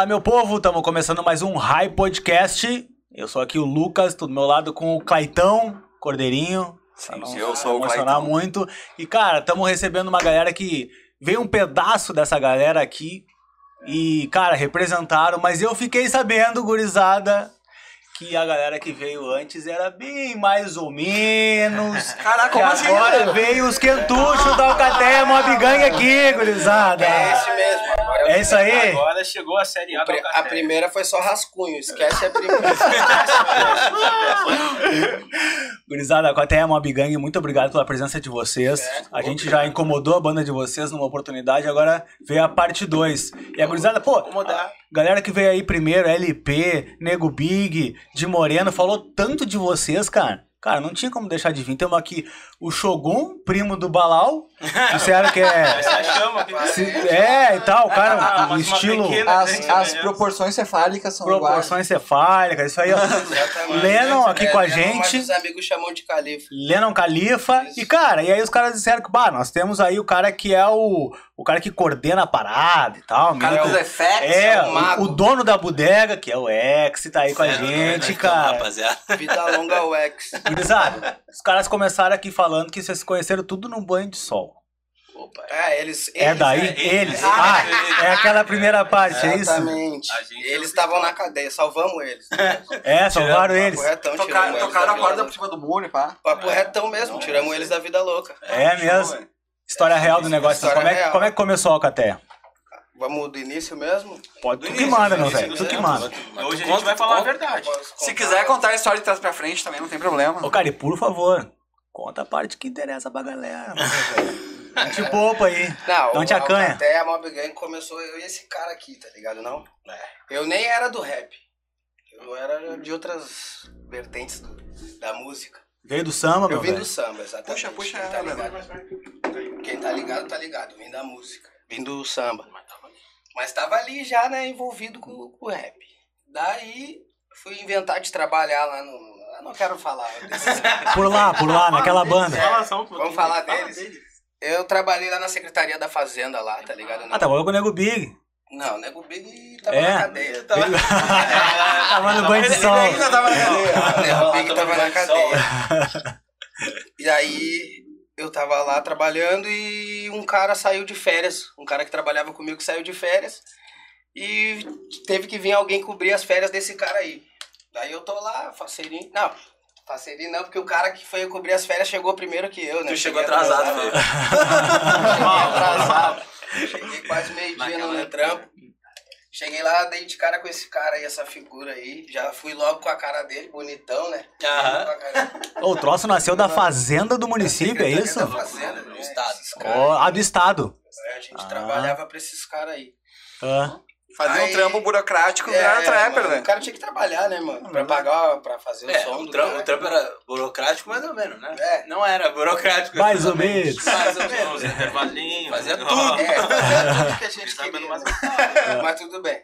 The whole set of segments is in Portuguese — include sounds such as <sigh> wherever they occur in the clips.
Fala, meu povo! Estamos começando mais um High Podcast. Eu sou aqui o Lucas, do meu lado com o Claitão, Cordeirinho. Pra não eu sou o emocionar Claitão. muito. E, cara, estamos recebendo uma galera que veio um pedaço dessa galera aqui e, cara, representaram, mas eu fiquei sabendo, gurizada, que a galera que veio antes era bem mais ou menos. <laughs> Caraca, como assim? agora veio os quentuchos da Alcateia Mob Gang aqui, gurizada. É esse mesmo. Agora É isso aí? Agora chegou a Série A Pri- A primeira foi só rascunho, esquece a primeira. <laughs> Gurizada, Alcateia Mob Gang, muito obrigado pela presença de vocês. Certo. A gente já incomodou a banda de vocês numa oportunidade, agora veio a parte 2. E a gurizada, pô, Acomodar. galera que veio aí primeiro, LP, Nego Big, de Moreno, falou tanto de vocês, cara. Cara, não tinha como deixar de vir. Temos aqui o Shogun, primo do Balau. <laughs> Disseram que é. <laughs> Chama que se- é e tal, Ah, cara, o mas uma estilo. pequena- As, as proporções cefálicas são iguais. Proporções cefálicas, isso aí. <laughs> Lennon aqui com a Lennon, gente. os amigos chamam de califa. Lennon Califa. Isso. E, cara, e aí os caras disseram que, bah, nós temos aí o cara que é o. O cara que coordena a parada e tal. Cara meio dos que- effects. é, é o mago. o, o dono da bodega, que é o X, tá aí com a gente, cara. Rapaziada. Vida longa o ex. Gurizada, os caras começaram aqui falando que vocês se conheceram tudo num banho de sol. Opa, É, eles. É eles- daí? é, Eles. é, Ah, é, é aquela primeira parte, é isso? Exatamente. Eles não estavam na cadeia, salvamos eles. <laughs> É, salvaram Papo eles. retão, tiramos Tocaram, eles tocaram a corda por cima do muro, pá. Papo retão mesmo, tiramos eles da vida louca. É mesmo. História real do negócio. Como é, que- real. como é que começou a Alcateia? Vamos do início mesmo? Pode, tu Do que início, manda, do meu velho. Tu que manda. Hoje a Conta- gente vai falar a verdade. Se quiser contar a história de trás pra frente também, não tem problema. Ô, cara, e por favor, conta a parte que interessa pra galera. Meu velho. Não te poupa aí. Não, Não te acanha. Até a Mob Gang começou eu e esse cara aqui, tá ligado? Não? Eu nem era do rap. Eu era de outras vertentes do- da música. Veio do samba, meu Eu vim velho. do samba, exatamente. Puxa, puxa Quem tá ela, ligado? Quem tá ligado, tá ligado. Vim da música. Vim do samba. Mas tava ali já, né, envolvido com, com o rap. Daí fui inventar de trabalhar lá no. Eu não quero falar <laughs> desses Por lá, por lá, naquela banda. Pouquinho. Vamos falar Fala deles? Eu trabalhei lá na Secretaria da Fazenda lá, tá ligado? Ah, tava com o Nego Big. Não, o Nego Big tava É? na cadeia. <laughs> tava no banho de sol. tava na cadeia. <laughs> O Big tava na cadeia. E aí eu tava lá trabalhando e um cara saiu de férias. Um cara que trabalhava comigo saiu de férias. E teve que vir alguém cobrir as férias desse cara aí. Daí eu tô lá, faceirinho. Não, faceirinho não, porque o cara que foi cobrir as férias chegou primeiro que eu, né? Tu chegou atrasado. Cheguei atrasado. Cheguei quase meio-dia Naquela no época. trampo. Cheguei lá, dei de cara com esse cara aí, essa figura aí. Já fui logo com a cara dele, bonitão, né? Aham. Com a cara- Ô, o troço nasceu da fazenda do município, é <laughs> isso? Da fazenda, Do estado. Esses caras Ó, aí. a do estado. É, a gente Ah. trabalhava pra esses caras aí. Ah. Fazia um Aí- trampo burocrático, viraram trapper, mano, né? O cara tinha que trabalhar, né, mano? Pra pagar, pra fazer o É, som o do trampo, cara. o trampo era burocrático mais ou menos, né? É. Não era burocrático. Mais ou menos. Mais ou <laughs> Uns menos. intervalinhos. <laughs> Fazia né? tudo. É, fazia tudo que a gente sabendo queria. mais né? <laughs> Mas tudo bem.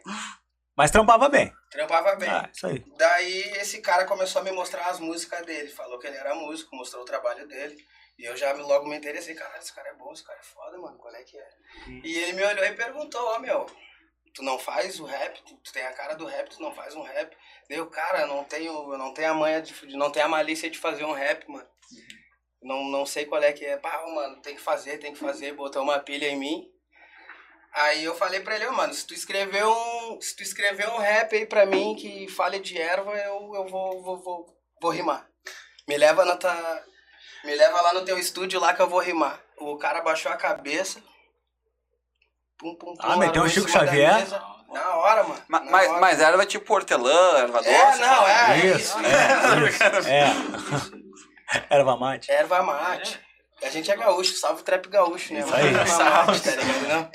Mas trampava bem. Trampava bem. Ah, isso aí. Daí esse cara começou a me mostrar as músicas dele. Falou que ele era músico, mostrou o trabalho dele. E eu já logo me interessei. Caralho, esse cara é bom, esse cara é foda, mano. Qual é que é? E ele me olhou e perguntou, ó, meu, tu não faz o rap? Tu, tem a cara do rap, tu não faz um rap? Deu, cara, não tenho, não tenho a manha de, não tenho a malícia de fazer um rap, mano. Não, não sei qual é que é. Pá, mano, tem que fazer, tem que fazer. Botou uma pilha em mim. Aí eu falei pra ele, mano, se tu escrever um. Se tu escrever um rap aí pra mim que fale de erva, eu, eu vou, vou, vou, vou rimar. Me leva na tua. Me leva lá no teu estúdio lá que eu vou rimar. O cara baixou a cabeça. Pum, pum, pum, Ah, meteu um Chico Xavier? Na hora, mano. Ma- na Mas, hora. mas erva tipo hortelã, erva doce. É, não, é. Isso, isso. é, isso. É. <laughs> Erva mate. Erva mate. A gente é gaúcho, salve o trap gaúcho, né? Isso aí. Erva mate, tá ligado, não?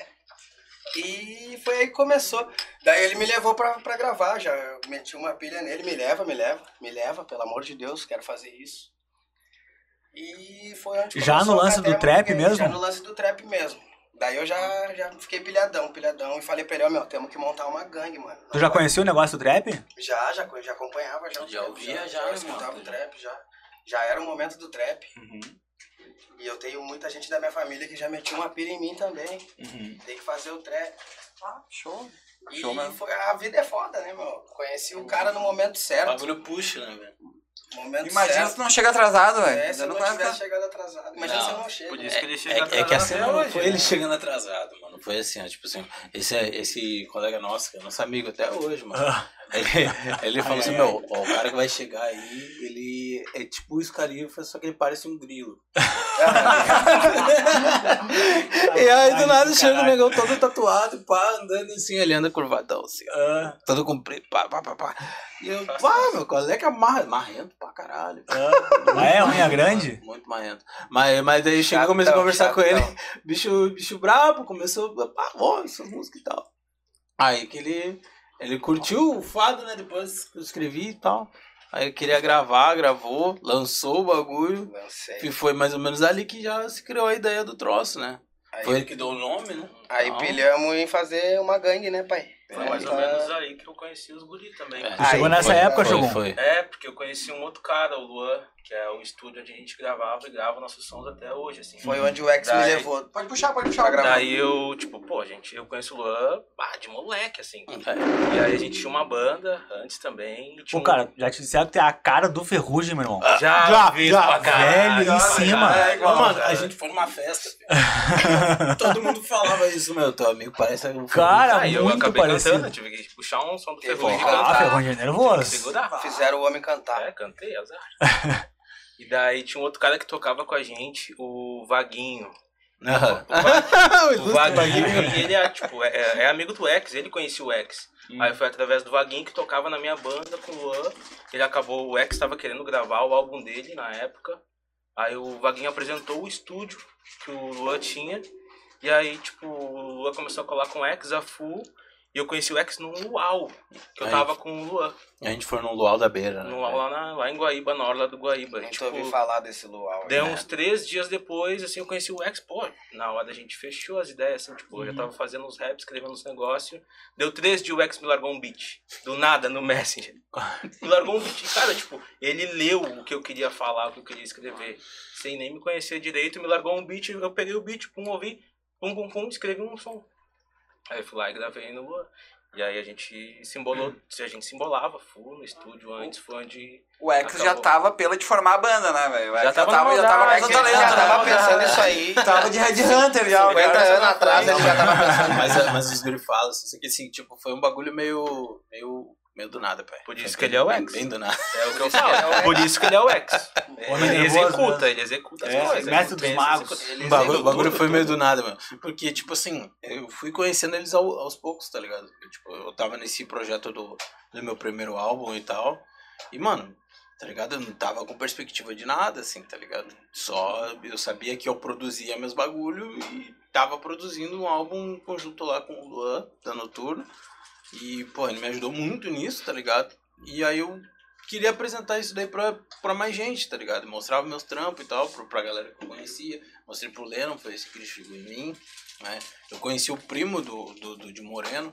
E foi aí que começou. Daí ele me levou pra, pra gravar, já eu meti uma pilha nele, me leva, me leva, me leva, pelo amor de Deus, quero fazer isso. E foi onde Já no lance do trap mesmo? Já no lance do trap mesmo. Daí eu já, já fiquei pilhadão, pilhadão, e falei pra ele, ó, meu, temos que montar uma gangue, mano. Tu já conhecia o negócio do trap? Já, já, já acompanhava já. o Já ouvia, já, já né, escutava o trap, já. Já era o momento do trap. E eu tenho muita gente da minha família que já metiu uma pira em mim também. Uhum. Tem que fazer o trap. Ah, show. E Show mesmo. foi, a vida é foda, né, meu? Conheci o cara no momento O certo. bagulho puxa, né, velho? Momento Imagina certo. se não chega atrasado, velho. É, se não tivesse ficar- chegado atrasado. Imagina Não, se eu não chego. Por isso que ele É, chega é que a atrasado cena não hoje, foi né? ele chegando atrasado, mano. Foi assim, ó, tipo assim, esse, esse colega nosso, que é nosso amigo até hoje, mano. Ele, ele falou assim, meu, ó, o cara que vai chegar aí, ele é tipo o Scarifa, só que ele parece um grilo. <laughs> <laughs> e aí do nada chega o negão todo tatuado, pá, andando assim, ele anda curvadão, assim, Ah, todo comprido, pá, pá, pá, pá. E eu, pá, meu colega é marra, marrento pra caralho. ah. é, unha grande? Muito marrento. Mas, mas daí chegou e comecei a conversar com ele. <laughs> Bicho, bicho brabo, começou pá, ó, essas músicas e tal. Aí que ele, ele curtiu o fado, né? Depois que eu escrevi e tal. Aí ele queria gravar, gravou, lançou o bagulho. Não sei. E foi mais ou menos ali que já se criou a ideia do troço, né? Aí, Foi ele que deu o nome, né? aí Então, pilhamos em fazer uma gangue, né, pai? Foi mais ou menos aí que eu conheci os guri também. é, chegou Aí, nessa foi, época, foi. É, porque eu conheci um outro cara, o Luan, que é o estúdio onde a gente gravava e grava nossos sons até hoje, assim. Foi onde o X me Daí- levou. Pode puxar, pode puxar. Gravar. Daí eu, tipo, pô, gente, eu conheço o Luan ah, de moleque, assim. É. E aí a gente tinha uma banda antes também. tinha Pô, um- cara, já te disseram que tem a cara do Ferrugem, meu irmão. já, já, vi já, pra caralho, velho, em já, cima. já, É igual, mano, cara. a gente foi numa festa. <laughs> Todo mundo falava isso, meu. Teu amigo parece um Cara, Aí eu muito acabei parecido. cantando, tive que puxar um som do Ferrugem Ah. Ferrugem é nervoso. Fizeram o homem cantar. É, cantei, azar. <laughs> e daí tinha um outro cara que tocava com a gente, o Vaguinho. Aham. <laughs> O O ilustre Vaguinho, Vaguinho. ele é, tipo, é, é amigo do X, ele conhecia o X. Aí foi através do Vaguinho que tocava na minha banda com o Luan. Ele acabou, o X estava querendo gravar o álbum dele na época. Aí o Vaguinho apresentou o estúdio que o Luan tinha. E aí, tipo, o Luan começou a colar com o X a full. E eu conheci o X no Luau, que eu Aí. tava com o Luan. A gente foi no Luau da Beira, né? No, lá, na- lá em Guaíba, na orla do Guaíba. Nunca Tipo, ouvi falar desse luau. Deu né? uns três dias depois, assim, eu conheci o X, pô, na hora a gente fechou as ideias, assim, tipo, eu Uhum. já tava fazendo uns raps, escrevendo uns negócios. Deu três dias, o X me largou um beat. Do nada, no Messenger. <laughs> Me largou um beat. E, Cara, tipo, ele leu o que eu queria falar, o que eu queria escrever, sem nem me conhecer direito, me largou um beat, eu peguei o beat, pum, ouvi, pum, pum, pum, escrevi um som. Aí eu fui lá e gravei no Luan. E aí a gente se embolou, a gente se embolava, full no estúdio antes, foi onde... O X já Acabou. tava pela de formar a banda, né, velho? O X Já tava já tava maldade, com Ele talento, já né? tava pensando nisso aí. <laughs> Tava de Red Hunter já. o 50 cara. anos atrás ele já tava pensando. mas, mas os guri falam assim, isso aqui, assim, tipo, foi um bagulho meio, meio, meio do nada, pai. Por isso que ele é o bem- X. Bem do nada. É o que eu falo. Por isso que ele é o X. Homem Ele nervoso, executa, né? ele executa as É, coisas. mestre ele dos magos. Ele O bagulho, bagulho foi tudo. meio do nada, mano. Porque, tipo assim, eu fui conhecendo eles ao- aos poucos, tá ligado? Eu, tipo, eu tava nesse projeto do, do meu primeiro álbum e tal. E, mano, tá ligado? Eu não tava com perspectiva de nada, assim, tá ligado? Só eu sabia que eu produzia meus bagulho e tava produzindo um álbum conjunto lá com o Luan, da Noturno. E, pô, ele me ajudou muito nisso, tá ligado? E aí eu queria apresentar isso daí pra, pra mais gente, tá ligado? Mostrava meus trampos e tal, pra, pra galera que eu conhecia. Mostrei pro Lennon, foi esse que ele chegou em mim, né? Eu conheci o primo do, do, do de Moreno,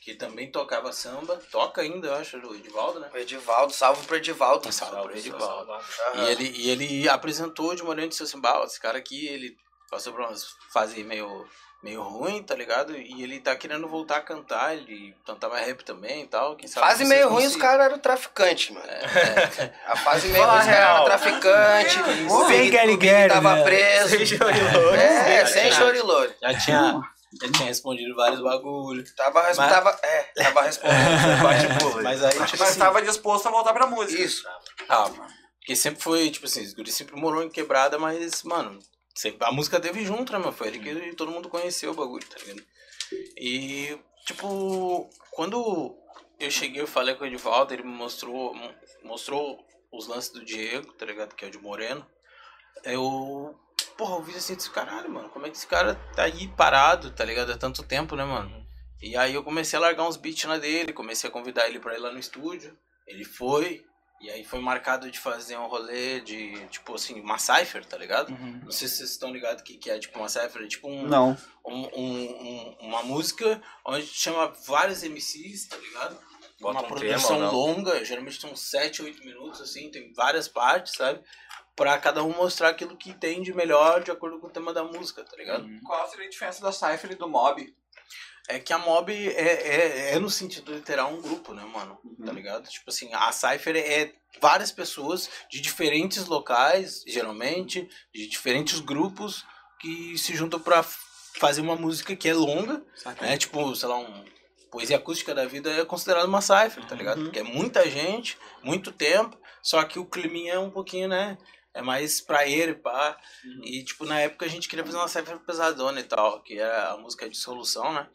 que também tocava samba, toca ainda, eu acho, o Edivaldo, né? O Edivaldo, salve pro Edivaldo. Um salve pro Edivaldo. Aham. E ele, e ele apresentou o de Moreno e disse assim, esse cara aqui, ele passou por umas fases meio, meio ruim, tá ligado? E ele tá querendo voltar a cantar, ele cantava rap também e tal, quem sabe Fase meio ruim, os caras eram traficante, mano. É, <laughs> A fase meio ruim, os caras eram real. traficante. O Sem Big, Gary Gary, tava né? preso. Sem chorilhões. É, Já sem já tinha, já tinha respondido vários bagulhos. Tava, Mas- tava, é, tava respondendo. Bate. <laughs> Mas aí, tipo Mas assim, tava disposto a voltar pra música. Isso. Ah, porque sempre foi, tipo assim, os guri sempre morou em quebrada, mas, mano, sempre, a música teve junto, né, meu? Foi ele que todo mundo conheceu o bagulho, tá ligado? E, tipo, quando eu cheguei, eu falei com o Edivaldo, ele me mostrou, mostrou os lances do Diego, tá ligado? Que é o de Moreno. Eu, porra, eu vi assim, disse, caralho, mano, como é que esse cara tá aí parado, tá ligado? Há tanto tempo, né, mano? E aí eu comecei a largar uns beats na dele, comecei a convidar ele pra ir lá no estúdio. Ele foi, e aí foi marcado de fazer um rolê de, tipo assim, uma cypher, tá ligado? Não sei se vocês estão ligados o que, que é, tipo, uma cypher, é tipo um, Não. um, um- um- uma música onde chama vários MCs, tá ligado? Bota uma um produção tema, longa, geralmente uns 7, 8 minutos, assim, tem várias partes, sabe? pra cada um mostrar aquilo que tem de melhor de acordo com o tema da música, tá ligado? Qual seria a diferença da Cypher e do Mob? É que a mob é, é, é no sentido literal um grupo, né, mano? Tá ligado? Tipo assim, a Cypher é várias pessoas de diferentes locais, geralmente, de diferentes grupos que se juntam pra fazer uma música que é longa, né? Tipo, sei lá, um poesia acústica da vida é considerado uma Cypher, tá ligado? Porque é muita gente, muito tempo, só que o climinha é um pouquinho, né? É mais praeiro, pá. E, tipo, na época a gente queria fazer uma cypher pesadona e tal, que era a música de solução, né?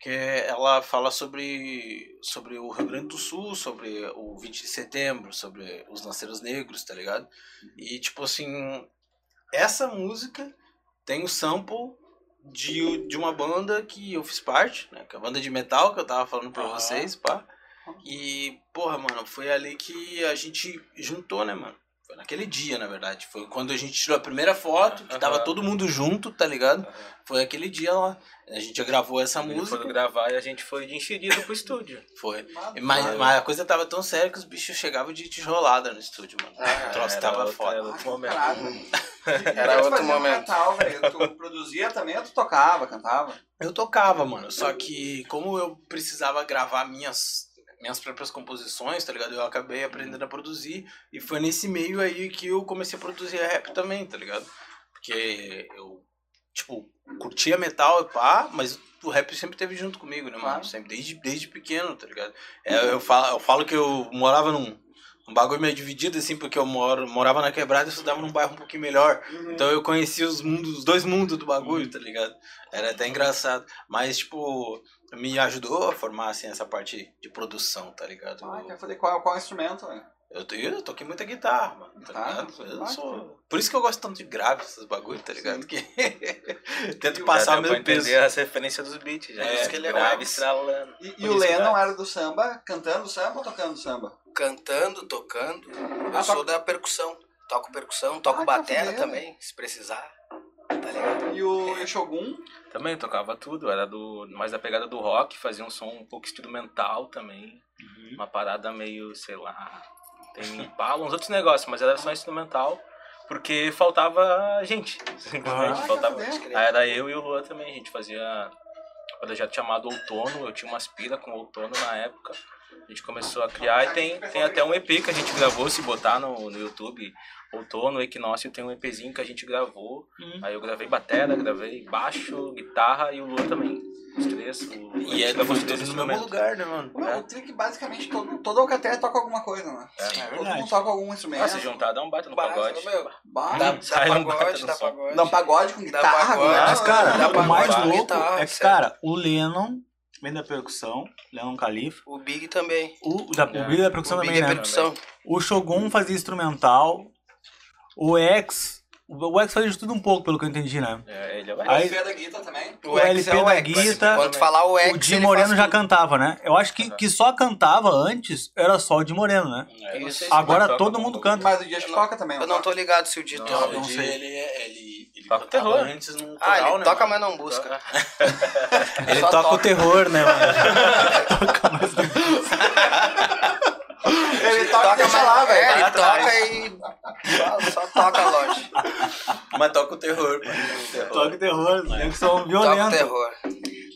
Que ela fala sobre, sobre o Rio Grande do Sul, sobre o 20 de setembro, sobre os lanceiros negros, tá ligado? E, tipo assim, essa música tem o sample de, de uma banda que eu fiz parte, né? Que é a banda de metal que eu tava falando pra Aham. vocês, pá. E, porra, mano, foi ali que a gente juntou, né, mano? Foi naquele dia, na verdade. Foi quando a gente tirou a primeira foto, que tava todo mundo junto, tá ligado? Foi aquele dia lá. A gente já gravou essa Eles música. foram gravar e a gente foi de enxerido pro estúdio. <laughs> Foi. Mas, mas a coisa tava tão séria que os bichos chegavam de tijolada no estúdio, mano. Ah, o troço Era tava outro- foda. era outro momento. Caralho. <laughs> Era outro momento. Metal, velho. Tu <laughs> produzia também ou tu tocava, cantava? Eu tocava, mano. Só que como eu precisava gravar minhas minhas próprias composições, tá ligado? Eu acabei aprendendo a produzir e foi nesse meio aí que eu comecei a produzir rap também, tá ligado? Porque eu tipo curtia metal e pá, mas o rap sempre teve junto comigo, né, mano? Sempre desde desde pequeno, tá ligado? É, eu falo, eu falo que eu morava num um bagulho meio dividido, assim, porque eu moro, morava na quebrada e estudava num bairro um pouquinho melhor. Então eu conhecia os mundos, os dois mundos do bagulho, tá ligado? Era até engraçado. Mas, tipo, me ajudou a formar, assim, essa parte de produção, tá ligado? Ah, Eu- quer fazer qual, qual instrumento, velho? eu, eu toquei muita guitarra, mano, tá Guitarra? Eu sou... Por isso que eu gosto tanto de grave, esses bagulho, tá ligado? Que... <laughs> Tento passar o mesmo peso. entender as referências dos beats. Já. É, Isso que ele é grave. estralando. E, e o Lennon era do samba, cantando samba ou tocando samba? Cantando, tocando. Eu Ah, sou toca- da percussão. Toco percussão, toco Ah, batera fudeiro. também, se precisar. Tá ligado? E o, o Shogun? Também tocava tudo, era do mais da pegada do rock, fazia um som um pouco instrumental também. Uma parada meio, sei lá, tem Impala, uns outros negócios, mas era só instrumental. Porque faltava gente, <laughs> simplesmente. Ah, faltava. que fuder. Aí era eu e o Luan também, a gente fazia um projeto chamado Outono, eu tinha uma aspira com Outono na época. A gente começou a criar e tem, tem até um EP que a gente gravou, se botar no, no YouTube, Outono, Equinócio, tem um EPzinho que a gente gravou. Uhum. Aí eu gravei batera, gravei baixo, guitarra e o Luan também. Os três. O, a E gente é gravou os tudo três no mesmo lugar, né, mano? Ué, É. O Trick, basicamente, todo, todo alcateia toca alguma coisa, né? É. Todo verdade. mundo toca algum instrumento. Ah, se juntar dá um baita no pagode. meu, Bah, Dá, dá sai um baita pagode, no dá pagode. Dá um pagode com Dá guitarra. pagode. né? Mas, cara, Dá o mais pagode, louco é que, sério. cara, o Lennon vem da percussão, Lennon Califa. O Big também. O, da, o Billy da percussão o Big também, é né? percussão. O Shogun fazia instrumental. O X. O X fazia de tudo um pouco, pelo que eu entendi, né? É, ele é O Aí- LP da guitarra também. O LP é o da X. Guita, Quando falar o X, o Di Moreno já tudo. cantava, né? Eu acho que, que só cantava antes era só o Di Moreno, né? É, não Isso. Agora toca todo mundo canta. Mas o Dias toca também. Eu não tô ligado se o Dito... Não, não o sei. Di, ele, é- ele, ele Toca cantava terror. antes num Ah, coral, ele né, toca, mano? mas não busca. <laughs> Ele Só toca o toca. terror, né, mano? <laughs> Ele toca e deixa mas- lá, velho. É, ele atrás. toca e só, só toca a loja. Mas toca o terror, mano. O terror. Né? que são Toca o violentos. terror.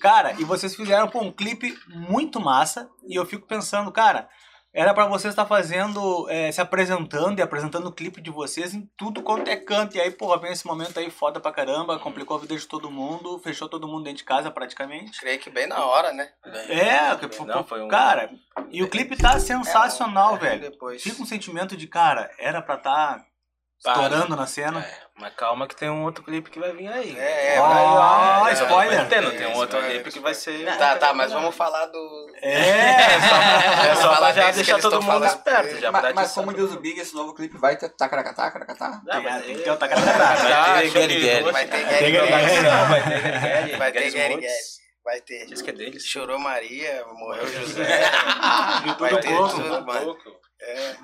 Cara, e vocês fizeram pô, um clipe muito massa. E eu fico pensando, cara, era pra vocês estar fazendo, é, se apresentando e apresentando o clipe de vocês em tudo quanto é canto. E aí, porra, vem esse momento aí foda pra caramba, complicou a vida de todo mundo, fechou todo mundo dentro de casa praticamente. Creio que bem na hora, né? É, que, pô, Não, foi um- cara, e o clipe tá sensacional, É, velho. Depois. Fica um sentimento de, cara, era pra tá estourando na cena. Mas calma que tem um outro clipe que vai vir aí. É, é, Ah, vai- spoiler. Tem, não tem um É, outro spoiler, clipe que vai ser... Tá, tá, mas vamos falar do. É, <laughs> É só pra Fala já deixar todo mundo falando. esperto. Já Mas, mas como diz o Big, esse novo clipe vai ter tacaracatá, caracatá. Ah, tem, que ter o taca- Já, Vai ter Gary. duas- Vai ter. Não, vai ter Gary Gary. Vai ter. Diz que é deles. Chorou Maria, morreu José. De tudo um pouco. É.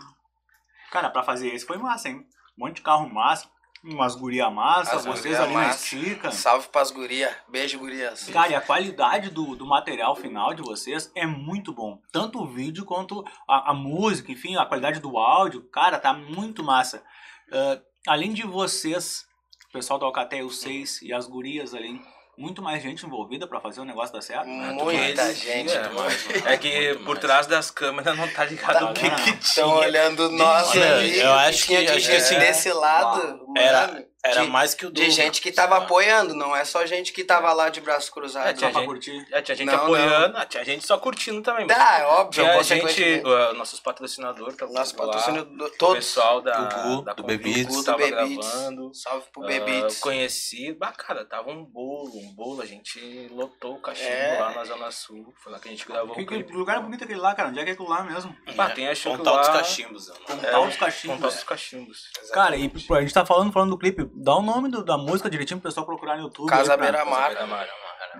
Cara, pra fazer esse foi massa, hein? Um monte de carro massa, umas guria massa, As vocês guria ali na massa. estica. Salve pras gurias. Beijo, gurias. Cara, e a qualidade do, do material final de vocês é muito bom. Tanto o vídeo quanto a, a música, enfim, a qualidade do áudio, cara, tá muito massa. ah, além de vocês, o pessoal do Alcatel, os seis e as gurias ali, muito mais gente envolvida pra fazer o negócio dar certo? Muita Eles- gente. é, mais, mano. <laughs> É que Muito por mais. trás das câmeras não tá ligado Tá o que vendo? que Estão tinha. olhando nós gente. ali. Eu acho tinha que- acho que assim, desse lado. Era, mano, era de- mais que o De dobro, gente que tava lá. apoiando, não é só gente que tava lá de braços É, cruzados. Só tinha pra gente- curtir. É, tinha gente Não, apoiando, ah, tinha gente só curtindo também. Tá, é óbvio, Tinha gente, uh, nossos patrocinadores, tá Nosso lá, patrocínio do- o todos. pessoal da, Gugu, da do. Gugu do tava Bebites. gravando. Salve pro ah, Bebites. conhecido. Bah, cara, tava um bolo, um bolo. A gente lotou o cachimbo É. lá na Zona Sul. Foi lá que a gente gravou Que, o que lugar bonito aquele lá, cara. Onde é que é aquilo lá mesmo? Bah, tem a Chico Pontal dos lá. cachimbos. eu não- Pontal dos Cachimbos. Pontal dos cachimbos. Cara, e a gente tá falando, falando do clipe. Dá o nome do- da música direitinho pro pessoal procurar no YouTube. Casa aí pra- Beira-Mar.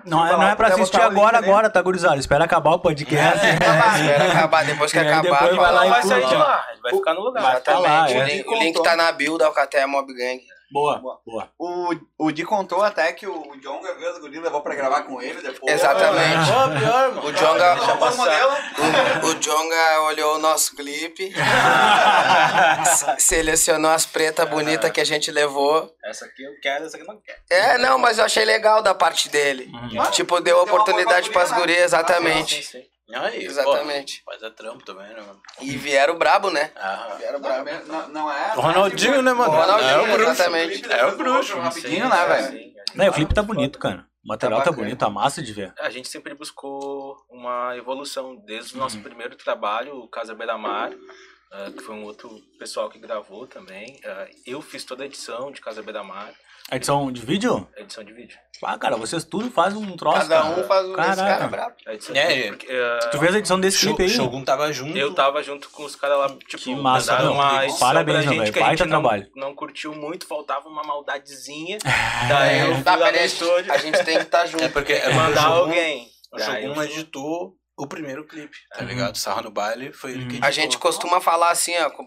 Não, é, não é pra assistir agora, agora, tá, gurizada? Espera acabar o podcast. <laughs> Espera acabar, depois que acabar. depois vai lá Não e vai sair de lá, ele vai ficar no lugar. Vai tá lá, Exatamente. é. O link- O link tá na build da Alcatel Mob Gang. Boa, boa. O, o Di contou até que o John viu as gurias levou pra gravar com ele depois. Exatamente. Mano. O Jonga, Deixa passar. o, o Jonga olhou o nosso clipe, se- <laughs> selecionou as pretas bonitas que a gente levou. Essa aqui eu quero, essa aqui eu não quero. É, não, mas eu achei legal da parte dele. Uhum. Tipo, deu oportunidade pras gurias, Sim, exatamente. sim. Aí, Exatamente. Pô, faz a trampo também, né, mano? E vieram brabo, né? Ah, Vieram Não, brabo. não, não é. O Ronaldinho, né, mano? O Ronaldinho, é o bruxo. exatamente. É o bruxo. Rapidinho, Sim, né, velho? Não, o clipe tá bonito, cara. O material Tá tá, bonito, tá massa de ver. A gente sempre buscou uma evolução. Desde o nosso Uhum. primeiro trabalho, o Casa Beira Mar, ah, que foi um outro pessoal que gravou também. Ah, eu fiz toda a edição de Casa Beira Mar, A edição de vídeo? edição de vídeo. Ah, cara, vocês tudo fazem um troço, Cada cara. um faz um desse Caraca. cara brabo. É, é. vídeo porque, ah, Tu fez a edição desse clipe aí? Shogun tava junto. eu tava junto com os caras lá, tipo, Que massa, meu. uma edição Parabéns, pra gente velho. que a gente Baita não, trabalho. não curtiu muito, faltava uma maldadezinha. <laughs> Daí eu Tá, lá no estúdio a gente tem que estar <laughs> junto. É porque é mandar Shogun, alguém. O Shogun editou o primeiro clipe, tá Uhum. ligado? Sarra no baile foi ele que Uhum. editou. A gente costuma falar assim, ó, com-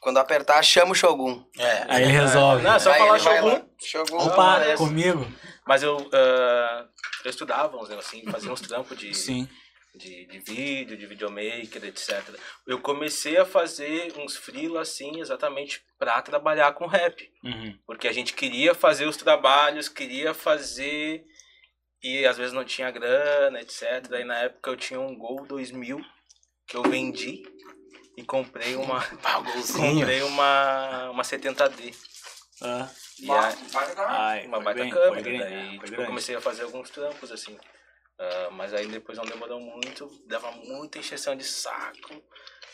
quando apertar, chama o Shogun. É, Aí ele resolve. Não, é só Aí falar Shogun. Shogun. Opa, comigo? Mas eu, ah, eu estudava uns assim, fazia uns trampos de, Sim. de, de vídeo, de videomaker, etc. Eu comecei a fazer uns freela assim, exatamente pra trabalhar com rap. Uhum. Porque a gente queria fazer os trabalhos, queria fazer e às vezes não tinha grana, etc. Daí na época eu tinha um Gol 2000 que eu vendi e comprei uma <laughs> Pagouzinho. comprei uma uma 70D. Ah, E a- ai, uma baita bem, câmera. grande, daí tipo, eu comecei a fazer alguns trampos assim. Ah, mas aí depois não demorou muito, dava muita encheção de saco.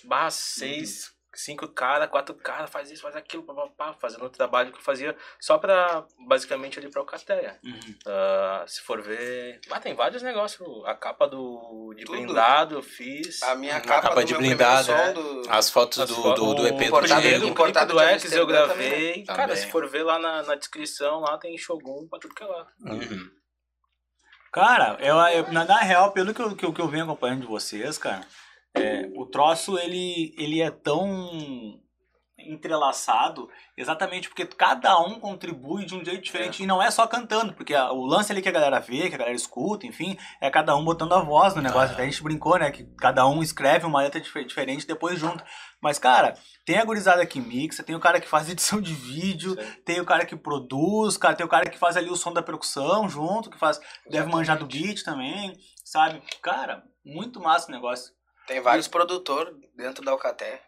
Barra seis, cinco caras, quatro caras, faz isso, faz aquilo, papapá, fazendo o trabalho que eu fazia só pra, basicamente, ali pra Alcateia. Uhum. Ah, se for ver. Ah, tem vários negócios. A capa do de Tudo. blindado eu fiz. A minha capa, capa do de blindado, é. som do... As fotos As do, fo- do, do EP do importado Diego. do- O do X eu gravei. Cara, Também. se for ver lá na, na descrição, lá tem Shogun pra tudo que é lá. Uhum. Cara, eu, eu- na, na real, pelo que eu, que, eu, que eu venho acompanhando de vocês, cara, é, o troço, ele, ele é tão entrelaçado exatamente porque cada um contribui de um jeito diferente e não é só cantando, porque a- o lance ali que a galera vê, que a galera escuta, enfim, é cada um botando a voz no negócio. Ah. Até a gente brincou, né, que cada um escreve uma letra dif- diferente depois junta. Mas, cara, tem a gurizada que mixa, tem o cara que faz <laughs> edição de vídeo, Sim. tem o cara que produz, cara, tem o cara que faz ali o som da percussão junto, que faz deve manjar do beat também, sabe? Cara, muito massa o negócio. Tem vários produtores dentro da Alcaté.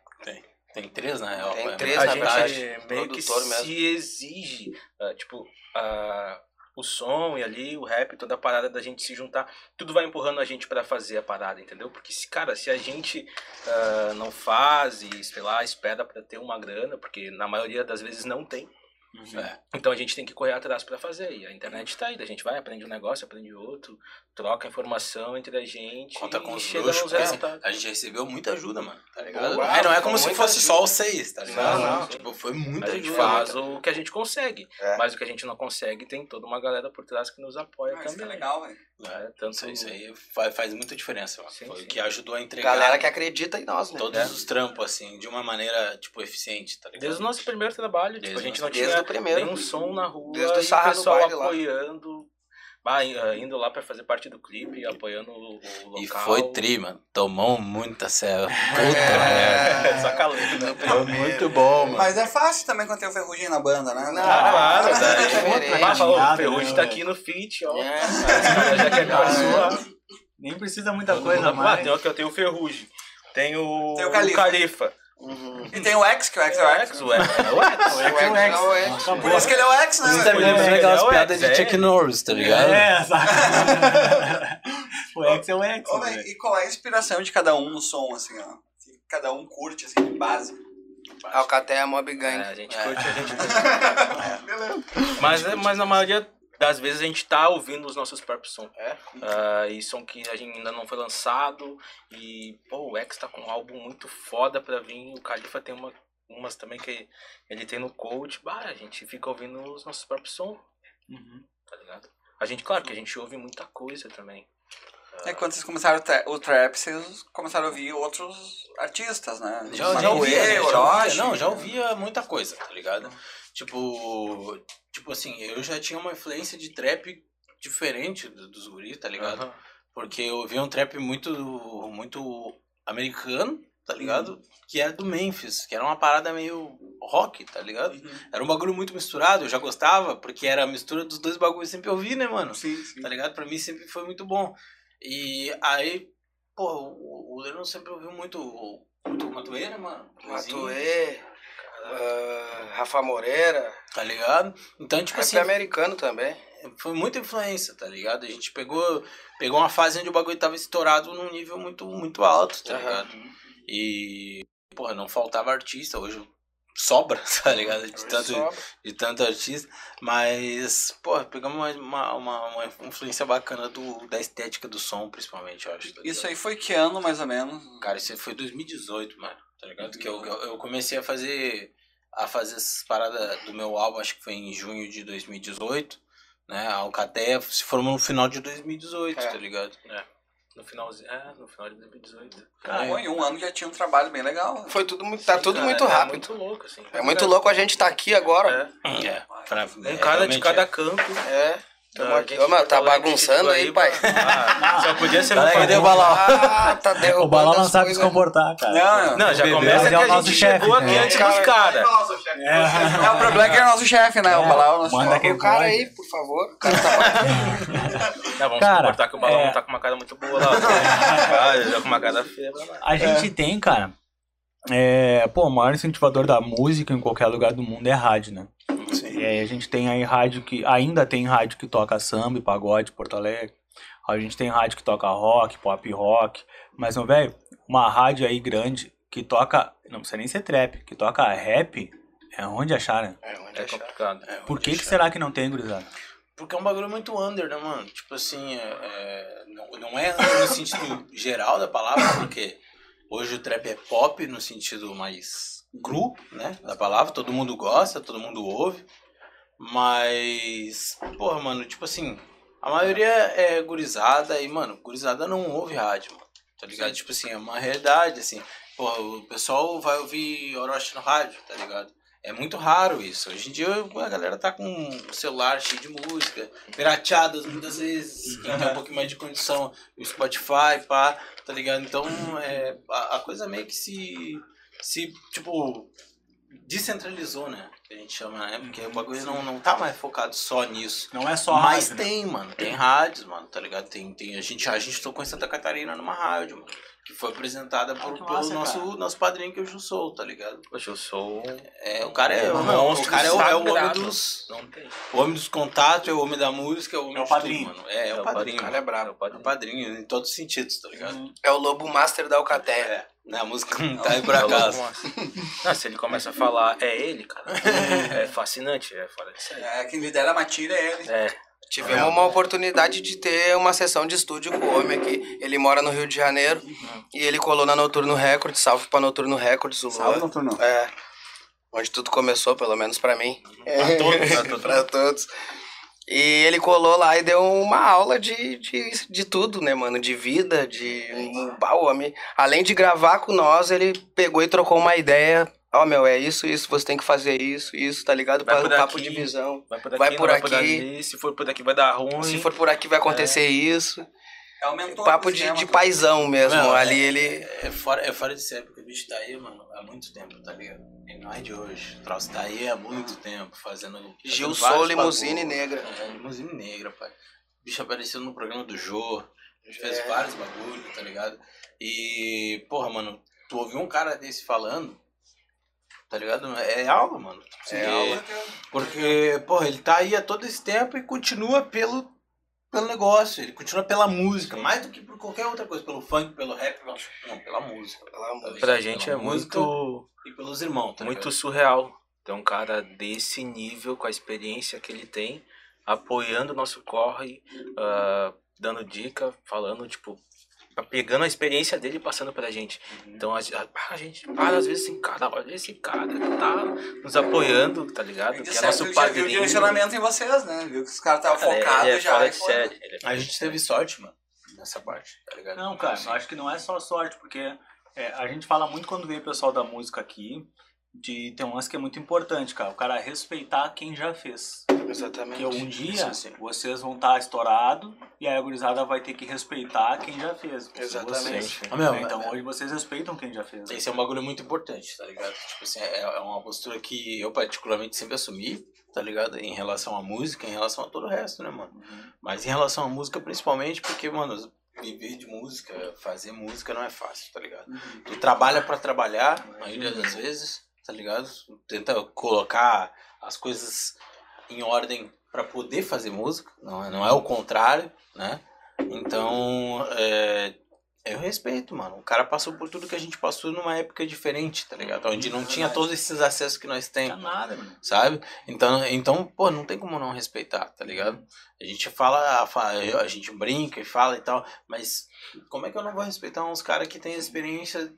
Tem três, na real. Tem é três, a na verdade, meio que produtor mesmo. se exige, ah, tipo, ah, o som e ali, o rap, toda a parada da gente se juntar, tudo vai empurrando a gente pra fazer a parada, entendeu? Porque, se, cara, se a gente ah, não faz e, sei lá, espera pra ter uma grana, porque na maioria das vezes não tem, É. então a gente tem que correr atrás pra fazer. E a internet tá aí, a gente vai, aprende um negócio, aprende outro, troca informação entre a gente Conta com os bruxos, resultados. A gente recebeu muita ajuda, mano, tá ligado? Aí não é como se fosse ajuda. só os seis, tá ligado? Não, não. Tipo, foi muita A gente ajuda. faz muita- o que a gente consegue. É. Mas o que a gente não consegue, tem toda uma galera por trás que nos apoia Ah, isso que também. é legal, velho. É, tanto Isso, isso aí faz, faz muita diferença, mano. Sim, Foi sim. o que ajudou a entregar Galera que acredita em nós, né? todos os trampos, assim, de uma maneira, tipo, eficiente, tá ligado? Desde o nosso primeiro trabalho, tipo, Desde a gente o não Desde tinha o primeiro. nenhum som na rua Desde o e o pessoal Baile lá. Bah, eh, indo lá pra fazer parte do clipe, apoiando o, o local. E foi tri, mano. Tomou muita céu. É, só calendo, né? Foi muito bom, mano. Mas é fácil também quando tem o Ferrugem na banda, né? Não, Ah, claro, mas daí- é. Ah, falou, Nada, o Ferrugem né, tá aqui no feat, ó. É. Já quer caçoar. Nem precisa muita coisa Ah, mais. tem, eu tenho o Ferrugem. Tem o, Tem o Califa. Califa. Uhum. E tem o X, que o X é o X. o X, é o X. O é. Por isso que ele é o X, né? Você tá me lembrando aquelas É o piadas de Chuck é. Norris, tá ligado? É, saca? o X é o X. E qual é a inspiração de cada um no som, assim, ó? Cada um curte, assim, de base. Alcateia Mob É, Gang. a gente curte, a gente <laughs> curte. Mas, é- mas na maioria das vezes a gente tá ouvindo os nossos próprios sons. É? Ah, e som que a gente ainda não foi lançado. E, pô, o X tá com um álbum muito foda pra vir. O Califa tem uma, umas também que ele tem no coach. Bah, a gente fica ouvindo os nossos próprios sons, Uhum. tá ligado? A gente, claro que a gente ouve muita coisa também. É quando vocês começaram o tra- o trap, vocês começaram a ouvir outros artistas, né? Já, já Manuel, ouvia, né? já Orochi. ouvia, não, já ouvia muita coisa, tá ligado? Tipo, tipo assim, eu já tinha uma influência de trap diferente do- dos guris, tá ligado? Aham. Porque eu ouvia um trap muito, muito americano, tá ligado? Que era do Memphis, que era uma parada meio rock, tá ligado? Uhum. Era um bagulho muito misturado, eu já gostava, porque era a mistura dos dois bagulhos que eu sempre ouvi, né, mano? Sim, sim. tá ligado? Pra mim sempre foi muito bom. E aí, pô, o, o Lennon sempre ouviu muito, muito Matoeira, mano. Luizinho, Ah, Rafa Moreira. Tá ligado? Então, tipo Rap assim, americano também. foi muita influência, tá ligado? A gente pegou, pegou uma fase onde o bagulho tava estourado num nível muito, muito alto, tá Aham. ligado? E, porra, não faltava artista, hoje sobra, <laughs> tá ligado? De tanto, de tanto artista, mas, porra, pegamos uma, uma, uma, influência bacana do, da estética do som, principalmente, eu acho. tá Isso aí foi que ano, mais ou menos? Cara, isso aí foi 2018, mano, tá ligado? Que eu, eu, eu comecei a fazer, a fazer essas paradas do meu álbum, acho que foi em junho de 2018, né? A Alcateia se formou no final de 2018, É. tá ligado? No finalzinho, é, no final de 2018. Cara, pô, em um ano já tinha um trabalho bem legal. Foi tudo muito, tá Sim, tudo cara, muito É rápido. muito louco, assim. É muito louco a gente tá aqui agora. É. É, pra, Um é, cara de cada é. canto. É. Ah, aqui. Ô, tá bagunçando aí, pai. Ah, <laughs> só podia ser Tá, no cadê o balão? Ah, tá derrubando O balão não sabe se comportar, cara. Não, Não, já Bebê, começa que é o a nosso gente chefe, chegou aqui antes dos caras. É. É, o problema é que é o nosso chefe, né? O É. Balão é o nosso Manda O cara pode. aí, por favor. O cara tá Não, vamos Cara, comportar que o balão é. não tá com uma cara muito boa lá. Ah, ele tá com uma cara feia. A gente tem, cara. É, pô, o maior incentivador da música em qualquer lugar do mundo é rádio, né? E aí a gente tem aí rádio que. Ainda tem rádio que toca samba e pagode, Porto Alegre. A gente tem rádio que toca rock, pop rock. Mas, não, velho, uma rádio aí grande que toca. Não precisa nem ser trap, que toca rap. É onde achar, né? É, onde É achar. complicado. Por que, que será que não tem, gurizada? Porque é um bagulho muito under, né, mano? Tipo assim, é, é, não, não é under no sentido geral da palavra, porque hoje o trap é pop no sentido mais cru, né, da palavra. Todo mundo gosta, todo mundo ouve. Mas, porra, mano, tipo assim, a maioria é gurizada e, mano, gurizada não ouve rádio, mano. Tá ligado? Tipo assim, é uma realidade, assim. Porra, o pessoal vai ouvir Orochi no rádio, tá ligado? É muito raro isso. Hoje em dia a galera tá com um celular cheio de música, pirateadas muitas vezes, quem tem um pouquinho mais de condição, o Spotify, pá, tá ligado? Então é, a, a coisa meio que se, se, tipo, descentralizou, né? Que a gente chama, né? Porque o bagulho não, não tá mais focado só nisso. Não é só Mas rádio, né? tem, mano. Tem rádios, mano, tá ligado? Tem, tem, a, gente, a gente tocou em Santa Catarina numa rádio, mano. Que foi apresentada por, que pelo massa, nosso, cara. nosso padrinho que eu já sou, tá ligado? Poxa, eu sou. É, o cara é, Um não, o monstro cara é, o- é o homem dos. Não tem. O homem dos contatos, é o homem da música, é o homem É o de tudo, padrinho. mano. É, é o padrinho. O cara é brabo. É o É o padrinho. padrinho, em todos os sentidos, tá ligado? É o lobo master da Alcateia. É. Né, a música não tá aí por acaso. Não, se ele começa a falar, é ele, cara. É fascinante, é fora de série. É, quem lidera a matilha é ele. É, Tivemos uma oportunidade de ter uma sessão de estúdio com o homem aqui. Ele mora no Rio de Janeiro e ele colou na Noturno Records. Salve pra Noturno Records, o Salve, Luan. Noturno. É. Onde tudo começou, pelo menos pra mim. Pra todos, pra todos. <laughs> E ele colou lá e deu uma aula de, de, de tudo, né, mano? De vida, de. O homem. Além de gravar com nós, ele pegou e trocou uma ideia Ó, meu, é isso, isso, você tem que fazer isso, isso, tá ligado? Vai Pa- por papo de visão. Vai por aqui, Vai por vai por ali. Se for por aqui vai dar ruim. Se for por aqui vai acontecer isso. É o mentor Papo de, de paizão mesmo. Não, Ali é- ele. É fora, é fora de série, porque o bicho tá aí, mano, há muito tempo, tá ligado? E não é de hoje. O troço tá aí há muito tempo, fazendo. fazendo Gil Sou, limusine negra. É, limusine negra, pai. O bicho apareceu no programa do Jô. A gente fez É. vários bagulho, tá ligado? E, porra, mano, tu ouviu um cara desse falando, tá ligado? É aula, mano. Tu É aula. Porque, porra, ele tá aí há todo esse tempo e continua pelo, pelo negócio, ele continua pela música, mais do que por qualquer outra coisa, pelo funk, pelo rap, pelo- não, pela música. Pela música. Pra gente é Pela música muito, E pelos irmãos, tá muito ligado? surreal ter um cara desse nível, com a experiência que ele tem, apoiando o nosso corre, ah, dando dica, falando, tipo, pegando a experiência dele e passando pra gente. Então a, a- a gente para às vezes assim, cara, olha esse cara que tá nos apoiando, tá ligado? Que é certo, nosso ele já viu o padrinho. direcionamento em vocês, né? Viu que os caras estavam focados é já. foi- série, ele é A gente teve sorte, mano, nessa parte, tá ligado? Não, cara, eu acho que não é só sorte, porque é, a gente fala muito quando vem o pessoal da música aqui, de ter um lance que é muito importante, cara. O cara respeitar quem já fez. Exatamente. Porque um dia vocês vão estar estourado e a gurizada vai ter que respeitar quem já fez. Exatamente. Vocês. Ah, meu, então é- hoje vocês respeitam quem já fez. Esse é um bagulho muito importante, tá ligado? Tipo assim, é, é uma postura que eu particularmente sempre assumi, tá ligado? Em relação à música, em relação a todo o resto, né, mano? Mas em relação à música, principalmente porque, mano, viver de música, fazer música não é fácil, tá ligado? Tu trabalha pra trabalhar, a maioria das vezes, tá ligado? Tenta colocar as coisas em ordem pra poder fazer música, não é, não é o contrário, né? Então, é, eu respeito, mano. O cara passou por tudo que a gente passou numa época diferente, tá ligado? Onde não tinha todos esses acessos que nós Não temos é nada, mano. sabe? Então, então, pô, não tem como não respeitar, tá ligado? A gente fala, fa- a gente brinca e fala e tal, mas como é que eu não vou respeitar uns caras que têm experiência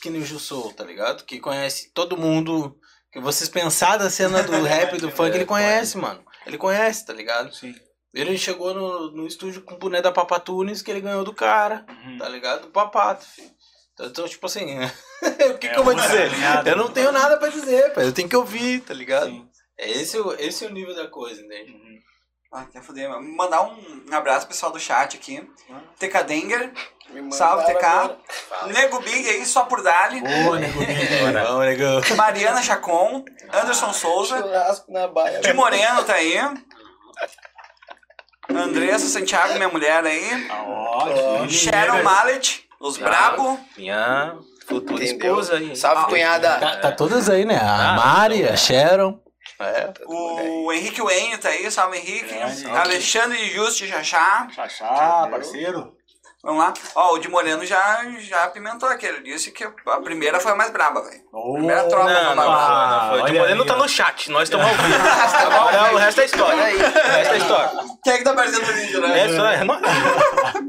que nem o Gil tá ligado? Que conhece todo mundo, que vocês pensaram da cena do <laughs> rap e do funk, ele conhece, mano. Ele conhece, tá ligado? Sim. Ele chegou no, no estúdio com o boné da Papatunes que ele ganhou do cara, Uhum. tá ligado? Do Papato, filho. Então, então, tipo assim, <laughs> o que, É, que eu vou dizer? Eu não tenho nada pra dizer, pai. Eu tenho que ouvir, tá ligado? Sim. É esse, o- esse é o nível da coisa, entende? Uhum. Ah, quer foder. Mandar um abraço pro pessoal do chat aqui. TK Denger, salve TK. Nego Big aí, só por Dali. Ô, nego <laughs> negão. Mariana Chacon, Anderson Souza, Churrasco na baia. Di Moreno tá aí. Andressa Santiago, minha mulher aí. Ó, Sharon Mallet, os. Brabo. Minha futura esposa aí. Salve, Ah, cunhada. Tá, tá todas aí, né? A Ah, Mari, a. Sharon. É. O Henrique Wayne tá aí, salve Henrique. Grande. Alexandre Juste Chachá. Xaxá, parceiro. Vamos lá. Ó, o Di Moreno já, já apimentou aqui. Ele disse que a primeira foi a mais braba, velho. Primeira tropa Não, foi não, mais braba. não. O Di Moreno aí, tá ó. no chat, nós estamos ao vivo. <laughs> Não, o resto é história. Aí. O resto é história. Quem é que tá aparecendo no vídeo, né? É só, é, não-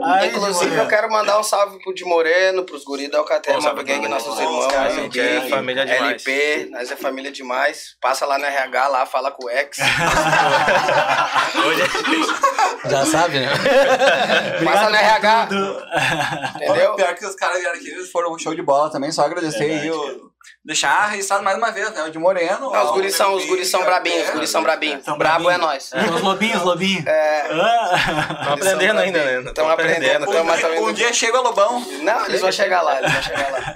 Aí, Inclusive, eu quero mandar um salve pro Di Moreno, pros guris da Alcatel, Mob Gang, nossos irmãos. Cara, a gente é família demais. LP, nós é família demais. Passa lá no RH, lá, fala com o ex. <laughs> Hoje Já sabe, né? Passa no RH. Entendeu? Pior que os caras eles foram um show de bola também, só agradecer aí o... Deixar registrado mais uma vez, né? O de Moreno. Não, os guris são, os guris são é, brabinhos, os guris são brabinhos. São Brabo é nós. Os lobinhos, lobinhos. É, Ah. Estão aprendendo ainda, né? Tão Estão aprendendo, Um, dia, um chega o Lobão. Não, eles vão chegar lá, eles vão chegar lá.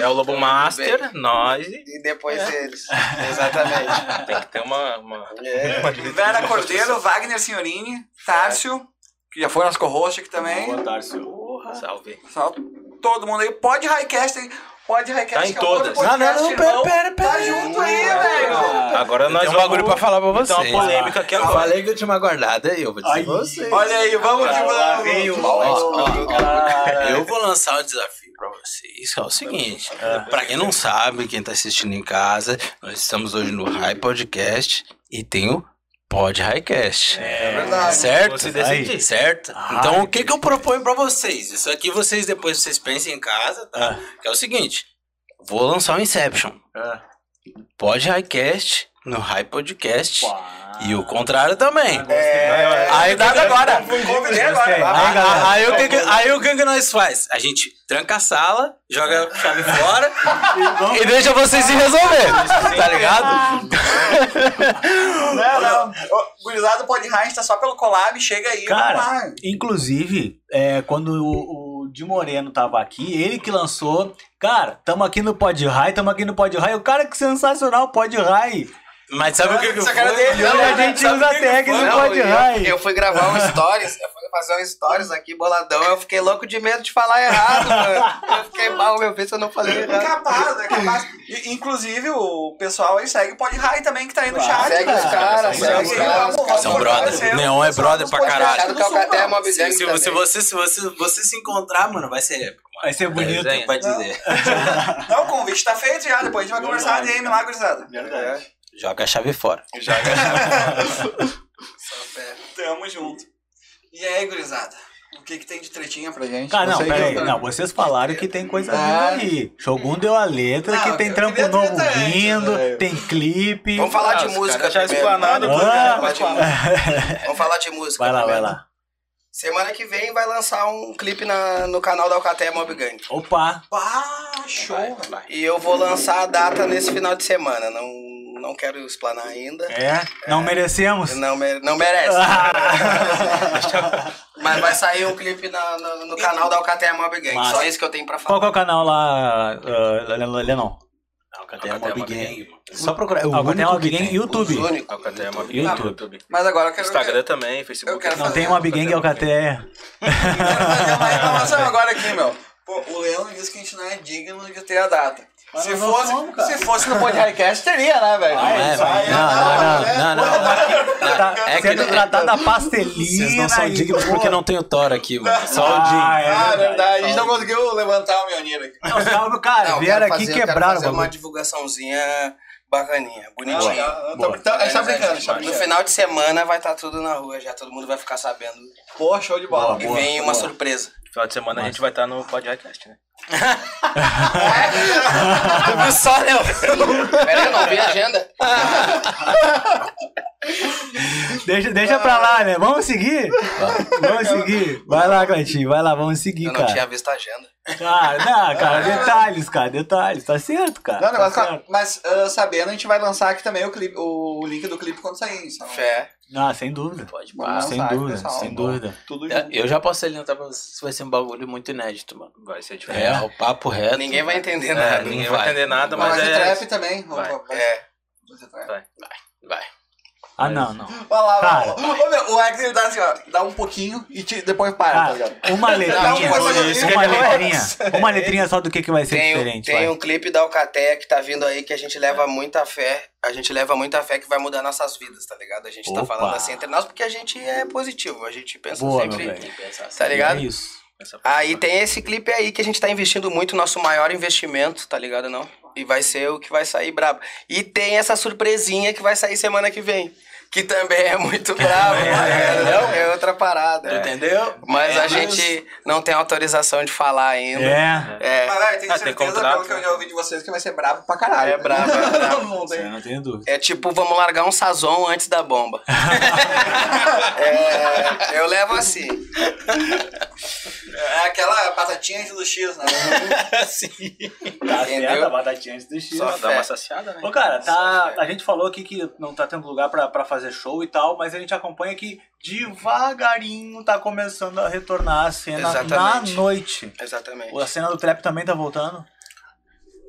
É o Lobo Master, nós. E depois eles. Exatamente. Tem que ter uma. uma... É. Vera Cordeiro, Wagner Signorini, Tárcio, que já foi nosso co-host aqui também. Boa tarde, seu. construção. Salve. Só todo mundo aí. Pode Highcast aí. Pode Highcast. Tá em que é todas. Não, não, não, pera, pera, pera. Tá junto aí, velho. Agora nós Tem um vamos- bagulho pra falar pra vocês. uma polêmica aqui Eu agora. falei que eu tinha uma guardada e eu vou dizer vocês. Olha aí, vamos que Lá vamos. veio o- Ó, ó, Cara. Eu vou lançar um desafio pra vocês. É o seguinte, pra quem não sabe, quem tá assistindo em casa, nós estamos hoje no High Podcast e tem o Pod Highcast. É verdade. Certo? Certo? Ah, Então, o que que eu proponho pra vocês? Isso aqui vocês depois vocês pensem em casa, tá? Que é o seguinte, vou lançar o Inception. É. Pod Highcast no High Podcast. E o contrário também. É, Aí dá agora. Aí, o que, que- aí o que, que nós faz? A gente tranca a sala, joga a chave fora e deixa vocês se resolver. Tá ligado? Não, não. <laughs> Ô, Gurizada pode Heinz tá só pelo collab, chega aí. Cara, vamos lá. Inclusive, é, quando o, o Di Moreno tava aqui, ele que lançou. Cara, tamo aqui no Pod High, tamo aqui no Pod High. O cara que sensacional, Pod High. Mas sabe o que, que Essa cara dele, a gente usa que tag Não, Pod eu, High. eu fui gravar um stories, eu fui fazer um stories aqui, boladão, eu fiquei louco de medo de falar errado, mano. Eu fiquei mal, meu, vez se eu não falei errado. Capaz, é capaz. E, inclusive, o pessoal aí segue o Pod High também, que tá aí no chat. Segue os caras, Segue os caras. São fortalecer brother. o Neon é brother pra caralho. Do é é Se, você, se você, você se encontrar, mano, vai ser épico. Vai ser bonito. Desenha. Pode dizer. Não, o convite tá feito já, depois a gente vai conversar a DM lá, gurizada. Verdade. Joga a chave fora. <laughs> Tamo junto. E aí, gurizada? O que que tem de tretinha pra gente? Cara, não, Você pera aí. que- Não, vocês falaram que tem coisa Ah. vindo aí. Shogun deu a letra, Não, que tem trampo novo vindo, tem clipe. Vamos falar de Ah, música já primeiro. explanado Vamos tudo, falar de música. <laughs> Vamos falar de música Vai lá, vai primeiro. lá. Semana que vem vai lançar um clipe na, no canal da Alcaté Mob Gang. Opa! Pá, show. Vai, vai. E eu vou lançar a data nesse final de semana. Não, não quero explanar ainda. É? Não merecemos? Não, me- não merece. Ah. <laughs> Mas vai sair um clipe na- no, no canal da Alcaté Mob Gang. Massa. Só isso que eu tenho pra Qual falar. que é o canal lá, uh, Lenon? Alcateia Mob Gang. mano. Só procurar. É o Alcateia único Mob Gang tem. YouTube. Os únicos. Alcateia Mob YouTube. Gang YouTube. Mas agora eu quero, Instagram também, Facebook. Eu quero Não tem Mob Gang e Alcateia. quero fazer uma reclamação agora aqui, meu. Pô, o Leandro disse que a gente não é digno de ter a data. Mas Se fosse, somos, se fosse no Pod Highcast, teria, né, velho? Não, é, não, não, não, não, não. Tá É que sendo tratado a pastelina. Vocês não são dignos porque não tem o Thor aqui, mano. Só o Ah, Jim. é Ah, verdade. verdade. A gente não conseguiu levantar o Mionir aqui. Não, salve, cara. Vieram aqui quebraram fazer uma divulgaçãozinha bacaninha, bonitinha. Ah, Boa. tá- tá- A gente tá brincando, tá No final de semana vai estar tudo na rua, já todo mundo vai ficar sabendo. Pô, show de bola. E vem uma surpresa. Final de semana a gente vai estar no podcast, né? <laughs> Tu viu só, Léo? Pera aí, eu não vi a agenda. Deixa, deixa pra lá, né? Vamos seguir? Vamos seguir. Vai lá, Cleitinho. Vai lá, vamos seguir, Eu não cara. tinha visto a agenda. Cara, não, cara, detalhes, cara, detalhes. Tá certo, cara. Não, tá negócio, certo. mas ah, sabendo, a gente vai lançar aqui também o, clipe, o link do clipe quando sair. Então, Fé. Ah, sem dúvida. Pode pá. sem lançar, dúvida, pessoal. sem dúvida. Tudo É, junto. Eu já posso adiantar pra vocês vai ser um bagulho muito inédito, mano. Vai ser É, diferente. o papo reto. Ninguém vai entender É, nada. ninguém vai. vai entender nada, Mas mas é. trap também. Vai. Vai. É. Vai. Vai. Vai. Ah, não, não. Olha lá, Cara. meu, o Alex ele dá assim, ó, dá um pouquinho e te- depois para, tá Cara, ligado? uma letrinha, Não, uma letrinha, uma letrinha só do que, que vai ser Tem, diferente. tem vai. um clipe da Alcateia que tá vindo aí que a gente leva muita fé. A gente leva muita fé que vai mudar nossas vidas, tá ligado? A gente tá Opa. falando assim entre nós porque a gente é positivo. A gente pensa Boa, sempre. meu velho. Tá ligado? É isso. Aí tem esse clipe aí que a gente tá investindo muito, nosso maior investimento, tá ligado não? E vai ser o que vai sair brabo. E tem essa surpresinha que vai sair semana que vem. Que também é muito brabo, entendeu? <laughs> É outra parada. Tu entendeu? Mas É, a gente não tem autorização de falar ainda. É. É, Mas, tenho Ah, tem certeza, contrato, pelo que eu né? já ouvi de vocês, que vai ser brabo pra caralho. É brabo, é <laughs> brabo. Tem- eu não tenho dúvida. é tipo, vamos largar um sazon antes da bomba. <laughs> É, eu levo assim. É aquela batatinha antes do X, né? Sim. Tá Entendeu? certo, a batatinha antes do X. Só Dá uma saciada, né? Ô, cara, tá, a gente falou aqui que não tá tendo lugar pra, pra fazer show e tal, mas a gente acompanha que devagarinho tá começando a retornar a cena Exatamente. na noite. Exatamente. A cena do trap também tá voltando.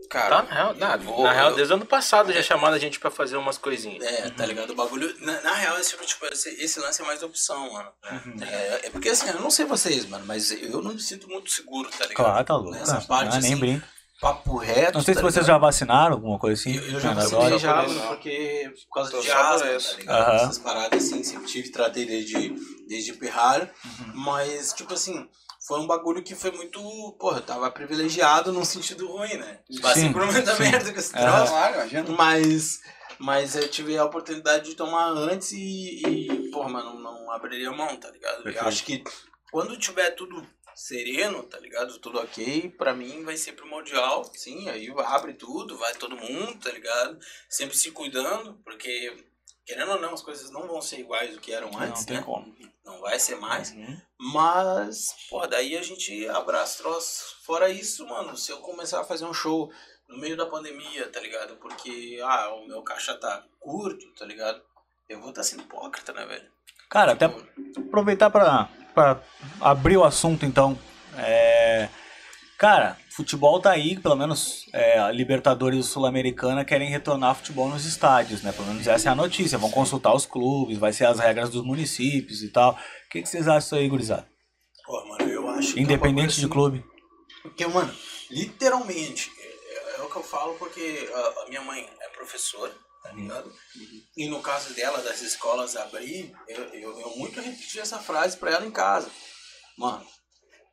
Cara, Tá, na real, na, vou- na real, eu- desde o ano passado já chamaram a gente pra fazer umas coisinhas. É, tá ligado? O bagulho. Na, na real, esse, tipo, esse, esse lance é mais opção, mano. É, é porque assim, eu não sei vocês, mano, mas eu não me sinto muito seguro, tá ligado? Claro, tá louco. Nessa Ah, parte, nem assim, brinca. Papo reto. Não sei se tá vocês ligado? já vacinaram, alguma coisa assim. Eu, eu já Ainda vacinei agora. já, Por mano, porque por causa Tô de asma, tá ligado? Aham. Essas paradas assim, sempre tive, tratei desde, desde pirralho. Uhum. Mas, tipo assim, foi um bagulho que foi muito. Porra, eu tava privilegiado num sentido ruim, né? Passei por muita sim. merda com esse troço. Imagina. Mas, mas eu tive a oportunidade de tomar antes e, e porra, mano, não abriria mão, tá ligado? Perfeito. Eu acho que quando tiver tudo sereno, tá ligado? Tudo ok, pra mim vai ser primordial, sim, aí abre tudo, vai todo mundo, tá ligado? Sempre se cuidando, porque querendo ou não, as coisas não vão ser iguais do que eram antes, Não tem né? como. Não vai ser mais. Uhum. Mas, pô, daí a gente abraça o troço. Fora isso, mano, se eu começar a fazer um show no meio da pandemia, tá ligado? Porque, ah, o meu caixa tá curto, tá ligado? Eu vou estar sendo hipócrita, né, velho? Cara, até aproveitar pra, pra abrir o assunto, então. É, Cara, futebol tá aí, pelo menos é, a Libertadores e Sul-Americana querem retornar futebol nos estádios, né? Pelo menos essa é a notícia. Vão consultar os clubes, vai ser as regras dos municípios e tal. O que, que vocês acham disso aí, gurizada? Pô, mano, eu acho que é Independente de assim- clube. Porque, mano, literalmente, é, é o que eu falo porque a, a minha mãe é professora, tá ligado? E no caso dela, das escolas abrir, eu, eu, eu muito repeti essa frase pra ela em casa. Mano,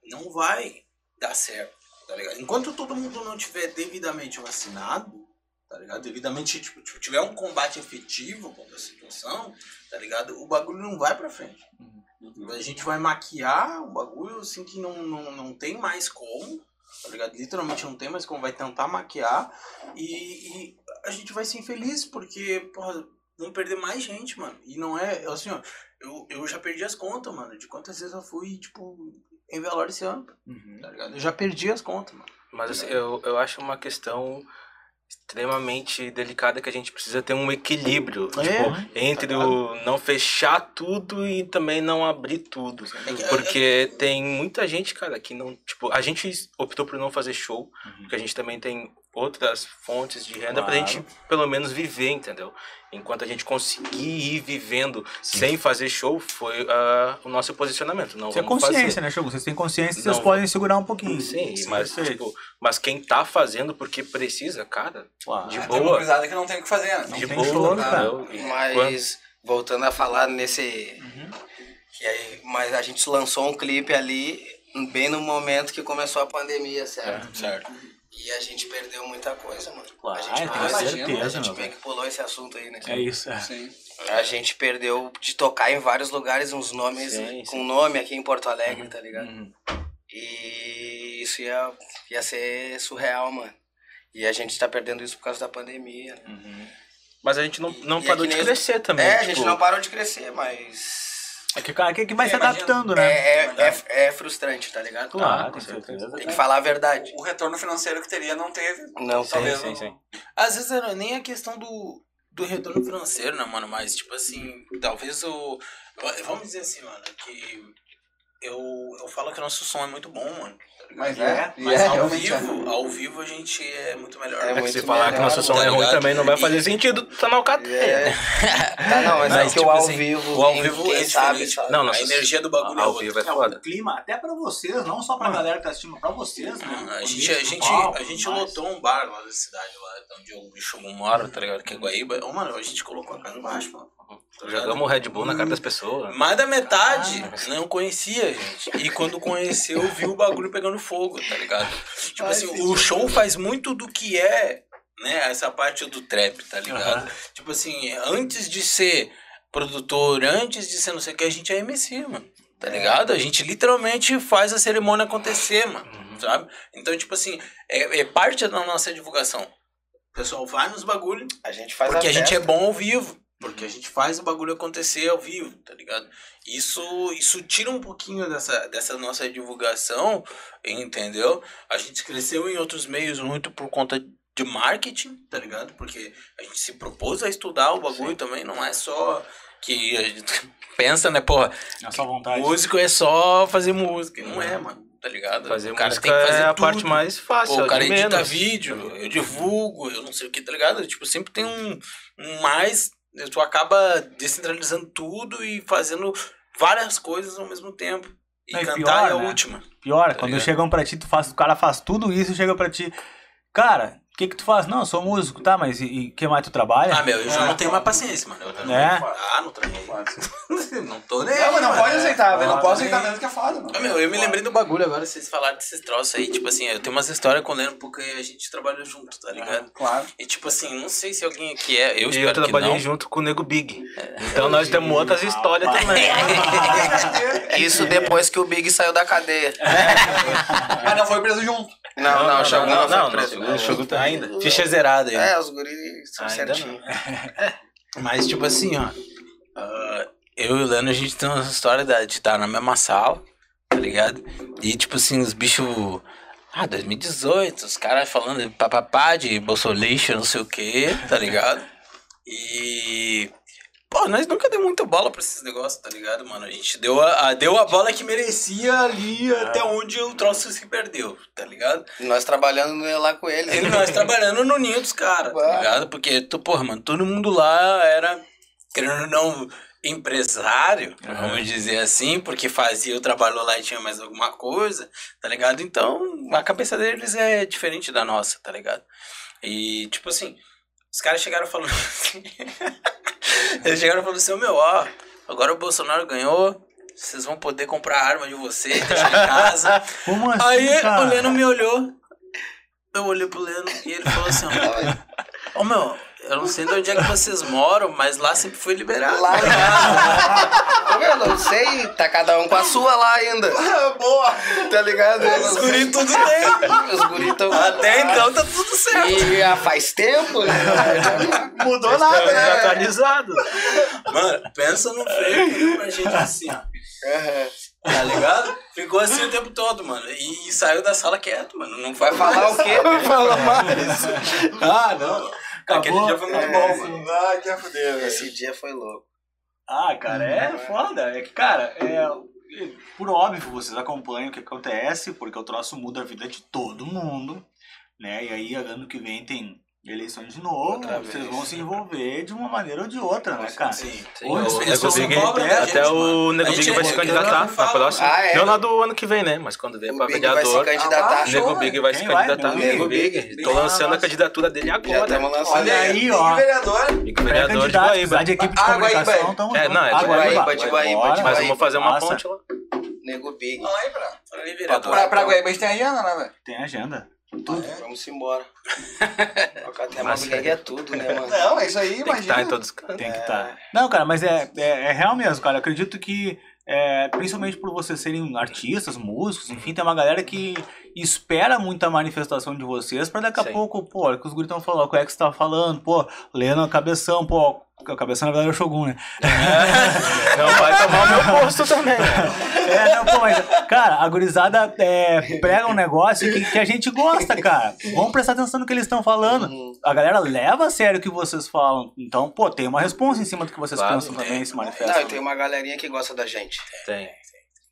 não vai dar certo, tá ligado? Enquanto todo mundo não tiver devidamente vacinado, tá ligado? Devidamente, tipo, tipo, tiver um combate efetivo contra a situação, tá ligado? O bagulho não vai pra frente. A gente vai maquiar um bagulho assim que não, não, não tem mais como, tá ligado? Literalmente não tem mais como, vai tentar maquiar e, e a gente vai ser infeliz porque, porra, vão perder mais gente, mano. E não é, assim, ó, eu, eu já perdi as contas, mano, de quantas vezes eu fui, tipo, em velório esse ano, tá ligado? Eu já perdi as contas, mano. Mas assim, eu, eu acho uma questão extremamente delicada que a gente precisa ter um equilíbrio É, tipo, entre o não fechar tudo e também não abrir tudo. É que- Porque tem muita gente, cara, que não. Tipo, a gente optou por não fazer show, porque a gente também tem outras fontes de renda pra Claro. gente pelo menos viver, entendeu? Enquanto a gente conseguir ir vivendo sem fazer show, foi ah, o nosso posicionamento. Não Isso é consciência, fazer. né, Chogo? Vocês têm consciência, vocês Não. podem segurar um pouquinho. Sim, mas, perfeito. tipo, mas quem tá fazendo porque precisa, cara, Claro. de Tem uma boa. gurizada que não tem o que fazer, né? Não de tem boa, show, cara? entendeu? Mas quando- voltando a falar nesse. Que aí, mas a gente lançou um clipe ali bem no momento que começou a pandemia, certo? Certo. E a gente perdeu muita coisa, mano. Claro, a gente, tem pulou- certeza, a gente velho. que pulou esse assunto aí, né? É isso. É. Sim. A gente perdeu de tocar em vários lugares uns nomes Sim, com sim. nome aqui em Porto Alegre, tá ligado? Uhum. E isso ia, ia ser surreal, mano. E a gente tá perdendo isso por causa da pandemia. né? Mas a gente não, não E parou é que de crescer também. É, a tipo, gente não parou de crescer, mas. É que, cara, que, que vai É, se imagina. adaptando, né? É, é, é, é frustrante, tá ligado? Claro, com com certeza. Tem que falar a verdade. O retorno financeiro que teria não teve. Não Sim, sim, sim. Às vezes não é nem a questão do, do retorno financeiro, né, mano? Mas, tipo assim, talvez o. Vamos dizer assim, mano, que eu, eu falo que o nosso som é muito bom, mano. Mas é, e Mas é, ao é. vivo, ao vivo a gente é muito melhor. É É que muito se falar que melhor, nosso som tá é ruim ligado? também não vai E- fazer sentido tá na alcateia. É. Tá, não, mas, <laughs> Mas, é que tipo o ao assim, vivo. o ao quem- vivo é sabe, sabe. Não, A nossa, energia do bagulho é ao outra. vivo é É, foda. o clima, até pra vocês, não só pra galera que tá assistindo, pra vocês, né? A gente, a gente, a gente lotou um bar lá da cidade, lá onde o bicho mora, tá ligado? Que é Guaíba. Ô, mano, a gente colocou a casa embaixo, mano. Jogamos o Red Bull na cara das pessoas. Mais da metade não conhecia, gente. E quando conheceu, viu o bagulho pegando fogo, tá ligado? Tipo Faz assim, sentido. o show faz muito do que é, né? Essa parte do trap, tá ligado? Tipo assim, antes de ser produtor, antes de ser não sei o que, a gente é MC, mano. Tá ligado? A gente literalmente faz a cerimônia acontecer, mano. Sabe? Então, tipo assim, é, é parte da nossa divulgação. O pessoal vai nos bagulhos A gente faz porque a, gente é bom ao vivo. Porque a gente faz o bagulho acontecer ao vivo, tá ligado? Isso, isso tira um pouquinho dessa, dessa nossa divulgação, entendeu? A gente cresceu em outros meios muito por conta de marketing, tá ligado? Porque a gente se propôs a estudar o bagulho também, não é só que a gente <laughs> pensa, né, porra, Na sua vontade. músico é só fazer música. Não é, mano, tá ligado? Fazer o cara música tem que fazer é a tudo. parte mais fácil, Pô, é o cara edita menos. vídeo, eu divulgo, eu não sei o que, tá ligado? Tipo, sempre tem um, um mais. Tu acaba descentralizando tudo e fazendo várias coisas ao mesmo tempo. E Não, cantar pior, é a né? última. Pior, Tá quando ligado? chegam pra ti, tu faz, o cara faz tudo isso e chega pra ti. Cara, que que tu faz? Não, eu sou músico, tá? Mas e, e que mais tu trabalha? Ah, meu, eu já não tenho mais paciência, mano. Eu não, É? Ah, não trabalhei. não tô nem. Não, mas não pode aceitar, velho. Não Ah, pode também. aceitar mesmo que é foda, mano. Ah, meu, eu me lembrei do bagulho agora, vocês falaram desses troços aí, tipo assim, eu tenho umas histórias com o Leandro porque a gente trabalhou junto, tá ligado? Claro. E tipo assim, não sei se alguém aqui é, eu E eu trabalhei não. junto com o Nego Big. Então nós temos outras histórias também. Isso depois que o Big saiu da cadeia. Mas não foi preso junto. Não, não, o Shogun não, não, foi preso. o Shogun tá ainda. Ficha zerada aí. É, os guris são certinhos. <laughs> Mas, tipo assim, ó. ah, eu e o Leno, a gente tem uma história de estar na mesma sala, tá ligado? E, tipo assim, os bichos. Ah, 2018, os caras falando de papapá, de bolsolixo, não sei o quê, tá ligado? E. Pô, nós nunca deu muita bola pra esses negócios, tá ligado, mano? A gente deu a, a- deu a bola que merecia ali até onde o troço se perdeu, tá ligado? Nós trabalhando lá com ele. E nós trabalhando no ninho dos caras, tá ligado? Porque, tu, porra, mano, todo mundo lá era, querendo ou não, empresário, vamos dizer assim, porque fazia o trabalho lá e tinha mais alguma coisa, tá ligado? Então, a cabeça deles é diferente da nossa, tá ligado? E, tipo assim, os caras chegaram falando <laughs> assim. Eles chegaram falando assim, "Ô, meu, ó, agora o Bolsonaro ganhou. Vocês vão poder comprar a arma de vocês, deixar em casa. <laughs> Como assim, Aí cara? o Leno me olhou. Eu olhei pro Leno e ele falou assim: Ó, meu, eu não sei de onde é que vocês moram, mas lá sempre foi liberado. Lá casa. Eu não sei, tá cada um com a sua lá ainda. <laughs> Boa! Tá ligado? Os guri tudo tem. Os guri tão... Até então tá tudo certo. E já faz tempo, né? Mudou nada, né? Desatualizado. Mano, pensa no freio pra gente assim, ó. Tá ligado? Ficou assim o tempo todo, mano. E, e saiu da sala quieto, mano. Não Vai falar o quê? Vai falar <laughs> mais. Ah, não. Aquele Acabou. dia foi muito É, bom, mano. Ah, que fuder, velho. Esse dia foi louco. Ah, cara, é foda. É que, cara, é. Por óbvio, vocês acompanham o que acontece, porque o troço muda a vida de todo mundo, né? E aí, ano que vem tem eleições de novo, Outra vocês vez. vão se envolver de uma maneira ou de outra, né, cara? Sim. Ou O eles- Nego eles são Big, cobra da até gente, o. Nego Big vai é- se é candidatar não na próxima. Ah, é? Não lá do ano que vem, né? Mas quando O pra Big vai se vereador. candidatar. O Nego Big vai se vai? candidatar. Nego Big? Big. Tô Big. lançando a Nossa. candidatura dele Já agora. estamos lançando. Olha aí, ó. vereador. Big vereador de Guaíba. de equipe de comunicação, Guaíba. tamo É, não, é de Guaíba, de Guaíba, Mas vamos fazer uma ponte lá. Nego Big. Pra, Guaíba a gente tem agenda, né, velho? Tem agenda. Vamos embora. <laughs> Até Mas- Big é tudo, né, mano? Não, é isso aí, Tem que estar imagina. em todos os cantos. Tem que estar. Não, cara, mas é, é, é real mesmo, cara. Eu acredito que, é, principalmente por vocês serem artistas, músicos, enfim, tem uma galera que espera muita manifestação de vocês pra daqui a Sim. pouco, pô, é que os guris estão falando, o que é que você tá falando, pô, Leno Cabeção, pô, o Cabeção na verdade é o Shogun, né? Não vai tomar o meu posto também. É, não, pô, mas, cara, a gurizada é, prega um negócio que, que a gente gosta, cara. Vamos prestar atenção no que eles estão falando. Uhum. A galera leva a sério o que vocês falam. Então, pô, tem uma resposta em cima do que vocês Claro, pensam também, se manifestam. Não, e tem uma galerinha que gosta da gente. Tem.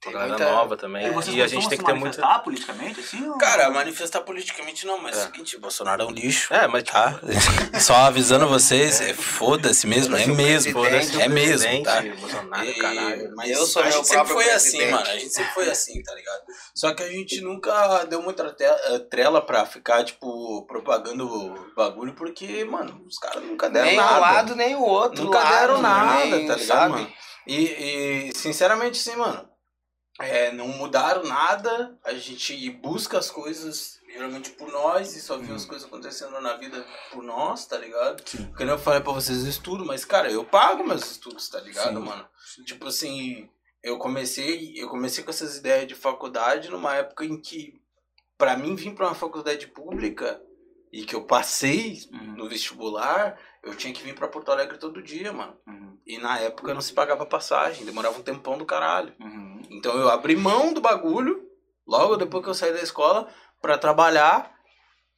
Tem Uma galera muita- nova também. E vocês E a gente tem que ter muita. manifestar politicamente, assim? ou- Cara, manifestar politicamente não, mas é É. o seguinte, Bolsonaro é um lixo. É, mas tipo, Tá? <laughs> Só avisando vocês, é, foda-se mesmo, é mesmo. É mesmo, tá? Bolsonaro, caralho. Mas Eu sou a gente sempre foi assim, mano. A gente sempre foi assim, tá ligado? Só que a gente nunca deu muita eh, trela pra ficar, tipo, propagando o bagulho, porque, mano, os caras nunca deram nem nada. um lado, nem o outro. Nunca lado, deram nada, nem, tá ligado, sabe? mano? E, e, sinceramente, sim, mano. É, não mudaram nada. A gente busca as coisas geralmente por nós e só vê as coisas acontecendo na vida por nós, tá ligado? Porque eu falei pra vocês eu estudo, mas, cara, eu pago meus estudos, tá ligado, Sim. mano? Tipo assim, eu comecei, eu comecei com essas ideias de faculdade numa época em que, pra mim, vir pra uma faculdade pública e que eu passei Uhum, no vestibular, eu tinha que vir pra Porto Alegre todo dia, mano. uhum, E na época não se pagava passagem, demorava um tempão do caralho. uhum. Então eu abri mão do bagulho, logo depois que eu saí da escola, pra trabalhar,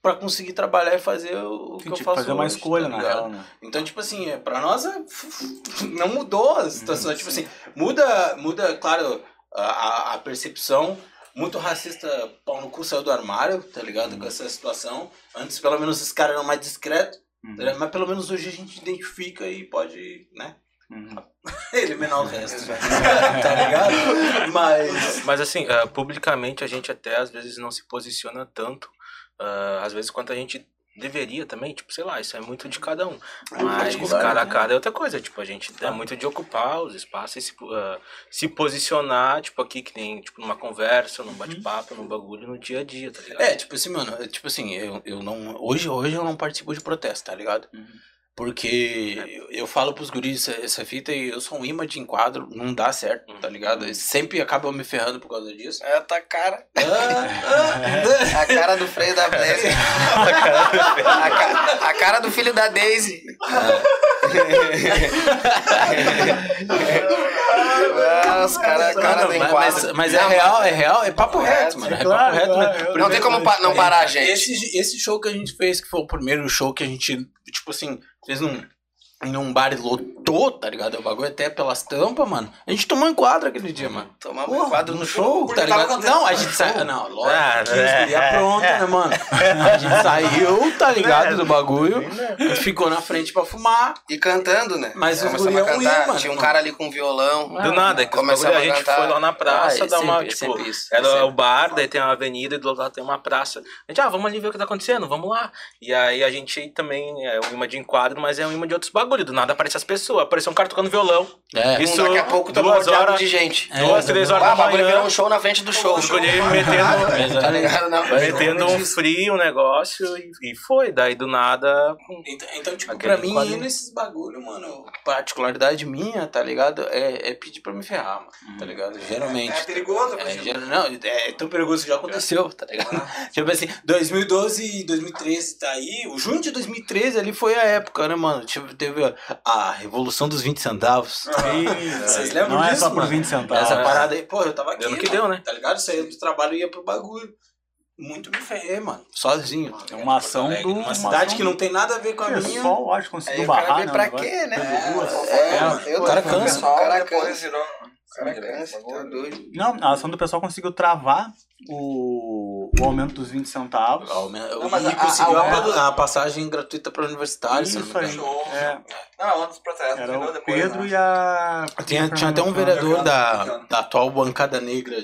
pra conseguir trabalhar e fazer o que Sim, eu tipo, faço fazer uma hoje, escolha, tá na real, né? Então, tipo assim, é, pra nós é, <laughs> não mudou a situação. Uhum, tipo assim, muda, muda, claro, a, a- percepção. Muito racista, pau no cu saiu do armário, tá ligado? Com essa situação. Antes, pelo menos, os caras eram mais discretos, Uhum, tá ligado? mas pelo menos hoje a gente identifica e pode, né? Uhum. Eliminar o resto. <laughs> tá ligado? Mas. Mas assim, ah, publicamente a gente até às vezes não se posiciona tanto, ah, às vezes quanto a gente deveria também, tipo, sei lá, isso é muito de cada um. Mas particular, cara a né? cara é outra coisa, tipo, a gente é muito de ocupar os espaços e se, ah, se posicionar, tipo, aqui que nem, tipo, numa conversa, num bate-papo, num bagulho, no dia a dia, tá ligado? É, tipo assim, mano, é, tipo assim, eu, eu não. Hoje, hoje eu não participo de protesto, tá ligado? Uhum. Porque eu, falo pros guris essa, essa fita e eu sou um imã de enquadro, não dá certo, tá ligado? Eles sempre acabam me ferrando por causa disso. É a tua cara. Ah, A cara do freio da Blaze. <laughs> a, ca- a cara do filho da Daisy. Ah, os caras cara Mano, do mas, enquadro. mas, mas é real, é real, é papo reto, mano. É papo Claro, reto, claro, né? Não tem como pa- não parar a gente. Esse, esse show que a gente fez, que foi o primeiro show que a gente, tipo assim, fez num, num bar e lotou, tá ligado? O bagulho até pelas tampas, mano. A gente tomou enquadro aquele dia, mano. Tomamos Porra, um quadro no show. tá ligado? Não, a gente saiu. Não, lógico Ah, que é, é, pronto, né, mano? <laughs> A gente saiu, tá ligado? Do bagulho. A gente ficou na frente pra fumar. E cantando, né? Mas Começamos gurião a cantar. ia, mano. Tinha um cara ali com violão. Do nada, a a gente cantar. foi lá na praça, Ah, é dar uma, sempre- é tipo, isso, era é sempre. o bar, daí tem uma avenida e do outro lado tem uma praça. A gente, ah, vamos ali ver o que tá acontecendo, vamos lá. E aí a gente também é um imã de enquadro, mas é um imã de outros bagulho. Do nada aparece as pessoas, apareceu um cara tocando violão. É. Isso, Daqui a pouco tomou duas horas, de gente. duas, três horas Ah, da o bagulho manhã. virou um show na frente do show. Guri metendo, <laughs> Tá ligado? Não. metendo um frio, um negócio, e, e foi. Daí do nada. Então, então, tipo, pra mim, quadrinho. ir nesses bagulho, mano, particularidade minha, tá ligado? É, é pedir pra me ferrar, mano, tá ligado? Geralmente. É perigoso, É, geral- não, é tão perigoso que já aconteceu, tá ligado? <laughs> Tipo assim, 2012 e 2013 tá aí. O junho de 2013 ali foi a época, né, mano? Tipo, teve a, a Revolução dos 20 centavos. Vocês lembram Não é disso? só por mano? 20 centavos. Essa parada aí, pô, eu tava aqui. Deu que mano, deu, né? Tá ligado? Saía do trabalho e ia pro bagulho. Muito me ferrei, mano. Sozinho. É uma ação do- uma cidade que não tem nada a ver com a minha. Pessoal, acho que Aí conseguiu o cara barrar, né? pra o negócio. quê, né? É, o tô- cansa. pessoal O cara cansa. O cara cansa, tá doido. Não, a ação do pessoal conseguiu travar o, o aumento dos 20 centavos. Não, mas e a- conseguiu a- a, a- a passagem gratuita para universitário. se não me Isso aí. É, Não, antes protestos. era o depois, Pedro né? e a. Tinha, tinha até um vereador da, da atual bancada negra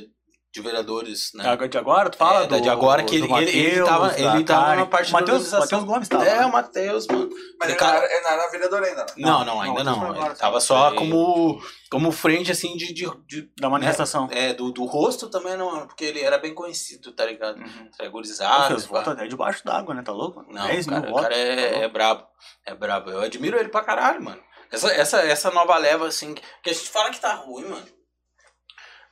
de vereadores, né? De agora, tu fala É, do, de agora, que ele- ele- ele Mateus, tava- ele tava na parte Mateus. Mateus Gomes tava. É, o Matheus, mano. Mas ele, Cara- não era, ele não era vereador ainda, né? Não, não, ainda não, não. agora, Ele tava só. como, como frente, assim, de, de, de- Da manifestação. É, do, do rosto também não, porque ele era bem conhecido, tá ligado? Uhum. Tregurizado. Fez voto até debaixo d'água, né? Tá louco? Não, 10 o mil cara, o cara tá é, é brabo. É brabo. Eu admiro ele pra caralho, mano. Essa, essa, essa nova leva, assim, que a gente fala que tá ruim, mano.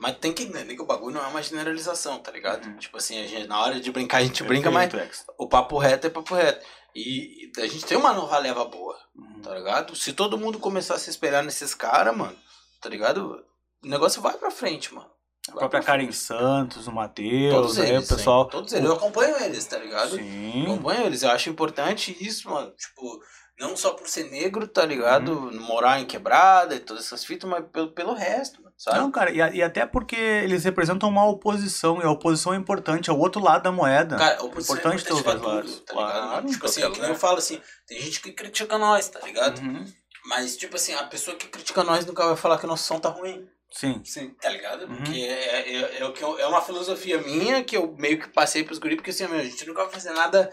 Mas tem que entender que o bagulho não é uma generalização, tá ligado? Uhum. Tipo assim, a gente, na hora de brincar, a gente brinca, mas Ex. o papo reto é papo reto. E, a gente tem uma nova leva boa, Uhum. tá ligado? Se todo mundo começar a se espelhar nesses caras, mano, tá ligado? O negócio vai pra frente, mano. A própria Karen Santos, o Matheus, eles, o pessoal. hein? Todos eles. Eu acompanho eles, tá ligado? Sim. acompanho eles. Eu acho importante isso, mano. Tipo, não só por ser negro, tá ligado? Uhum. Morar em quebrada e todas essas fitas, mas pelo, pelo resto. Sabe? Não, cara, e, e até porque eles representam uma oposição, e a oposição é importante, é o outro lado da moeda. Cara, a oposição importante ter os pra tudo, tá ligado? Claro, tipo assim, que nem eu falo assim, tem gente que critica nós, tá ligado? Uhum. Mas, tipo assim, a pessoa que critica nós nunca vai falar que nosso som tá ruim. Sim. Sim. Tá ligado? Uhum. Porque é, é, é, o que eu- é uma filosofia minha que eu meio que passei pros guris, porque assim, meu, a gente nunca vai fazer nada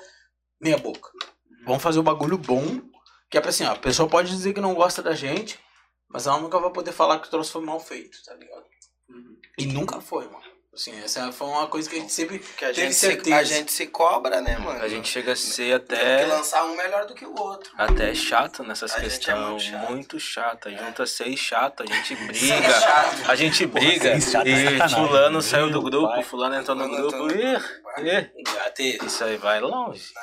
meia boca. Vamos fazer o bagulho bom, que é pra assim, ó, a pessoa pode dizer que não gosta da gente, mas ela nunca vai poder falar que o troço foi mal feito, tá ligado? E nunca foi, mano. Assim, essa foi uma coisa que a gente sempre Que a teve gente, se, certeza. a gente se cobra, né, mano? A gente chega a ser Tem até. que lançar um melhor do que o outro. Até chato nessas é questões, muito chato. muito chato. Junta seis chato, a gente Seis briga, chato. a gente briga. seis chato é E fulano saiu do Meu grupo, pai. fulano entrou no grupo. entrou Ih, ih, já teve. Isso aí vai longe. Ah,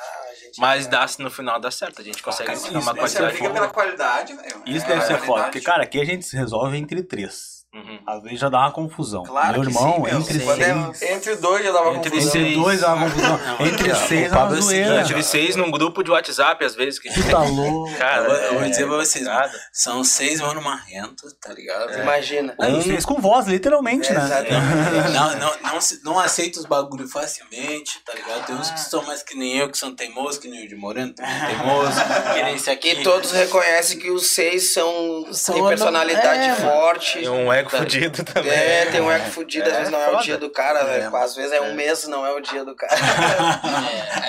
Mas dá, no final dá certo, a gente consegue cara, ensinar isso uma qualidade. briga foda. pela qualidade, velho. Isso É, deve ser foda, porque, cara, aqui a gente se resolve entre três. Uhum. Às vezes já dá uma confusão. Claro Meu que irmão, sim, meu. entre Quando é- seis. Entre dois já dava Entre confusão. Entre dois é uma confusão. Não, Entre seis é uma é zoeira. Eu tive seis num grupo de WhatsApp, às vezes. Que... Tu tá <laughs> louco. Cara, Eu vou- eu vou é dizer pra vocês, complicado. São seis mano marrento, tá ligado? Imagina. Não, Seis com voz, literalmente, É, né? exatamente. <laughs> Não, não, não, não aceita os bagulho facilmente, tá ligado? Tem uns que são mais que nem eu, que são teimosos, que nem o de Moreno, também é teimoso, que nem esse aqui. E todos reconhecem que os seis são, São têm personalidade é, mano. forte. Tem um ego fudido também. É, tem um eco fudido, às É, vezes não é o dia do cara, É, velho. Às vezes é um mês, não é o dia do cara. <laughs>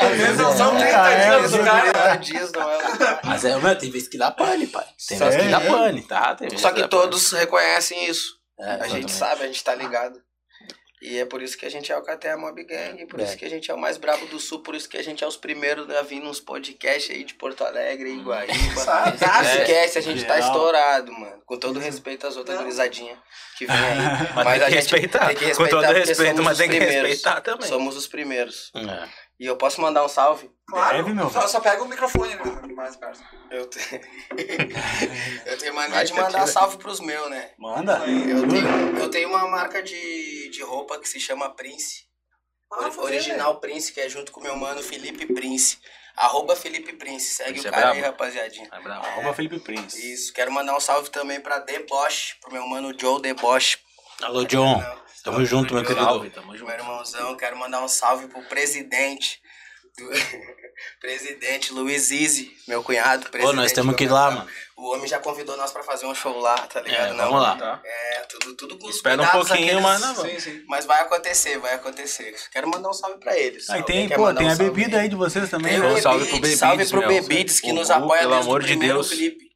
É, Às vezes não são 30 é, dias é, do é, cara. 30 dias não é o do cara. Mas é, meu, tem vezes que dá pane, pai. Tem vezes que dá pane, tá? Só que todos reconhecem isso. É, A gente sabe, a gente tá ligado. E é por isso que a gente é o Caté Mob Gang, por É. isso que a gente é o mais brabo do sul, por isso que a gente é os primeiros a vir nos podcasts aí de Porto Alegre, Iguaíba. Sabe? Ah, É. esquece, a gente tá estourado, mano. Com todo respeito às outras gurizadinhas que vêm aí. <laughs> Mas, tem a que gente respeitar. tem que Com todo respeitar porque respeito, mas os tem que primeiros. respeitar também. Somos os primeiros. É. E eu posso mandar um salve? Claro, Deve, meu só, só pega o microfone né, mais perto. Eu, te... <laughs> eu tenho mania de mandar salve pros meus, né? Manda. Eu tenho, eu tenho uma marca de, de roupa que se chama Prince. Ah, Ori- Original Prince, que é junto com meu mano Felipe Prince. Arroba Felipe Prince. Segue Esse o é cara aí, brabo. rapaziadinha. É bravo. Arroba Felipe Prince. Isso, quero mandar um salve também pra Deboche, pro meu mano Joe Deboche. Alô, John. Tamo junto, meu querido. Salve, tamo Meu junto. irmãozão, quero mandar um salve pro presidente. do- <laughs> presidente Luiz Izzi, meu cunhado. Pô, Presidente nós temos que ir lá, mano. O homem já convidou nós pra fazer um show lá, tá ligado? É, Não, vamos lá. Tá. É, tudo, tudo com os Espera um pouquinho, aqueles- mas não. Sim, sim. Mas vai acontecer, vai acontecer. Quero mandar um salve pra eles. Aí Alguém tem, pô, tem um a salve bebida aí de vocês também, Tem né? Um salve Bebides, pro salve Bebides, pro meu. Bebides que O nos apoia pelo desde amor o de primeiro Deus. clipe.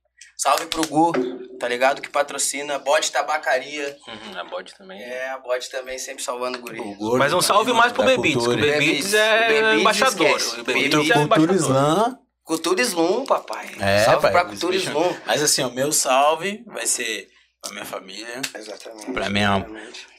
Salve pro Gu, tá ligado? Que patrocina. Bode Tabacaria. Uhum, a bode também. É, a Bode também sempre salvando o guri. Mas um salve mais pro Da Bebides, que o cultura. Bebides é Bebides, embaixador. esquece. O Bebides é Cultura embaixador. Slam. Cultura Slum, papai. É, salve pai, pra Cultura Slum. Mas assim, o meu salve vai ser pra minha família, Exatamente. pra minha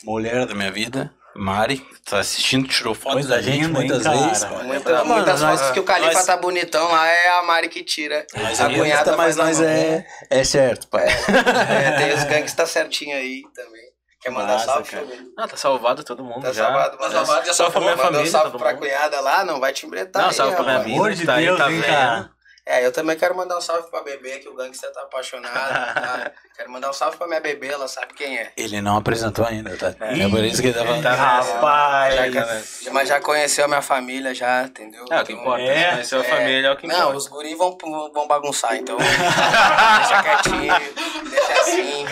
mulher da minha vida, Mari, que tá assistindo, tirou foto da gente linda, hein, muitas cara? vezes. Muita- Mano, muitas nós- fotos que o Califa nós- tá bonitão lá é a Mari que tira. Nós a é cunhada mas nós é, é certo, pai. É, tem os gangsta certinho aí também. Quer mandar Massa, salve, cara. Ah, tá salvado todo mundo Tá já. salvado, Tá mas salvado, já Salve pra minha Mandou família, salve todo pra cunhada lá, não vai te embretar. Não, aí, salve pra minha amor de que tá aí, Deus, tá hein, vendo. cara? É, eu também quero mandar um salve pra bebê, que o gangster tá apaixonado. tá? <laughs> Quero mandar um salve pra minha bebê, ela sabe quem é. Ele não apresentou ainda, tá? É por isso que ele tá falando. Rapaz. Já- mas já conheceu a minha família, já, entendeu? É, o que importa. É, É, Conhecer a família é o que importa. Não, os guris vão, vão bagunçar, então <laughs> deixa quietinho, deixa assim.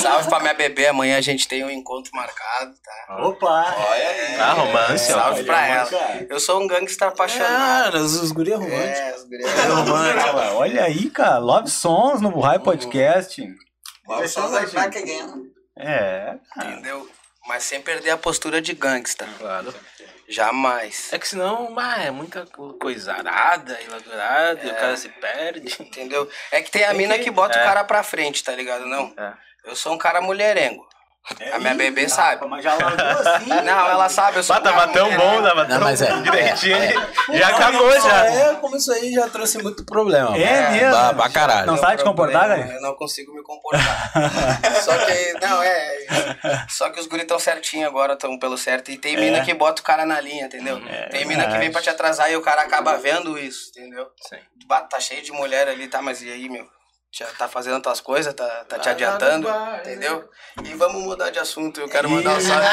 Salve pra minha bebê, amanhã a gente tem um encontro marcado, tá? Opa. Olha aí. Ah, romance, ó. Salve pra ela. cara. Eu sou um gangster apaixonado. Ah, os, os guri é romântico. É, os guris. Cara, Olha aí, cara. Love Songs no Burrai Podcast. Love Songs are back again. É. Entendeu? Mas sem perder a postura de gangsta. Claro. Jamais. É que senão, bah, é muita co- coisa arada, elaborada, e o cara se perde. Entendeu? É que tem a mina que, bota é. o cara pra frente, tá ligado? Não. É. Eu sou um cara mulherengo. A minha bebê sabe. Mas já largou assim. <laughs> Não, ela sabe, eu sou cara tava tão bom, tava Não, tão mas é. direitinho. É. Já acabou, já. É, como isso aí já trouxe muito problema. É mano. mesmo? Pra, pra caralho. Não sabe te comportar, cara? Eu não consigo me comportar. <laughs> Só que, não, é. Só que os guris tão certinho agora, tão pelo certo. E tem mina que bota o cara na linha, entendeu? tem mina que vem pra te atrasar e o cara acaba vendo isso, entendeu? Sim. Tá cheio de mulher ali, tá? Mas e aí, meu? Já tá fazendo tuas coisas, tá, tá te adiantando, entendeu? E vamos mudar de assunto. Eu quero mandar um salve <laughs>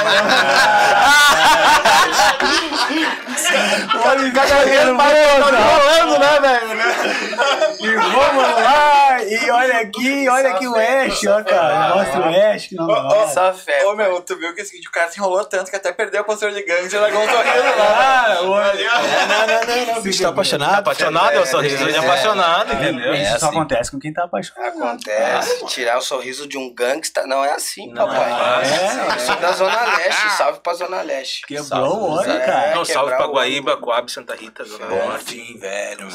Olha, cada vez mais tá rolando, né, velho? E vamos lá. E olha aqui, olha aqui o Ash, ó, cara. Mostra o Ash. que não pra... Só fé. Ô meu, tu viu que é o seguinte, o cara se enrolou tanto que até perdeu a postura de gangue e largou um sorriso lá. Ah, olha. É, não, não, não, não. O bicho tá apaixonado. Apaixonado é o sorriso de apaixonado, entendeu? É Isso só assim. acontece com quem tá apaixonado. Acontece. Tirar o sorriso de um gangsta não é assim, Não, papai. é, Eu sou da Zona Leste. Salve pra Zona Leste. Quebrou o olho, É, cara. Não, salve quebrar pra o Guaíba, Coab, Santa Rita, Zona Norte. fim, velho.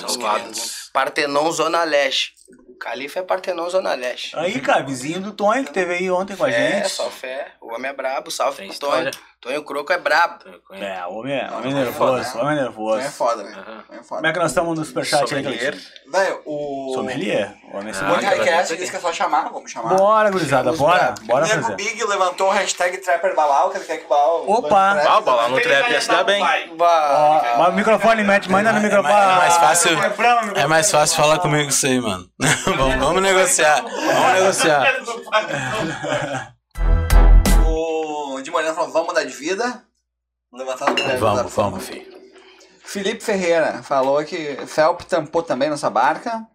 Partenon Zona Leste. O Califa é Partenon Zona Leste. Aí, cara, vizinho do Tonho que teve aí ontem com a É, gente. só fé. O homem é brabo. Salve Tem pro história. Tonho. Tonho Croco é brabo. É, homem é, homem é Não, é foda, nervoso, né? homem é Não nervoso. é foda, velho. Aham. Não é Como foda. é que nós estamos no superchat aí. Cleitinho? Velho, o... Sommelier. O homem é Ah, O sommelier. cara. Highcast disse que é só chamar, vamos chamar. Bora, gurizada, bora. Bora fazer. Big levantou o hashtag Trapper Balau, que ele quer que o Balau... Opa! Ah, o Balau no trap ia se dar bem. Mas o microfone, mete, manda no microfone. é mais fácil- o. É mais fácil falar comigo isso aí, mano. <laughs> vamos, vamos negociar. Vamos negociar. <laughs> Moreno falou, vamos mudar de vida. Vamos, vamos, filho. Felipe Ferreira falou que Felp tampou também nossa barca.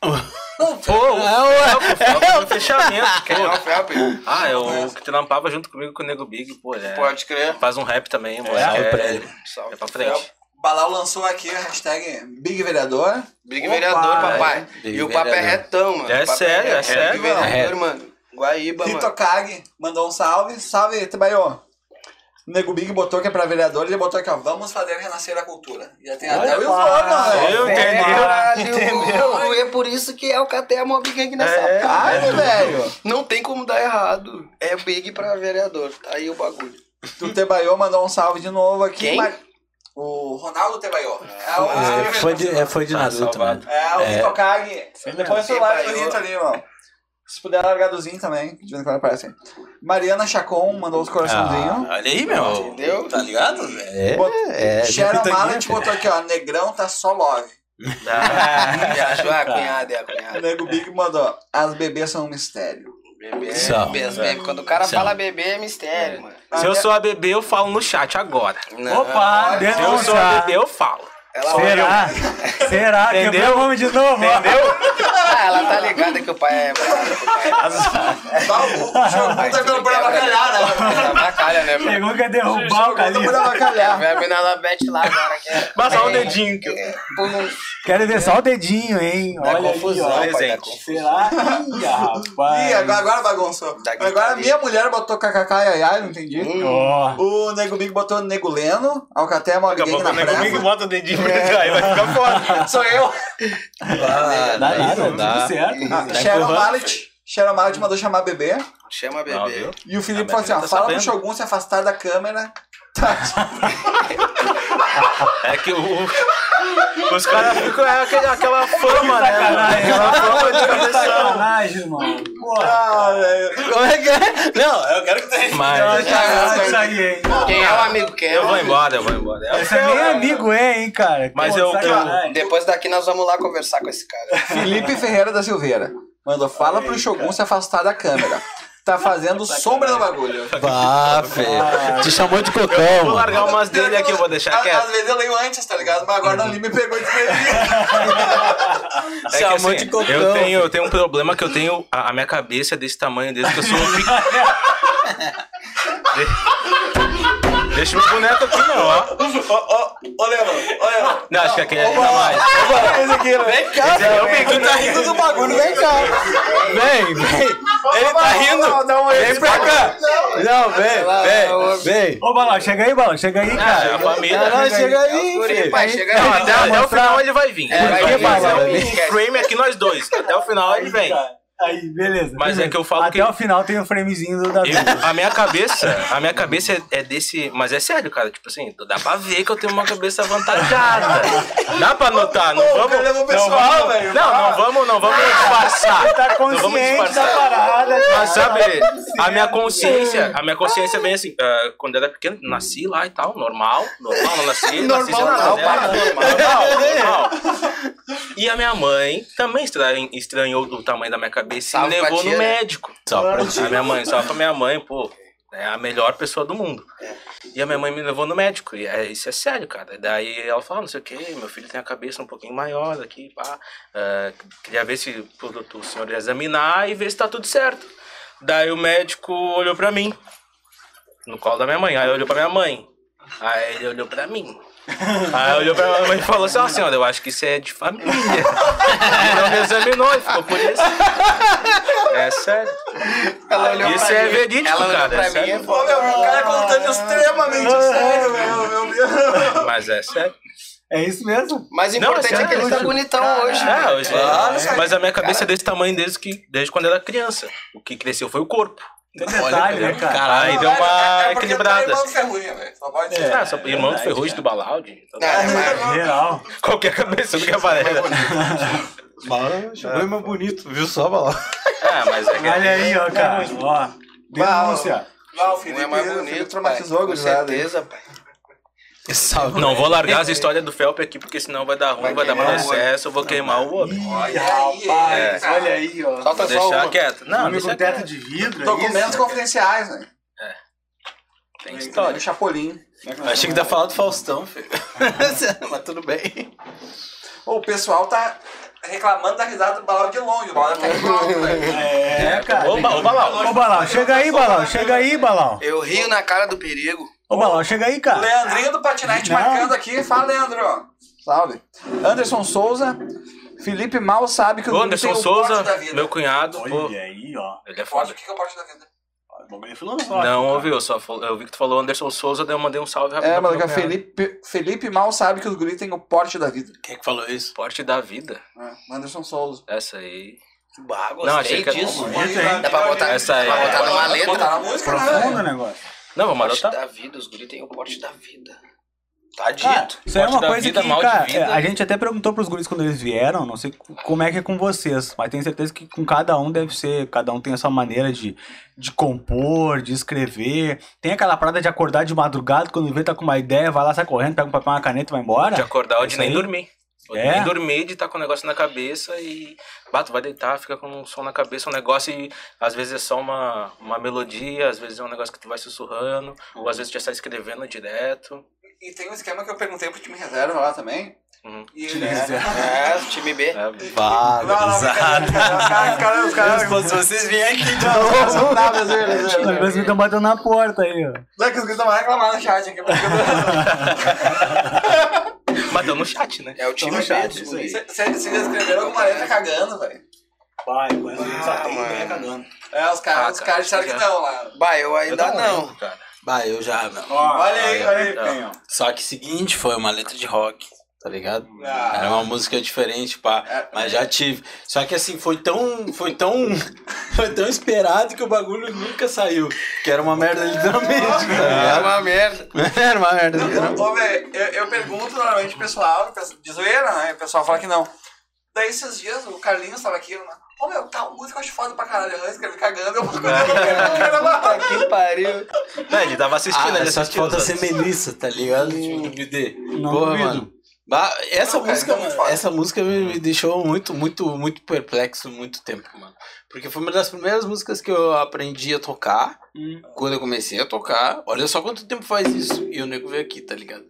<laughs> Pô, é o fechamento. Quem é o. Felp? Ah, é o que trampava junto comigo com o Nego Big, pô, é. Pode crer. Faz um rap também, mano. salve é, pra ele. Salve É pra frente. Felp. Balau lançou aqui a hashtag Big Vereador. Big Opa, vereador, papai. Big e o papo é retão, mano. É sério, é reto. sério, Big vereador, mano. Mano. Guaíba, Rito mano. Kag mandou um salve. Salve, Tebaiô. O Nego Big botou que é pra vereador, ele botou aqui, ó, vamos fazer renascer a cultura. Já tem até o slogan, velho. entendeu? Entendeu? É por isso que é o Caté Mob Gang nessa É, parte, Caralho, velho. Não tem como dar errado. É Big pra vereador. Tá aí o bagulho. O Tebaiô mandou um salve de novo aqui. Quem? mas- O Ronaldo Tebaiô. É o É, foi de, é, foi de Tá Naruto, né? É, o É. Hitokage. Depois do live do. Rito ali, irmão. Se puder largar do Zinho também, de vez em quando aparece. Mariana Chacon mandou os coraçãozinhos. Ah, olha aí, meu. Entendeu? Tá ligado? É, Bot- é. Sharon Pitangui, Mallet botou aqui, ó. Negrão tá só love. <laughs> Achou a cunhada, é a cunhada. O Nego Big mandou. As bebês são um mistério. Bebê, São. bebê, as bebê. Quando o cara São. fala bebê, é mistério, mano. Se eu sou a bebê, eu falo no chat agora. Não. Opa, Se eu sou a bebê, eu falo. Ela, Será? Será? Entendeu? Quebrou o homem de novo. Entendeu? Ah, ela tá ligada que o pai é pai <laughs> Tá, o jogo tá pelo pra avacalhar, né? é bacalha, né? Pegou que ia derrubar o Tá Calil. por avacalhar. Vem a mina ela bete lá agora. É... Passar o É, dedinho que eu... Pum. Quero ver só o dedinho, hein? Olha confusão, aí, ó. Será? Ih, rapaz. Ih, agora, agora bagunçou. Tá Agora gritaria. minha mulher botou kkk ai ai, não entendi. O Nego Big botou Nego Leno, Alcaté a Morgan na o nego frente. Big bota o dedinho trás, <laughs> aí vai ficar foda. Sou eu. Ah, Dá nada, tudo dá. certo. Ah, Tá Sharon empurrando, Mallet. Sharon Mallet mandou chamar bebê. Chama Não, bebê. E o Felipe falou assim: ó, tá fala pro. Shogun se afastar da câmera. É que o... os caras ficam... É aquele, aquela fama, né? Aquela fama de cabeção. sacanagem, mano. Porra. Ah, velho. Como é que é? Não, eu quero que tu Mas... Quem é o amigo? Quem é Eu vou embora, eu vou embora. É o Esse é nem amigo, é, hein, cara? Mas Pô, eu- sacanagem. Depois daqui nós vamos lá conversar com esse cara. Felipe Ferreira da Silveira. Mandou, fala pro Shogun se afastar da câmera. Tá fazendo sombra no bagulho. Vá, Fê. Te chamou de cocão, Vou mano. largar umas dele aqui, eu vou deixar Às, quieto. às vezes eu leio antes, tá ligado? Mas agora não li me pegou desprevenido. É Chamou assim, de cocão. eu, tenho, eu tenho um problema que eu tenho. A, a minha cabeça é desse tamanho, desde que eu sou um pequeno. Deixa meu boneco aqui, não, ó. Ô, ô, Leandro, ô, Leandro. Não, acho que aquele ali tá mais. Esse aqui, vem cá. Esse é o Tu tá rindo do bagulho, vem cá. Vem, vem. Ele tá rindo. Dá um Vem pra cá. Não, vem, vem, vem. Ô, Balão, chega aí, Balão, chega aí, Ah, cara. a família. Não, não, chega aí, pai, chega Não, aí. até, o final ele vai vir. É, vai vir. frame aqui nós dois. Até o final ele vem. Aí, beleza. Mas é que eu falo Até que- o final tem o framezinho do Davi. Eu- a minha cabeça, a minha cabeça é, é desse. Mas é sério, cara. Tipo assim, dá pra ver que eu tenho uma cabeça avantajada. Dá pra notar, não vamos. Não pessoal, vamos, velho. não, não vamos, não vamos disfarçar. Tá Não vamos consciente da disfarçar. parada. Mas cara. sabe, a minha consciência, a minha consciência é bem assim, ah, quando eu era pequeno, nasci lá e tal, normal, normal, não nasci, nasci sem nada, Normal, né? para, normal, normal. E a minha mãe também estranhou, estranhou o tamanho da minha cabeça e Salve me pra levou tia, no né? médico. Só pra. A minha mãe, só pra minha mãe, pô, é a melhor pessoa do mundo. E a minha mãe me levou no médico, e é, isso é sério, cara. Daí ela falou, não sei o que, meu filho tem a cabeça um pouquinho maior aqui, pá. Ah, queria ver se o, o senhor ia examinar e ver se tá tudo certo. Daí o médico olhou pra mim, no colo da minha mãe, aí olhou pra minha mãe. Aí ele olhou pra mim. Aí olhou pra minha mãe e falou assim, ó senhora, eu acho que isso é de família. E não me examinou e ficou por isso. É sério. Ela olhou Isso pra é mim. verídico, Ela olhou cara, pra é mim sério. e falou, Ô, meu, o cara contando extremamente sério, meu, meu Deus. Mas é sério. É isso mesmo. Mas o Não, importante é é que ele tá bonitão hoje. É, hoje Claro, é. Mas a minha cabeça é desse tamanho desde, que, desde quando eu era criança. O que cresceu foi o corpo. Tem detalhe, né, cara? Aí deu uma É é equilibrada. irmão do Ferrugem, velho. Só pode ser. Ah, só irmão do Ferrugem do Balaldi. É, mas- Geral. Qualquer cabeça do que aparece. Mano, chegou meu bonito, viu só, Balão? Ah, mas é que. Olha aí, ó, cara. Ó. Denúncia. Não, o Felipe, é mais bonito, pai. traumatizou, Com certeza, pai. Salve. Não vou largar as histórias do Felpe aqui, porque senão vai dar ruim, vai, Vai dar queimar o processo, eu vou queimar o outro. Olha rapaz. aí, Olha aí, ó. Solta só deixar uma. quieto. Não, com deixa teto quieto. de vidro, é Documentos confidenciais, né? Tem O história. Chapolin. Achei que tá falando do Faustão, filho. <laughs> Mas tudo bem. Ô, O pessoal tá reclamando da risada do balão de longe. O balão tá velho. É, cara. Ô, Ba- ô, Balau. Balão, chega aí, Balão. Chega aí, Balão. Eu rio na cara do perigo. Ô, Balão, chega aí, cara. Leandrinho do Patinete Não. marcando aqui. Fala, Leandro. Salve. Anderson Souza. Felipe mal sabe que o Ô, Anderson tem o Souza, porte da vida. meu cunhado, pô, Olha aí, ó. ele é foda. o que é o porte da vida? O bagulho é. Não ouviu, só fal- eu vi que tu falou Anderson Souza, daí eu mandei um salve rápido. É, mano, cunhado. Felipe, Felipe mal sabe que os guri tem o porte da vida. Quem é que falou isso? Porte da vida. É, Anderson Souza. Essa aí. Bah, Não, achei que era- disso. Dá pra botar, Essa aí. dá pra botar numa letra. Botar na música, né, Profundo o negócio. Não, vamos Porte adotar. da vida, os guri tem o porte da vida. Tá dito. Cara, isso é uma da coisa vida, que, cara, vida. a gente até perguntou pros guris quando eles vieram, não sei como é que é com vocês, mas tenho certeza que com cada um deve ser, cada um tem a sua maneira de, de compor, de escrever. Tem aquela parada de acordar de madrugada, quando vê tá com uma ideia, vai lá, sai correndo, pega um papel, uma caneta e vai embora. De acordar ou de nem aí? dormir. É? nem dormir, de estar com o negócio na cabeça e. Bato, vai deitar, fica com um som na cabeça, um negócio e às vezes é só uma, uma melodia, às vezes é um negócio que tu vai sussurrando, ou às vezes tu já está escrevendo direto. E tem um esquema que eu perguntei pro time reserva lá também. Uhum. E Time reserva. É, time B. É, brincadeira, Os caras, os caras, os caras. Se vocês vierem aqui de Não, novo. me zoeira. estão batendo na porta aí, ó. Não é que os guris estão reclamando no chat aqui. Deu no chat, né? É o time chat. Vocês escreveram alguma letra cagando, velho. Vai, mas só tem ideia cagando. É, os caras, Ah, os cara, caras disseram já. que não lá. Bah, eu ainda Eu não. lembro, cara. Bah, eu já, meu. Olha aí, olha aí, Não. Penho. Só que seguinte, foi uma letra de rock, tá ligado? Ah. Era uma música diferente, pá. É. Mas já tive. Só que assim, foi tão. Foi tão. <laughs> Foi tão esperado que o bagulho nunca saiu. Que era uma merda literalmente, tá É ligado? uma merda. <laughs> Era uma merda. Ô, velho, eu, eu pergunto normalmente pro pessoal, de zoeira, né? O pessoal fala que não. Daí esses dias o Carlinhos tava aqui, né? Ô meu, tá, uma música eu acho foda pra caralho. Eu escrevi cagando, eu vou Que pariu. Não, ele tava assistindo, Ah, ele só assistiu. falta ser. Melissa, tá ligado? Tipo, me dê. Não Porra, duvido. mano. Essa Não, cara, música, então é foda. essa música me, deixou muito, muito, muito perplexo muito tempo, mano. Porque foi uma das primeiras músicas que eu aprendi a tocar. Hum. Quando eu comecei a tocar, olha só quanto tempo faz isso. E o nego veio aqui, tá ligado?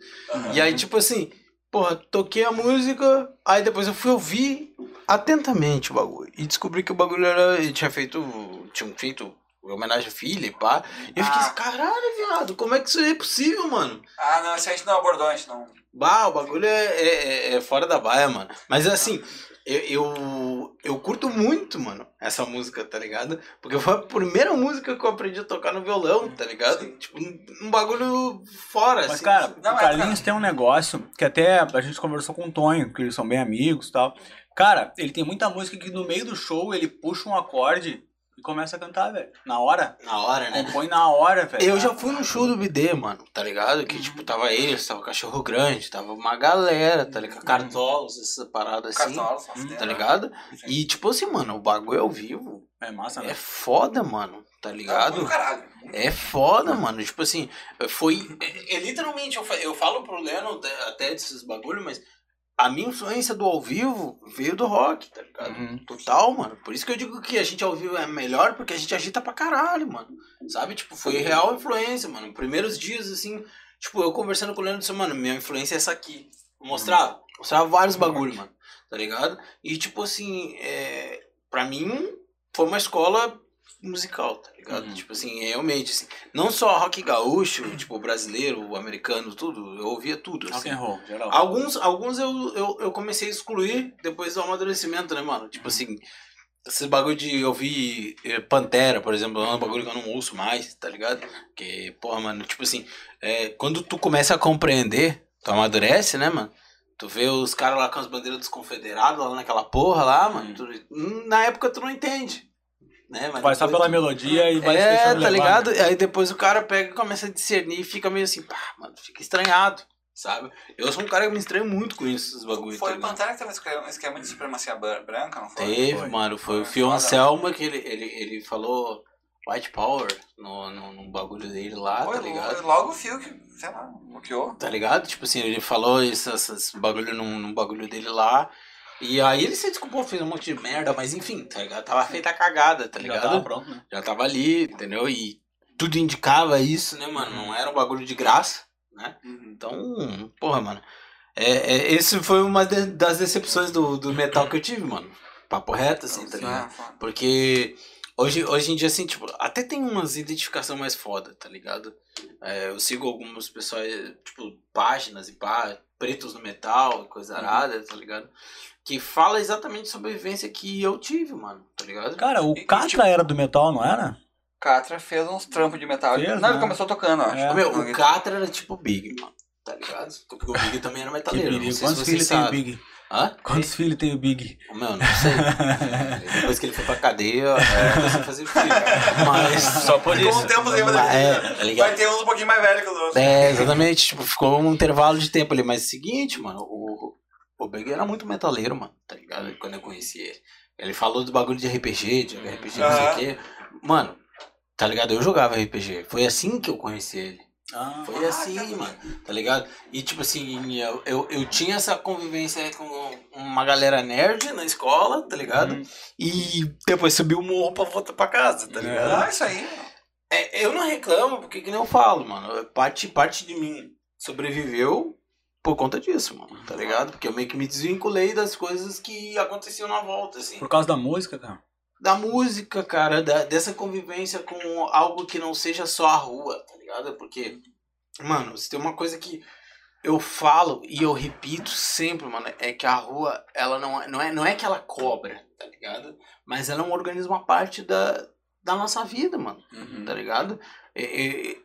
E aí, tipo assim, porra, toquei a música, aí depois eu fui ouvir atentamente o bagulho. E descobri que o bagulho era. Tinha feito. Tinha feito homenagem à filha e pá. E eu fiquei Ah. assim, caralho, viado, como é que isso é possível, mano? Ah, não, esse a gente não abordou, a gente não. Bah, o bagulho é, é, é fora da baia, mano. Mas assim, eu, eu, eu curto muito, mano, essa música, tá ligado? Porque foi a primeira música que eu aprendi a tocar no violão, tá ligado? Tipo, um, um bagulho fora, Mas, assim. cara, Não, o é, Carlinhos tem um negócio que até a gente conversou com o Tonho, que eles são bem amigos e tal. Cara, ele tem muita música que no meio do show ele puxa um acorde e começa a cantar, velho. Na hora. Na hora, né? Compõe na hora, velho. Eu já fui no show do BD, mano, tá ligado? Que, tipo, tava eles, tava o Cachorro Grande, tava uma galera, tá ligado? Cartolos, essa parada assim, Cartola, só Hum, tá der. ligado? E, tipo assim, mano, o bagulho ao vivo É massa, né? é foda, mano, tá Do ligado? caralho. É foda, mano. Tipo assim, foi. É, é literalmente, eu, fa- eu falo pro Leno até- até desses bagulho, mas a minha influência do ao vivo veio do rock, tá ligado? Uhum. Total, mano. Por isso que eu digo que a gente ao vivo é melhor, porque a gente agita pra caralho, mano. Sabe? Tipo, foi real influência, mano. Primeiros dias, assim, tipo, eu conversando com o Leandro, disse, mano, minha influência é essa aqui. Mostrava, mostrava vários bagulho, mano. Tá ligado? E, tipo assim, é, pra mim, foi uma escola musical, tá ligado? Uhum. Tipo assim, realmente, assim. Não só rock gaúcho, tipo, brasileiro, americano, tudo. Eu ouvia tudo, Rock assim. and roll, geral. Alguns, alguns eu, eu, eu comecei a excluir depois do amadurecimento, né, mano? Tipo assim, esses bagulho de ouvir eh, Pantera, por exemplo, é um bagulho que eu não ouço mais, tá ligado? Que, porra, mano, tipo assim, é, quando tu começa a compreender, tu amadurece, né, mano? Tu vê os caras lá com as bandeiras dos confederados lá naquela porra lá, mano. tu- na época tu não entende. Né? Mas Vai só pela tu- melodia e vai se é, tá levar, ligado? né? Aí depois o cara pega e começa a discernir e fica meio assim, pá, mano, fica estranhado, sabe? Eu sou um cara que me estranho muito com isso, esses bagulho. Foi tá o? Pantera que teve um esquema- de supremacia bran- branca, não foi? Teve, Foi. mano, foi o Foi Fio foda. Anselmo que ele, ele, ele falou White Power no, no, no bagulho dele lá, Foi tá ligado? logo o fio que, sei lá, bloqueou. Tá ligado? Tipo assim, ele falou esse, esses bagulho num, num bagulho dele lá. E aí ele se desculpou, fez um monte de merda, mas enfim, tá ligado? Tava feita a cagada, tá Já ligado? tava pronto, né? já tava ali, entendeu? E tudo indicava isso, né, mano? Não era um bagulho de graça, né? Então, porra, mano. É, é, esse foi uma de- das decepções do, do metal que eu tive, mano. Papo reto, assim, tá ligado? Foda. Porque hoje, hoje em dia, assim, tipo, até tem umas identificação mais foda, tá ligado? É, eu sigo algumas pessoas, tipo, páginas e pá, pretos no metal, coisa arada, tá ligado? Que fala exatamente sobre a vivência que eu tive, mano, tá ligado? Cara, o E- Catra tipo- era do metal, não era? Catra fez uns trampos de metal. Fez, não, ele né? começou tocando, acho. É. Meu, o Catra era tipo Big, mano. Tá ligado? Porque o Big também era metaleiro. Não sei Quantos filhos tem o. Big? Hã? Quantos filhos tem o Big? Meu, não sei. <laughs> Depois que ele foi pra cadeia, é, eu comecei a fazer filho. Mas. Só por Ficou isso. um tempo sem Mas, fazer é, tá ligado? Vai ter uns um pouquinho mais velhos que os outros. É, exatamente. Tipo, ficou um intervalo de tempo ali. Mas é o seguinte, mano, o, o Big era muito metaleiro, mano, tá ligado? Quando eu conheci ele. Ele falou do bagulho de RPG, de RPG, não sei o quê. Mano, tá ligado? Eu jogava RPG. Foi assim que eu conheci ele. Ah, Foi assim, mano, tá ligado? E tipo assim, eu, eu, eu tinha essa convivência com uma galera nerd na escola, tá ligado? Uhum. E depois subi o morro pra voltar pra casa, tá ligado? Ah, isso aí. É, eu não reclamo, porque que nem eu falo, mano. Parte, parte de mim sobreviveu por conta disso, mano, tá ligado? Porque eu meio que me desvinculei das coisas que aconteciam na volta, assim. Por causa da música, cara? Da música, cara, da- dessa convivência com algo que não seja só a rua, tá ligado? Porque, mano, se tem uma coisa que eu falo e eu repito sempre, mano, é que a rua, ela não é, não é, não é que ela cobra, tá ligado? Mas ela é um organismo à parte da, da nossa vida, mano tá ligado?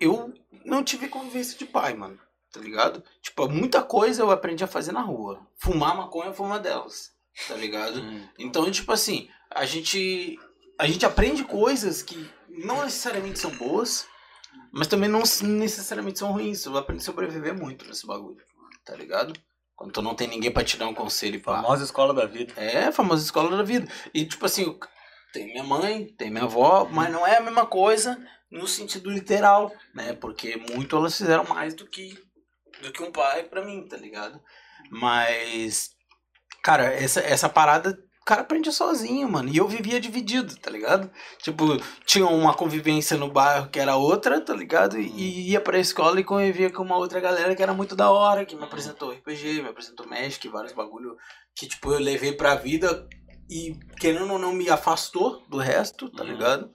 Eu não tive convivência de pai, mano, tá ligado? Tipo, muita coisa eu aprendi a fazer na rua. Fumar maconha foi uma delas, tá ligado? Então, tipo assim, a gente, a gente aprende coisas que não necessariamente são boas, mas também não necessariamente são ruins. Eu aprendi a sobreviver muito nesse bagulho, tá ligado? Quando tu não tem ninguém pra te dar um conselho pá. Famosa escola da vida. É, a famosa escola da vida. E tipo assim, tem minha mãe, tem minha avó, mas não é a mesma coisa no sentido literal, né? Porque muito elas fizeram mais do que do que um pai pra mim, tá ligado? Mas cara, essa essa parada o cara aprende sozinho, mano. E eu vivia dividido, tá ligado? Tipo, tinha uma convivência no bairro que era outra, tá ligado? E, e ia pra escola e convivia com uma outra galera que era muito da hora, que me apresentou RPG, me apresentou Magic, vários bagulho que, tipo, eu levei pra vida e, querendo ou não, me afastou do resto, tá ligado?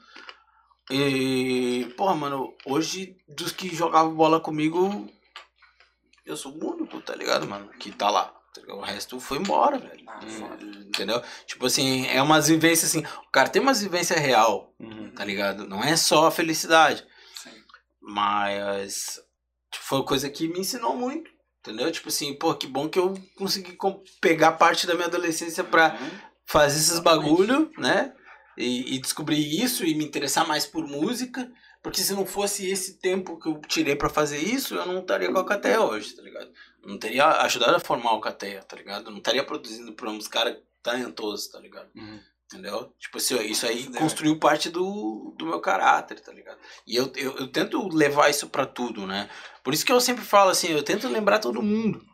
E, porra, mano, hoje, dos que jogavam bola comigo, eu sou o único, tá ligado, mano? Que tá lá. tá? O resto foi embora, velho. Entendeu? Tipo assim, é umas vivências assim. O cara tem umas vivências real, tá ligado? Não é só a felicidade. Mas tipo, foi coisa que me ensinou muito. Entendeu? Tipo assim, pô, que bom que eu consegui pegar parte da minha adolescência pra fazer esses bagulho, né? E, e descobrir isso e me interessar mais por música. Porque se não fosse esse tempo que eu tirei pra fazer isso, eu não estaria com a Cateia hoje, tá ligado? Não teria ajudado a formar o Cateia, tá ligado? Eu não estaria produzindo pra uns caras talentosos, tá ligado? Uhum. Entendeu? Tipo assim, isso aí Fudeu. construiu parte do, do meu caráter, tá ligado? E eu, eu, eu tento levar isso pra tudo, né? Por isso que eu sempre falo assim, eu tento lembrar todo mundo.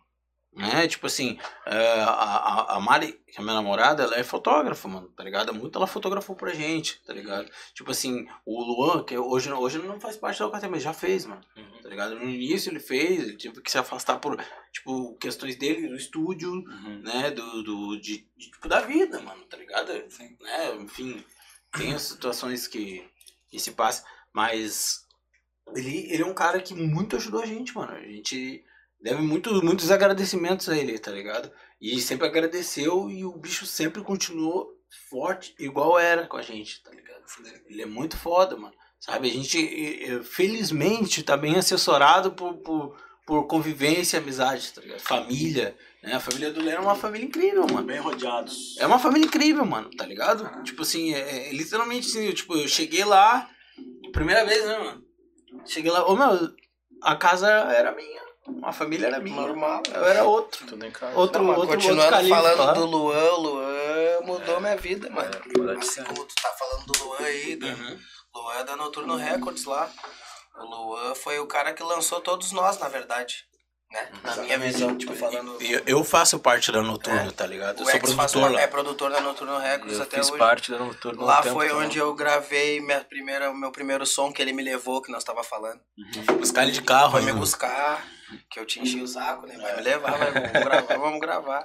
Né? Tipo assim, é, a, a, a Mari, que é minha namorada, ela é fotógrafa, mano, tá ligado? Muito ela fotografou pra gente, tá ligado? Tipo assim, o Luan, que hoje, hoje não faz parte da UKT, mas já fez, mano, tá ligado? No início ele fez, ele teve que se afastar por, tipo, questões dele, do estúdio, Uhum. né, do, do de, de, tipo, da vida, mano, tá ligado? Né, enfim, tem as situações que, que se passam, mas ele, ele é um cara que muito ajudou a gente, mano, a gente deve muito, muitos agradecimentos a ele, tá ligado? E sempre agradeceu e o bicho sempre continuou forte, igual era com a gente, tá ligado? Ele é muito foda, mano, sabe? A gente, felizmente, tá bem assessorado por, por, por convivência, amizade, tá ligado? Família, né? A família do Leno é uma família incrível, mano. Bem rodeados. É uma família incrível, mano, tá ligado? Tipo assim, é, é literalmente assim, eu, tipo, eu cheguei lá, primeira vez, né, mano? Cheguei lá, ô meu, a casa era minha, a família era minha. Normal. Eu era outro. Tudo em casa. Outro, Não, outro, outro continuando califa falando lá. do Luan, o Luan mudou minha vida, mano. verdade, Assim como tu tá falando do Luan aí, do Uhum. Luan é da Noturno Records lá. O Luan foi o cara que lançou todos nós, na verdade. Né? Na minha visão, tipo, falando. Eu, eu faço parte da Noturno, É. tá ligado? Eu O sou produtor uma- lá. é produtor da Noturno Records Eu até fiz hoje. parte da Noturno Lá um tempo foi também. onde eu gravei minha primeira, meu primeiro som que ele me levou, que nós tava falando. Buscar ele de carro, Foi me né? buscar, que eu te enchi o saco, né? Vai me levar, vai, vamos gravar, vamos gravar.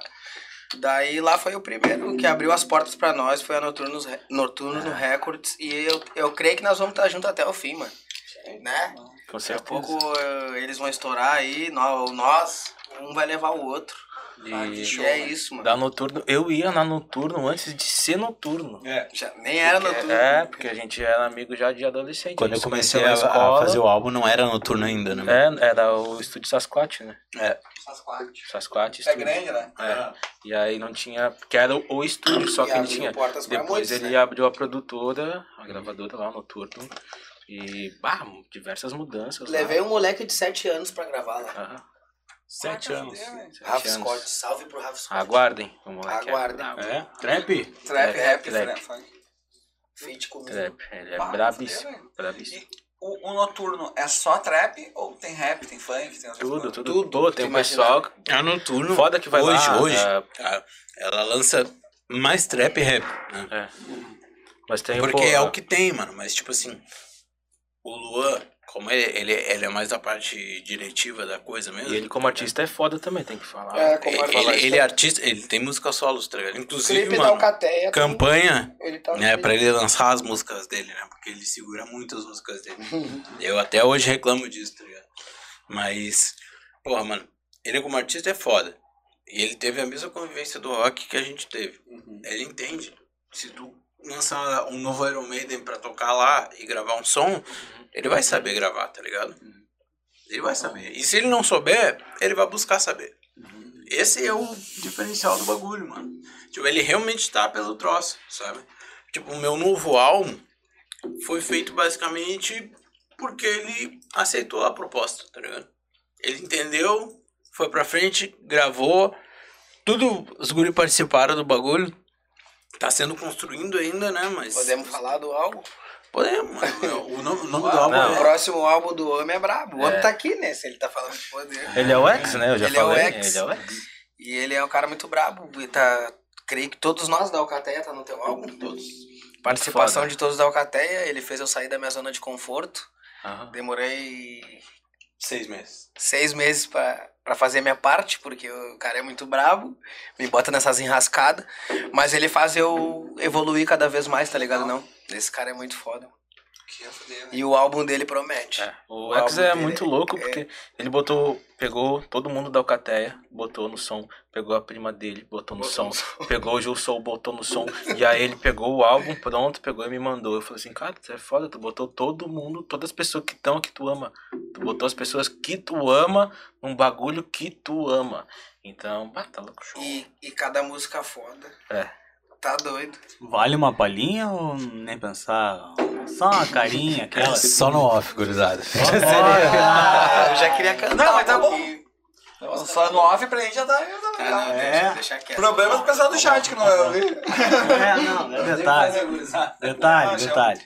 Daí lá foi o primeiro que abriu as portas pra nós, foi a Noturnos, Noturno É. Records. E eu, eu creio que nós vamos estar juntos até o fim, mano. Né? Com Daqui a pouco eh, eles vão estourar aí, nó- nós, um vai levar o outro. Ah, que E show. E é né? isso, mano. da noturno, eu ia na noturno antes de ser noturno. É. Já, nem era Porque- noturno. É, porque a gente era amigo já de adolescente. Quando eu comecei a, escola. a fazer o álbum, não era noturno ainda, né? É, era o estúdio Sasquatch, né? Essas quatro. Sasquatch É grande, né? É. E aí não tinha. Que era o, estúdio, só E que ele tinha. Depois muitos, ele né? abriu a produtora, a gravadora lá no Turno. E, bah, diversas mudanças. lá. Levei um moleque de 7 anos pra gravar lá. Aham, Sete Ah, anos. Rafa. Scott, salve pro Rafa Scott. Aguardem. o moleque é Aguardem. É? Trap? Trap, É, rap, trap. funk. Feat comigo. Trap, ele é Bah, brabíssimo. brabíssimo. O, o noturno é só trap ou tem rap, tem funk, tem Tudo, tudo. Tudo que tem um pessoal. A noturno. Foda que vai hoje, lá. hoje, é, cara, ela lança mais trap e rap, né? é. Mas tem Porque pô, é o que tem, mano. Mas, tipo assim, o Luan, como ele, ele, ele é mais da parte diretiva da coisa mesmo. E ele como artista é foda também, tem que falar. É, como Ele, artista. ele, ele é artista, ele tem música solos, tá ligado? Inclusive, mano, Alcateia. campanha, Ele tá né, pra ele lançar as músicas dele, né? Porque ele segura muito as músicas dele. Eu até hoje reclamo disso, tá ligado? Mas, porra, mano, ele como artista é foda. E ele teve a mesma convivência do rock que a gente teve. Ele entende. Se tu lançar um novo Iron Maiden pra tocar lá e gravar um som, ele vai saber gravar, tá ligado? Ele vai saber. E se ele não souber, ele vai buscar saber. Esse é o diferencial do bagulho, mano. Tipo, ele realmente tá pelo troço, sabe? Tipo, o meu novo álbum foi feito basicamente porque ele aceitou a proposta, tá ligado? Ele entendeu, foi pra frente, gravou, tudo, os guri participaram do bagulho. Tá sendo construindo ainda, né? Mas. Podemos falar do álbum? Podemos. O nome, o nome do álbum Não. O é. próximo álbum do homem é brabo. O homem tá aqui, né? Se ele tá falando de poder. Ele é o ex, né? Eu já Ele é o falei. ex. Ele é o ex. E ele é um cara muito brabo. E tá. Creio que todos nós da Alcateia tá no teu álbum. Todos. Participação Foda. de todos da Alcateia. Ele fez eu sair da minha zona de conforto. Aham. Demorei Seis meses. seis meses pra, pra fazer minha parte, porque o cara é muito brabo, me bota nessas enrascadas, mas ele faz eu evoluir cada vez mais, tá ligado? Não, esse cara é muito foda. Fuder, né? E o álbum dele promete. É, o O X é muito é- louco é- porque ele botou, pegou todo mundo da Alcateia, botou no som, pegou a prima dele, botou no som, pegou o Gil Soul, botou no som, e aí ele pegou o álbum pronto, pegou e me mandou. Eu falei assim, cara, tu é foda, tu botou todo mundo, todas as pessoas que estão que tu ama. Tu botou as pessoas que tu ama num bagulho que tu ama. Então, bah, tá louco show. E, e cada música foda. É. Tá doido. Vale uma palhinha ou nem pensar? Só uma carinha, aquela. Só no off, gurizada. <laughs> Ah, eu já queria cantar. Não, mas tá um bom. Só no off pra gente já tá, já tá Ah, legal. É. deixa, deixa quieto. Problema do pessoal do chat que não vai ouvir. É, não, é detalhe. Detalhe, Não, detalhe.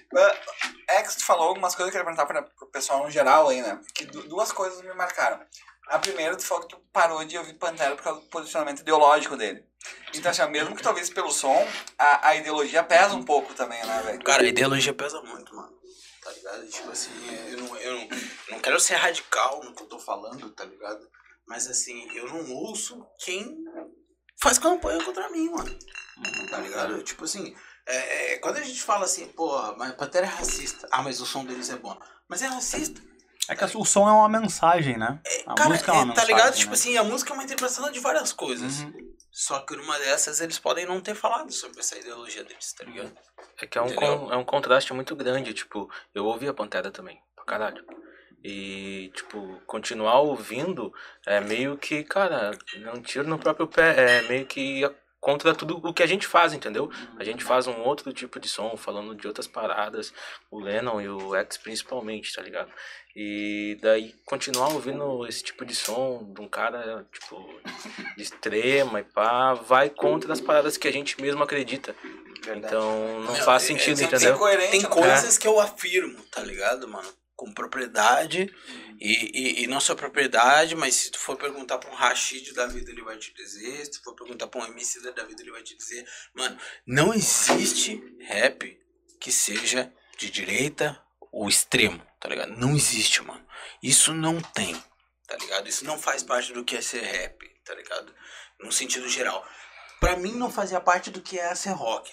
É que tu falou algumas coisas que eu queria perguntar pra, pro pessoal no geral aí, né? Que du- duas coisas me marcaram. A primeira, tu falou que tu parou de ouvir Pantera por causa do posicionamento ideológico dele. Então, assim, mesmo que talvez pelo som, a, a ideologia pesa um pouco também, né, velho? Cara, a ideologia pesa muito, mano. Tá ligado? Tipo assim, eu não, eu não, não quero ser radical no que eu tô falando, tá ligado? Mas assim, eu não ouço quem faz campanha contra mim, mano. Tá ligado? Tipo assim, é, é, quando a gente fala assim, pô, mas Pantera é racista. Ah, mas o som deles é bom. Mas é racista. É que o som é uma mensagem, né? A Cara, música é uma é, tá mensagem. ligado? né? Tipo assim, a música é uma interpretação de várias coisas. Uhum. Só que numa dessas eles podem não ter falado sobre essa ideologia deles, tá ligado? É que é um, con- é um contraste muito grande, tipo, eu ouvi a Pantera também, pra caralho. E, tipo, continuar ouvindo é meio que, cara, é um tiro no próprio pé, é meio que contra tudo o que a gente faz, entendeu? A gente faz um outro tipo de som, falando de outras paradas, o Lennon e o X principalmente, tá ligado? E daí continuar ouvindo esse tipo de som de um cara, tipo, de extrema e pá, vai contra as paradas que a gente mesmo acredita. Então não Meu, faz é- sentido, é- Tem entendeu? coerente, Tem né? coisas que eu afirmo, tá ligado, mano? Com propriedade. E, e, e não só propriedade, mas se tu for perguntar pra um Rashid da vida, ele vai te dizer. Se tu for perguntar pra um MC da vida, ele vai te dizer. Mano, não existe rap que seja de direita ou extremo, tá ligado? Não existe, mano. Isso não tem, tá ligado? Isso não faz parte do que é ser rap, tá ligado? No sentido geral. Pra mim, não fazia parte do que é ser rock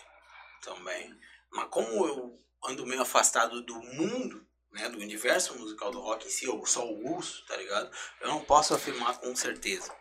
também. Mas como eu ando meio afastado do mundo, né, do universo musical do rock em si, eu só o ouço, tá ligado? Eu não posso afirmar com certeza,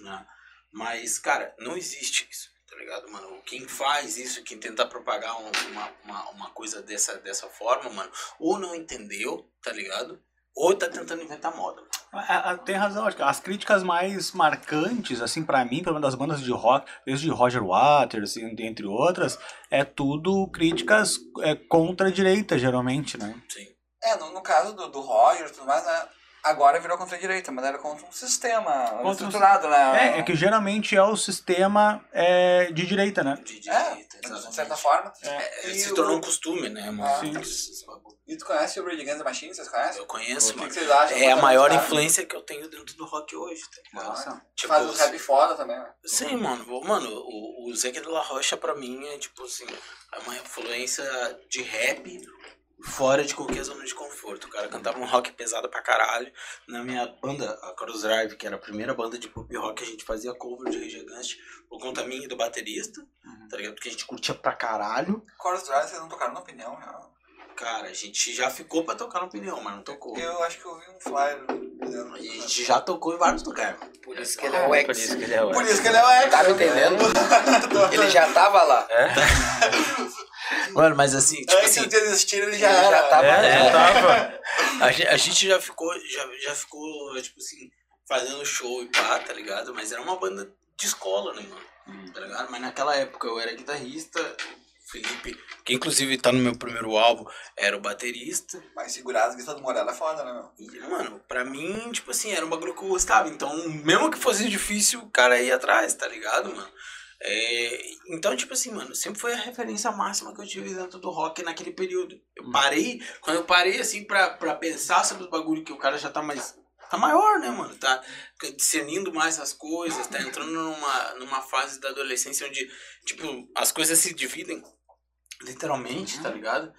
né? Mas, cara, não existe isso, tá ligado, mano? Quem faz isso, quem tenta propagar um- uma, uma, uma coisa dessa, dessa forma, mano, ou não entendeu, tá ligado? Ou tá tentando inventar moda. Ah, ah, Tem razão, acho que as críticas mais marcantes, assim, pra mim, pelo menos das bandas de rock, desde Roger Waters, en- entre outras, é tudo críticas é, contra a direita, geralmente, né? Sim. É, no, no caso do, do Roger e tudo mais, né? Agora virou contra a direita, mas era contra um sistema Contra um- estruturado, né? É, é que geralmente é o sistema é, de direita, né? De É, direita, de exatamente. certa forma. É, E se o- tornou um costume, né, mano? Sim. Esse bagulho. E tu conhece o Rage Against the Machine? Vocês conhecem? Eu O conheço, que, mano. que vocês acham? É a maior Cara? influência que eu tenho dentro do rock hoje, tá? Nossa. Tipo, Faz um rap foda também, né? Sim, mano. o- Mano, o, o Zeca de la Rocha pra mim é tipo assim, é uma influência de rap fora de qualquer zona de conforto. O cara cantava um rock pesado pra caralho. Na minha banda, a Cross Drive, que era a primeira banda de pop rock, a gente fazia cover de Rage Against por conta minha e do baterista, tá ligado? Porque a gente curtia pra caralho. Chorus Drive vocês não tocaram na opinião, real. Cara, a gente já ficou pra tocar no pneu, mas não tocou. Eu acho que eu vi um flyer. dizendo- E a gente já tocou em vários lugares. Por isso que ele é o ex. Por isso que ele é o Por isso que ele é o ex. Tá me entendendo? <laughs> Ele já tava lá. <laughs> Mano, mas assim, tipo Antes assim, de existir, ele já Ele já era. tava É, lá. já tava. A gente, a gente já ficou, já, já ficou, tipo assim, fazendo show e pá, tá ligado? Mas era uma banda de escola, né, mano? Tá ligado? Mas naquela época eu era guitarrista, Felipe, que inclusive tá no meu primeiro álbum, era o baterista. Mas segurado, que todo morado é foda, né, meu? E, mano, pra mim, tipo assim, era um bagulho que eu gostava. Então, mesmo que fosse difícil, o cara ia atrás, tá ligado, mano? É, então, tipo assim, mano, sempre foi a referência máxima que eu tive dentro do rock naquele período. Eu parei, quando eu parei, assim, pra, pra pensar sobre os bagulho que o cara já tá mais. Tá maior, né, mano? Tá discernindo mais as coisas, tá entrando numa, numa fase da adolescência onde, tipo, as coisas se dividem literalmente, tá ligado?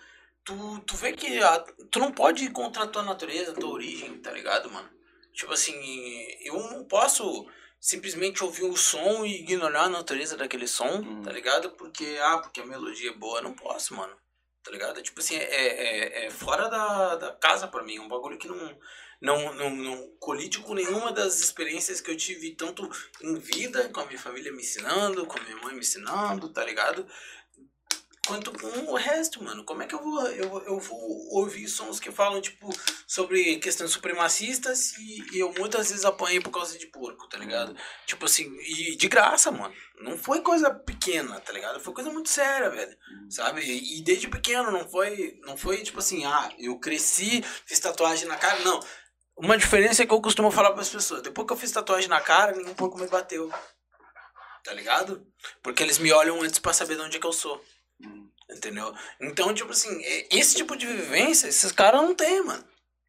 Tu, tu vê que a, tu não pode ir contra a tua natureza, a tua origem, tá ligado, mano? Tipo assim, eu não posso simplesmente ouvir o som e ignorar a natureza daquele som, tá ligado? Porque, ah, porque a melodia é boa, não posso, mano. Tá ligado? Tipo assim, é, é, é fora da, da casa pra mim, é um bagulho que não, não, não, não colide com nenhuma das experiências que eu tive, tanto em vida, com a minha família me ensinando, com a minha mãe me ensinando, tá ligado? Quanto com o resto, mano. Como é que eu vou, eu, eu vou ouvir sons que falam, tipo, sobre questões supremacistas e, e eu muitas vezes apanhei por causa de porco, tá ligado? Tipo assim, e de graça, mano. Não foi coisa pequena, tá ligado? Foi coisa muito séria, velho. Sabe? E, desde pequeno, não foi, não foi tipo assim, ah, eu cresci, fiz tatuagem na cara, não. Uma diferença é que eu costumo falar para as pessoas, depois que eu fiz tatuagem na cara, nenhum porco me bateu. Tá ligado? Porque eles me olham antes pra saber de onde é que eu sou. Entendeu? Então, tipo assim, é- esse tipo de vivência, esses caras não têm, mano.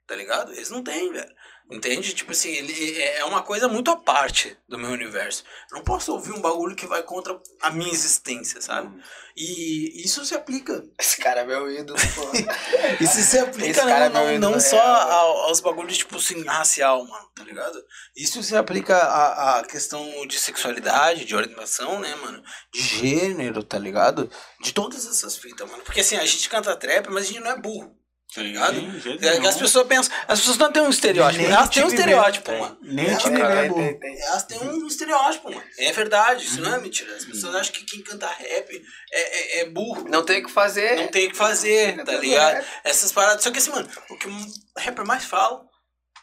Tá ligado? Eles não têm, velho. Entende? Tipo assim, ele é é uma coisa muito à parte do meu universo. Eu não posso ouvir um bagulho que vai contra a minha existência, sabe? E isso se aplica. Esse cara é meu ídolo, pô. <laughs> Isso se aplica é não, não, ídolo, não é, só ao- aos bagulhos, tipo assim, racial, mano, tá ligado? Isso se aplica à, à questão de sexualidade, de orientação, né, mano? De gênero, tá ligado? De todas essas fitas, mano. Porque assim, a gente canta trap, mas a gente não é burro, tá ligado? É. As pessoas pensam, as pessoas não têm um estereótipo, Nem elas têm um te estereótipo, mano. Nem te cara. Elas têm um estereótipo, mano. É verdade, isso não é mentira. As pessoas acham que quem canta rap é, é, é burro. Não tem o que fazer. Não tem o que fazer, tá ligado? Essas paradas. Só que assim, mano, o que um rapper mais fala,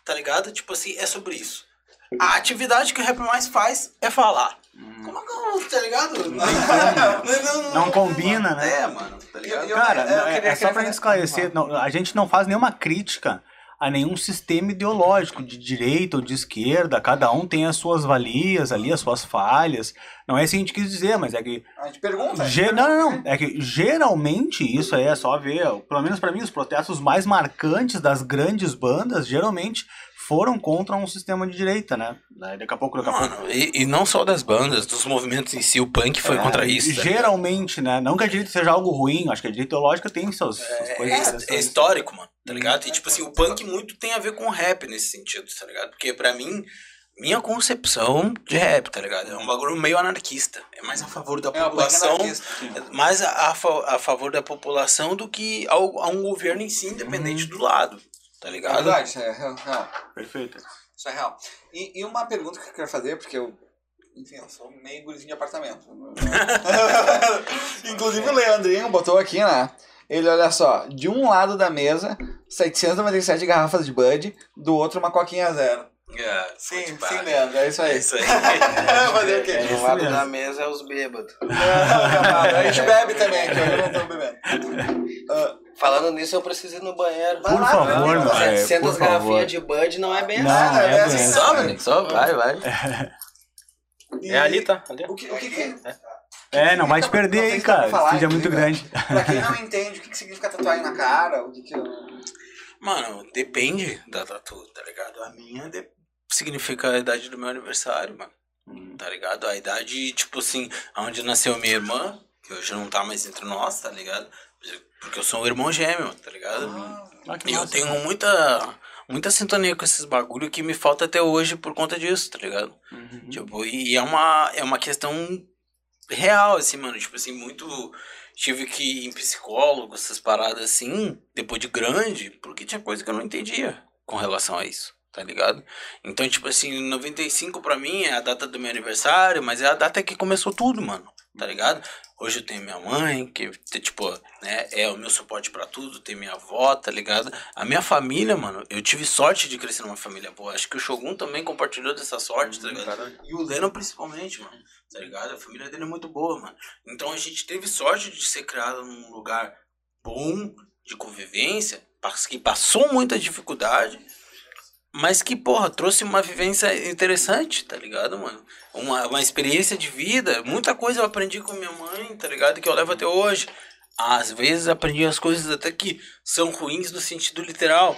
tá ligado? Tipo assim, é sobre isso. A atividade que o rapper mais faz é falar. Como é que eu, tá ligado? <laughs> Não, não, Não combina, né? É, mano, tá ligado? Eu- Cara, eu não, é, queria- é só pra gente esclarecer, não, a gente não faz nenhuma crítica a nenhum sistema ideológico de direita ou de esquerda, cada um tem as suas valias ali, as suas falhas. Não é isso que a gente quis dizer, mas é que A gente pergunta. Ge- não, não, não. É que geralmente isso aí é só ver, pelo menos pra mim, os protestos mais marcantes das grandes bandas geralmente foram contra um sistema de direita, né? Daqui a pouco, daqui a pouco. Mano, e, e não só das bandas, dos movimentos em si, o punk foi É, contra isso. ligado? Geralmente, né? Não que a direita seja algo ruim, acho que a direita ideológica tem suas, suas coisas É, é histórico, mano, tá ligado? E tipo assim, o punk muito tem a ver com rap nesse sentido, tá ligado? Porque pra mim, minha concepção de rap, tá ligado? É um bagulho meio anarquista. É mais a favor da É, o punk população. anarquista. mais a, a, a favor da população do que ao, a um governo em si, independente do lado, tá É ligado? verdade, isso é real. real. Perfeito. Isso é real. E, e uma pergunta que eu quero fazer, porque eu enfim, eu sou meio gurizinho de apartamento. <laughs> Inclusive o Leandrinho botou aqui, né? Ele, olha só, de um lado da mesa, 797 garrafas de Bud, do outro uma coquinha zero. É, Sim, sim, parar. Leandro, é isso aí. É isso aí. <laughs> Fazer o quê? É Do isso lado mesmo. da mesa é os bêbados. <laughs> a gente bebe também, que eu não tô bebendo. Ah, Falando nisso, eu preciso ir no banheiro. Vai Por lá, favor, vai lá. meu. É, 700 por favor. garrafinhas de Bud não é bem Não, assim. é é bem. assim, Só, Maninho, só, vai, vai. e- <laughs> É ali, tá? Ali. O que, o que, que É, não vai te Não perder aí, cara. falar, é muito grande. Pra quem não entende o que, que significa tatuagem na cara, o que que... Mano, depende da tatu, tá ligado? A minha de- significa a idade do meu aniversário, mano. Tá ligado? A idade, tipo assim, onde nasceu minha irmã, que hoje não tá mais entre nós, tá ligado? Porque eu sou um irmão gêmeo, tá ligado? Ah, E eu tenho muita, muita sintonia com esses bagulho que me falta até hoje por conta disso, tá ligado? Uhum. Tipo, e é uma, é uma questão real, assim, mano. Tipo assim, muito. Tive que ir em psicólogo, essas paradas assim, depois de grande, porque tinha coisa que eu não entendia com relação a isso, tá ligado? Então, tipo assim, 95 pra mim é a data do meu aniversário, mas é a data que começou tudo, mano, tá ligado? Hoje eu tenho minha mãe, que, tipo, né, é o meu suporte pra tudo, tem minha avó, tá ligado? A minha família, mano, eu tive sorte de crescer numa família boa. Acho que o Shogun também compartilhou dessa sorte, tá ligado? E o Lennon principalmente, mano. Tá ligado? A família dele é muito boa, mano. Então a gente teve sorte de ser criado num lugar bom, de convivência, que passou muita dificuldade, mas que, porra, trouxe uma vivência interessante, tá ligado, mano? Uma, uma experiência de vida. Muita coisa eu aprendi com minha mãe, tá ligado? Que eu levo até hoje. Às vezes aprendi as coisas até que são ruins no sentido literal.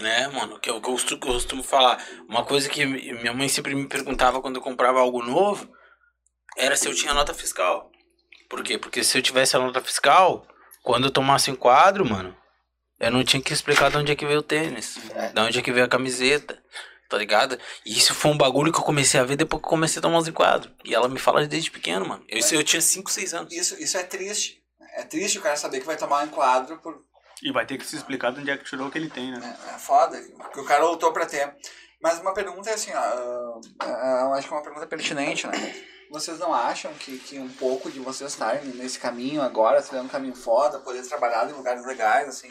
Né, mano? Que eu costumo, costumo falar. Uma coisa que mi- minha mãe sempre me perguntava quando eu comprava algo novo era se eu tinha nota fiscal. Por quê? Porque se eu tivesse a nota fiscal, quando eu tomasse um quadro, mano, eu não tinha que explicar de onde é que veio o tênis, de onde é que veio a camiseta, tá ligado? E isso foi um bagulho que eu comecei a ver depois que eu comecei a tomar os enquadros. E ela me fala desde pequeno, mano. Eu, isso eu tinha 5, 6 anos. Isso, isso é triste. É triste o cara saber que vai tomar um enquadro por... E vai ter que se explicar de onde é que tirou o que ele tem, né? É, é foda, porque o cara lutou pra ter. Mas uma pergunta é assim, ó, ah, ah, eu acho que é uma pergunta pertinente, né? Vocês não acham que, que um pouco de vocês estarem nesse caminho agora, trilhando um caminho foda, poder trabalhar em lugares legais, assim,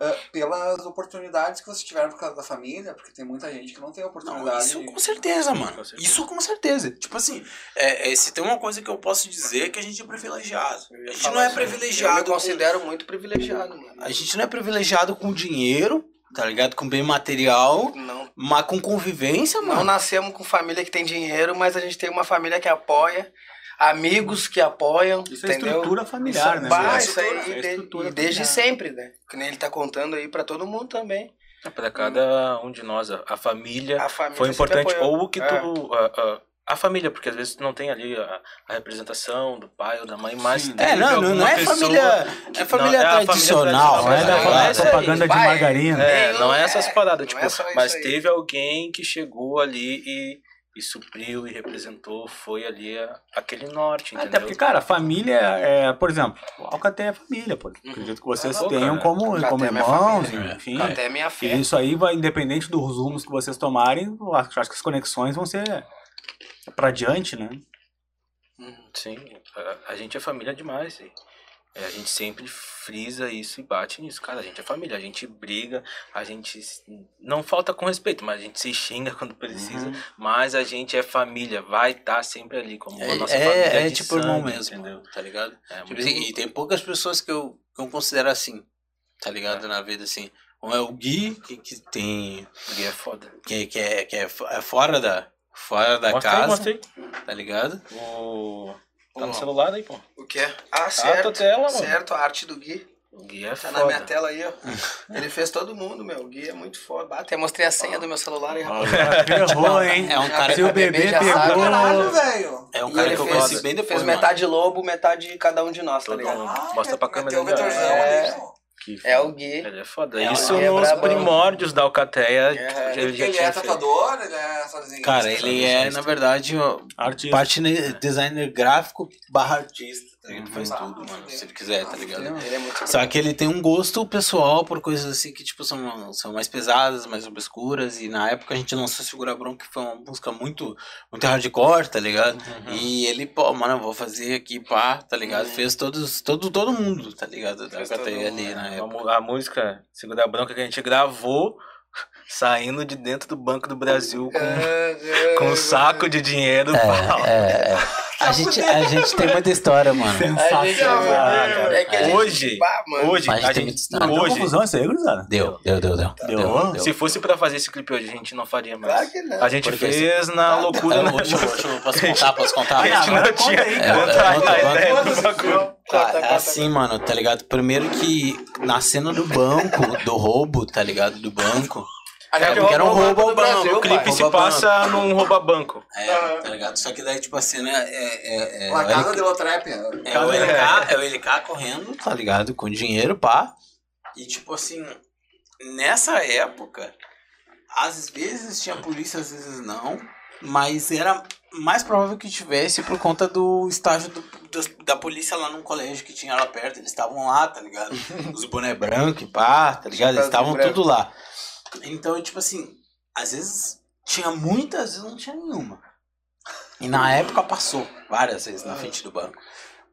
ah, pelas oportunidades que vocês tiveram por causa da família, porque tem muita gente que não tem Não, oportunidade. isso com certeza, mano. Com certeza. Isso com certeza. Tipo assim, é, é, se tem uma coisa que eu posso dizer é que a gente é privilegiado. A gente não é isso. Eu me privilegiado. com- considero muito privilegiado, mano. A gente não é privilegiado com dinheiro, tá ligado? Com bem material, Não, mas com convivência, não mano. nascemos com família que tem dinheiro, mas a gente tem uma família que apoia, amigos que apoiam, Isso é entendeu? estrutura familiar, né? Bah, velho? isso aí, Isso é de- estrutura e desde familiar. sempre, né? Que nem ele tá contando aí pra todo mundo também. É Pra cada um de nós, a, a família A família foi importante. Ou o que É. tu. A, a, a família, porque às vezes tu não tem ali a, a representação do pai ou da mãe, mas Sim. É, não, não, não é família. que- É família não, é tradicional, Não é da é isso propaganda de margarina. É, não é essas é, paradas, tipo, é isso mas teve alguém que chegou ali e, e supriu e representou, foi ali a- aquele norte, Até entendeu? porque, cara, a família é, por exemplo, o Alcaté é família, pô. Acredito que vocês Pô, tenham cara, como, Alcaté como é irmãos, família, enfim. Até minha fé. E isso aí vai, independente dos rumos que vocês tomarem, eu acho acho que as conexões vão ser pra diante, né? Sim, a, a gente é família demais. E, é, a gente sempre frisa isso e bate nisso. Cara, a gente é família, a gente briga, a gente não falta com respeito, mas a gente se xinga <laughs> quando precisa. Uhum. Mas a gente é família, vai estar sempre ali como a nossa É, família. é, é de tipo irmão sangue, mesmo, entendeu? tá ligado? É, Tipo muito assim, e tem poucas pessoas que eu, que eu considero assim, tá ligado? Na vida, assim. Um é o Gui, que, que tem. E é foda. que, que, é, que é, é fora da, fora da Mostra aí, casa, mostra aí. tá ligado? O... Tá no celular aí, pô. O quê? Ah, Ah, certo. tua tela, mano. certo, a arte do Gui. O Gui é Tá foda. na minha tela aí, ó. <laughs> Ele fez todo mundo, meu. O Gui é muito foda. Ah, até mostrei a senha do meu celular aí, rapaz. <laughs> Ferrou, hein? É um cara, Se o bebê já pegou. sabe, Caralho, velho! é um E cara ele que eu fez- conheci bem depois, Fez mano. metade lobo, metade cada um de nós, tá ligado? mundo. Mostra pra câmera ó. vetorzão É. ali. Que É o Gui. Ele é foda. É, Isso ele é nos brabão. primórdios da Alcateia. É, ele Porque já ele tinha é tatuador, ele é sozinho. Cara, ele é, na verdade, Artista. parte ne- designer gráfico barra artista, Ele faz tudo, mano, se ele quiser, tá ligado? É Só que ele tem um gosto pessoal por coisas assim que, tipo, são, são mais pesadas, mais obscuras. E na época a gente lançou Segura Bronca, que foi uma música muito, muito hardcore, tá ligado? E ele, pô, mano, eu vou fazer aqui, pá, tá ligado? Fez todos, todo, todo mundo, tá ligado? Da Fez todo ali na A, época. a música Segura Bronca que a gente gravou saindo de dentro do Banco do Brasil com, com um saco de dinheiro. É, é, é. <laughs> A gente, a gente tem muita história, mano. Cara. é a gente, Hoje, hoje, a tem gente, muita história. Deu hoje, confusão isso aí, gurizada? Deu, deu, deu, deu. Deu? se fosse pra fazer esse clipe hoje, a gente não faria mais. Claro que não. A gente Porque fez na loucura, Eu né? Deixa eu, deixa eu, posso <laughs> contar, posso contar? A gente não tinha. Tá, é conta. assim, mano, tá ligado? Primeiro que na cena do banco, do roubo, tá ligado? Do banco. A gente Porque era um roubo Banco ao banco, O clipe pai. se Rouba passa num rouba-banco. É, tá ligado? Só que daí, tipo, a cena é. é, é, La é, Casa de Lotrep. É o LK, é o LK correndo, tá ligado? Com dinheiro, pá. E tipo assim, nessa época, às vezes tinha polícia, às vezes não. Mas era mais provável que tivesse por conta do estágio do- do- da polícia lá num colégio que tinha lá perto. Eles estavam lá, tá ligado? <laughs> Os boné branco e pá, tá ligado? Eles estavam tudo lá. Então, tipo assim, às vezes tinha muita, às vezes não tinha nenhuma. E na época passou várias vezes na frente do banco.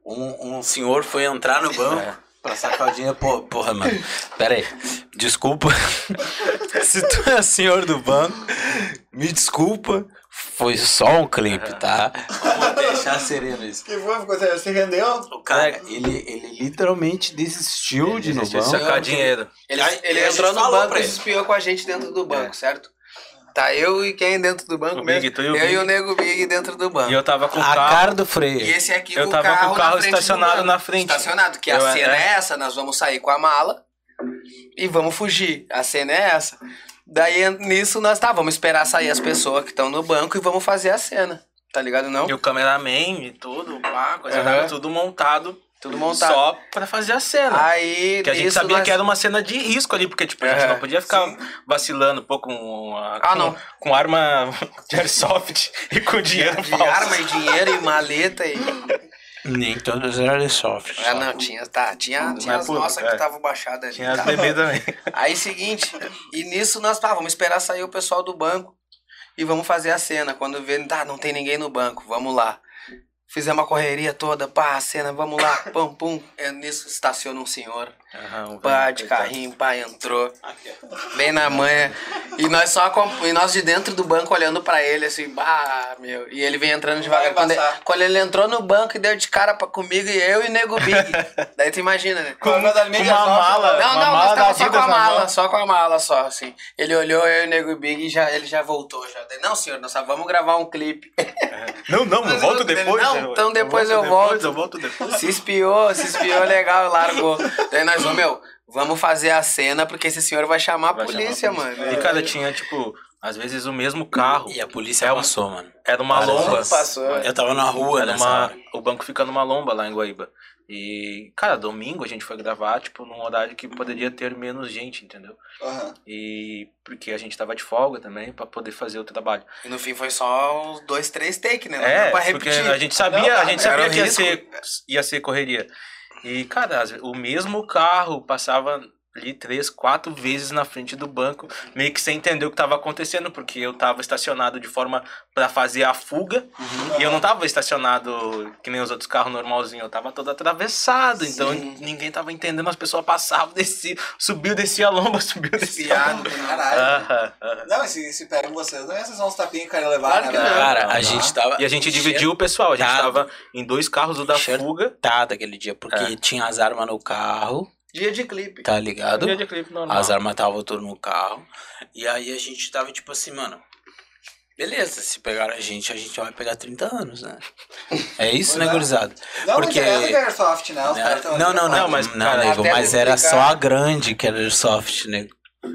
Um, um senhor foi entrar no banco pra sacar o dinheiro. Pô, porra, mano. <laughs> Pera aí. Desculpa. <laughs> Se tu é senhor do banco, me desculpa. Foi só um clipe, tá? <laughs> Vamos deixar sereno isso. Que foi? Você rendeu? O cara, ele, ele literalmente desistiu de ir no Desistiu de banco. sacar dinheiro. Ele, ele a gente entrou no banco e ele. espiou com a gente dentro do banco, certo? Tá eu e quem dentro do banco O mesmo? Big, tu e o eu e o Nego Big dentro do banco. E eu tava com o A carro. cara do freio. E esse aqui Eu com o tava com carro o carro na estacionado na frente. Estacionado, que Eu- a cena é. é essa, nós vamos sair com a mala e vamos fugir. A cena é essa. Daí nisso nós tá, vamos esperar sair as pessoas que estão no banco e vamos fazer a cena. Tá ligado não? E o cameraman e tudo, pá, coisa tava tudo montado. Tudo montado. Só pra fazer a cena. Aí que a gente sabia nós- que era uma cena de risco ali, porque tipo, a gente Aham. não podia ficar vacilando pô, com, a- Ah, com, não. com arma <laughs> de airsoft e com dinheiro de falso. arma e dinheiro e maleta e <laughs> Nem todas eram soft. Ah, não, tinha, tá, tinha, tinha as nossas é. que estavam baixadas ali. Tinha as tá. bebês também. <laughs> Aí, seguinte, e nisso nós tá, vamos esperar sair o pessoal do banco e vamos fazer a cena. Quando vê, tá, não tem ninguém no banco, vamos lá. Fizemos a correria toda, pá, a cena, vamos lá, <coughs> pum, pum. É, nisso estaciona um senhor, Aham, o pá, de carrinho, pá, entrou, bem na manha. E nós só, e nós de dentro do banco olhando pra ele, assim, bah, meu. E ele vem entrando devagar. Quando ele, quando ele entrou no banco e deu de cara pra comigo, e eu e Nego Big. <laughs> Daí tu imagina, né? Com Com uma mala. Não, uma não, mala nós tava só com a mala, mão. só com a mala, só, assim. Ele olhou, eu e o Nego Big e já, ele já voltou. Já. Daí, não, senhor, nós só vamos gravar um clipe. <laughs> Não, não, eu volto eu- depois. não, eu- então depois eu depois, volto. Eu volto depois. Se espiou, se espiou legal, largou. Daí nós vamos, meu, vamos fazer a cena porque esse senhor vai chamar a Vai chamar a polícia, polícia. mano. E cara, tinha tipo, às vezes o mesmo carro. E a polícia É um- passou, mano. Era uma Várias lomba. Passou. Eu tava na rua Era uma, hora. o banco fica numa lomba lá em Guaíba. E, cara, domingo a gente foi gravar, tipo, num horário que poderia ter menos gente, entendeu? Aham. E porque a gente tava de folga também pra poder fazer o trabalho. E no fim foi só uns dois, três takes, né? Não É, pra porque repetir. a gente sabia, Não, a gente sabia que ia ser, ia ser correria. E, cara, o mesmo carro passava ali três, quatro vezes na frente do banco, meio que sem entender o que estava acontecendo, porque eu tava estacionado de forma para fazer a fuga, Uhum. e eu não tava estacionado que nem os outros carros normalzinhos, eu tava todo atravessado, então Sim. ninguém tava entendendo, as pessoas passavam, <laughs> descia, subiu, descia a lomba, <laughs> subiu, descia a lomba. Caralho. Aham, aham. Não, mas se, se pegam vocês, não é vocês vão uns tapinhos que querem levar, Claro né? Cara, Não, a não. gente tava. E a gente dividiu o pessoal, a gente Tá. tava em dois carros, o da fuga, aquele dia, porque É. tinha as armas no carro, Dia de clipe. tá ligado? dia de clipe normal. As armas estavam tudo no carro. E aí a gente tava tipo assim, mano. Beleza, se pegar a gente, a gente vai pegar 30 anos, né? É <laughs> isso, Pois né, é. gurizada? Não, Porque- não interessa que é Airsoft, né? Os ali Não, não, não, Não, mas, não, cara, nego, mas era explicar- só a grande que era Airsoft, nego.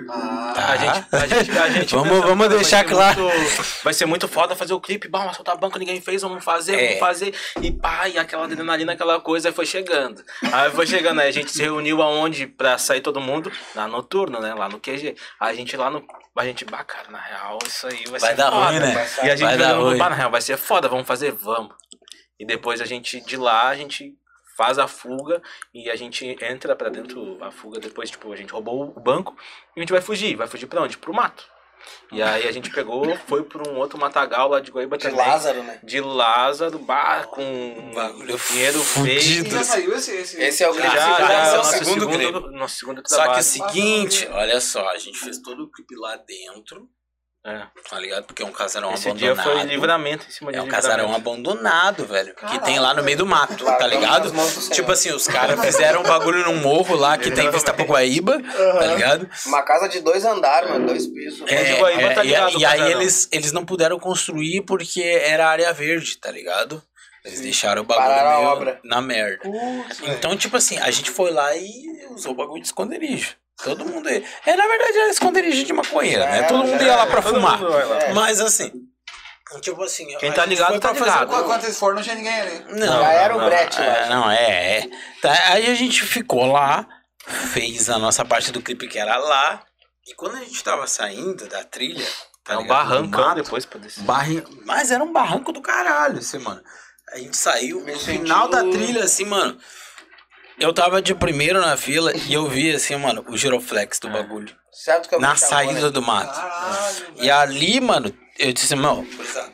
Ah, Tá. A gente, a gente, a gente Vamos- vamos vai deixar ser claro. muito- vai ser muito foda fazer o clipe. Bom, assaltar banco, ninguém fez, vamos fazer, É. vamos fazer. E pá, e aquela adrenalina, aquela coisa, aí foi chegando. Aí foi chegando, aí a gente se reuniu aonde pra sair todo mundo? Na noturno, né? Lá no QG. A gente lá no. A gente, bah, cara, na real, isso aí vai, Vai ser dar foda. ruim, né? E a gente Vai dar ruim. bah, na real, vai ser foda, vamos fazer, vamos. E depois a gente, de lá, a gente faz a fuga e a gente entra pra dentro a fuga depois, tipo, a gente roubou o banco e a gente vai fugir. Vai fugir pra onde? Pro mato. E aí a gente pegou, foi pra um outro matagal lá de Goiaba De também. Lázaro, né? De Lázaro, bar com Bagulho dinheiro feio. Já saiu esse. esse... Esse é o Já, grande já, segundo, já, é o nosso segundo segundo, clipe. nosso segundo Só que trabalho. é o seguinte, olha só, a gente fez todo o clipe lá dentro, É. tá ligado? Porque é um casarão Esse dia abandonado. foi livramento em cima de É um casarão abandonado, velho. que tem lá no meio do mato, tá ligado? Tipo assim, os caras fizeram um bagulho num morro lá que tem vista pro Guaíba, tá ligado? Uma casa de dois andares, mano, dois pisos. É, de Guaíba é, tá e- ligado, e, aí casarão. eles, eles não puderam construir porque era área verde, tá ligado? Eles deixaram o bagulho meio obra. na merda. Então, tipo assim, a gente foi lá e usou o bagulho de esconderijo. Todo mundo ia. É, na verdade, era esconderijo de maconheira, né? era, Todo mundo já ia lá pra fumar. É. Mas assim, tipo assim. Quem a tá ligado, tá ligado. Quando, eles foram, não tinha ninguém ali. Não, Já era o não, brete lá, é, já. Não, é, é. Tá, aí a gente ficou lá, fez a nossa parte do clipe que era lá. E quando a gente tava saindo da trilha. Tá É um barrancão mato, depois pra descer. barri- Mas era um barranco do caralho, assim, mano. A gente saiu no final da trilha, assim, mano. Eu tava de primeiro na fila e eu vi, assim, mano, o giroflex do bagulho. Certo que eu Na saída do mato. Caralho. E ali, mano, eu disse, meu, gurizada,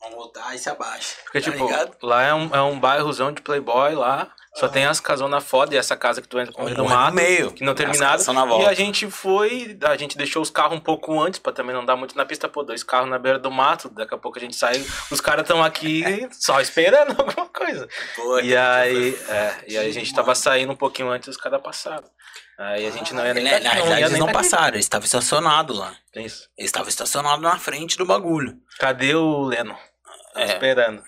vamos voltar e se abaixa. Porque, tá tipo, ligado? lá é um, é um bairrozão de playboy lá. Só tem as casonas foda e essa casa que tu entra com Um no no mato. meio. Que não na E a gente foi, a gente deixou os carros um pouco antes pra também não dar muito na pista. Pô, dois carros na beira do mato. Daqui a pouco a gente saiu. Os caras estão aqui <laughs> só esperando <laughs> alguma coisa. Pô, E aí, é, e aí a gente tava saindo um pouquinho antes e os caras passaram. Aí a gente não ia nem Na, pra- na realidade, eles nem não passaram, eles estavam estacionados lá. Isso. Eles estavam estacionados na frente do bagulho. Cadê o Leno? É. Esperando.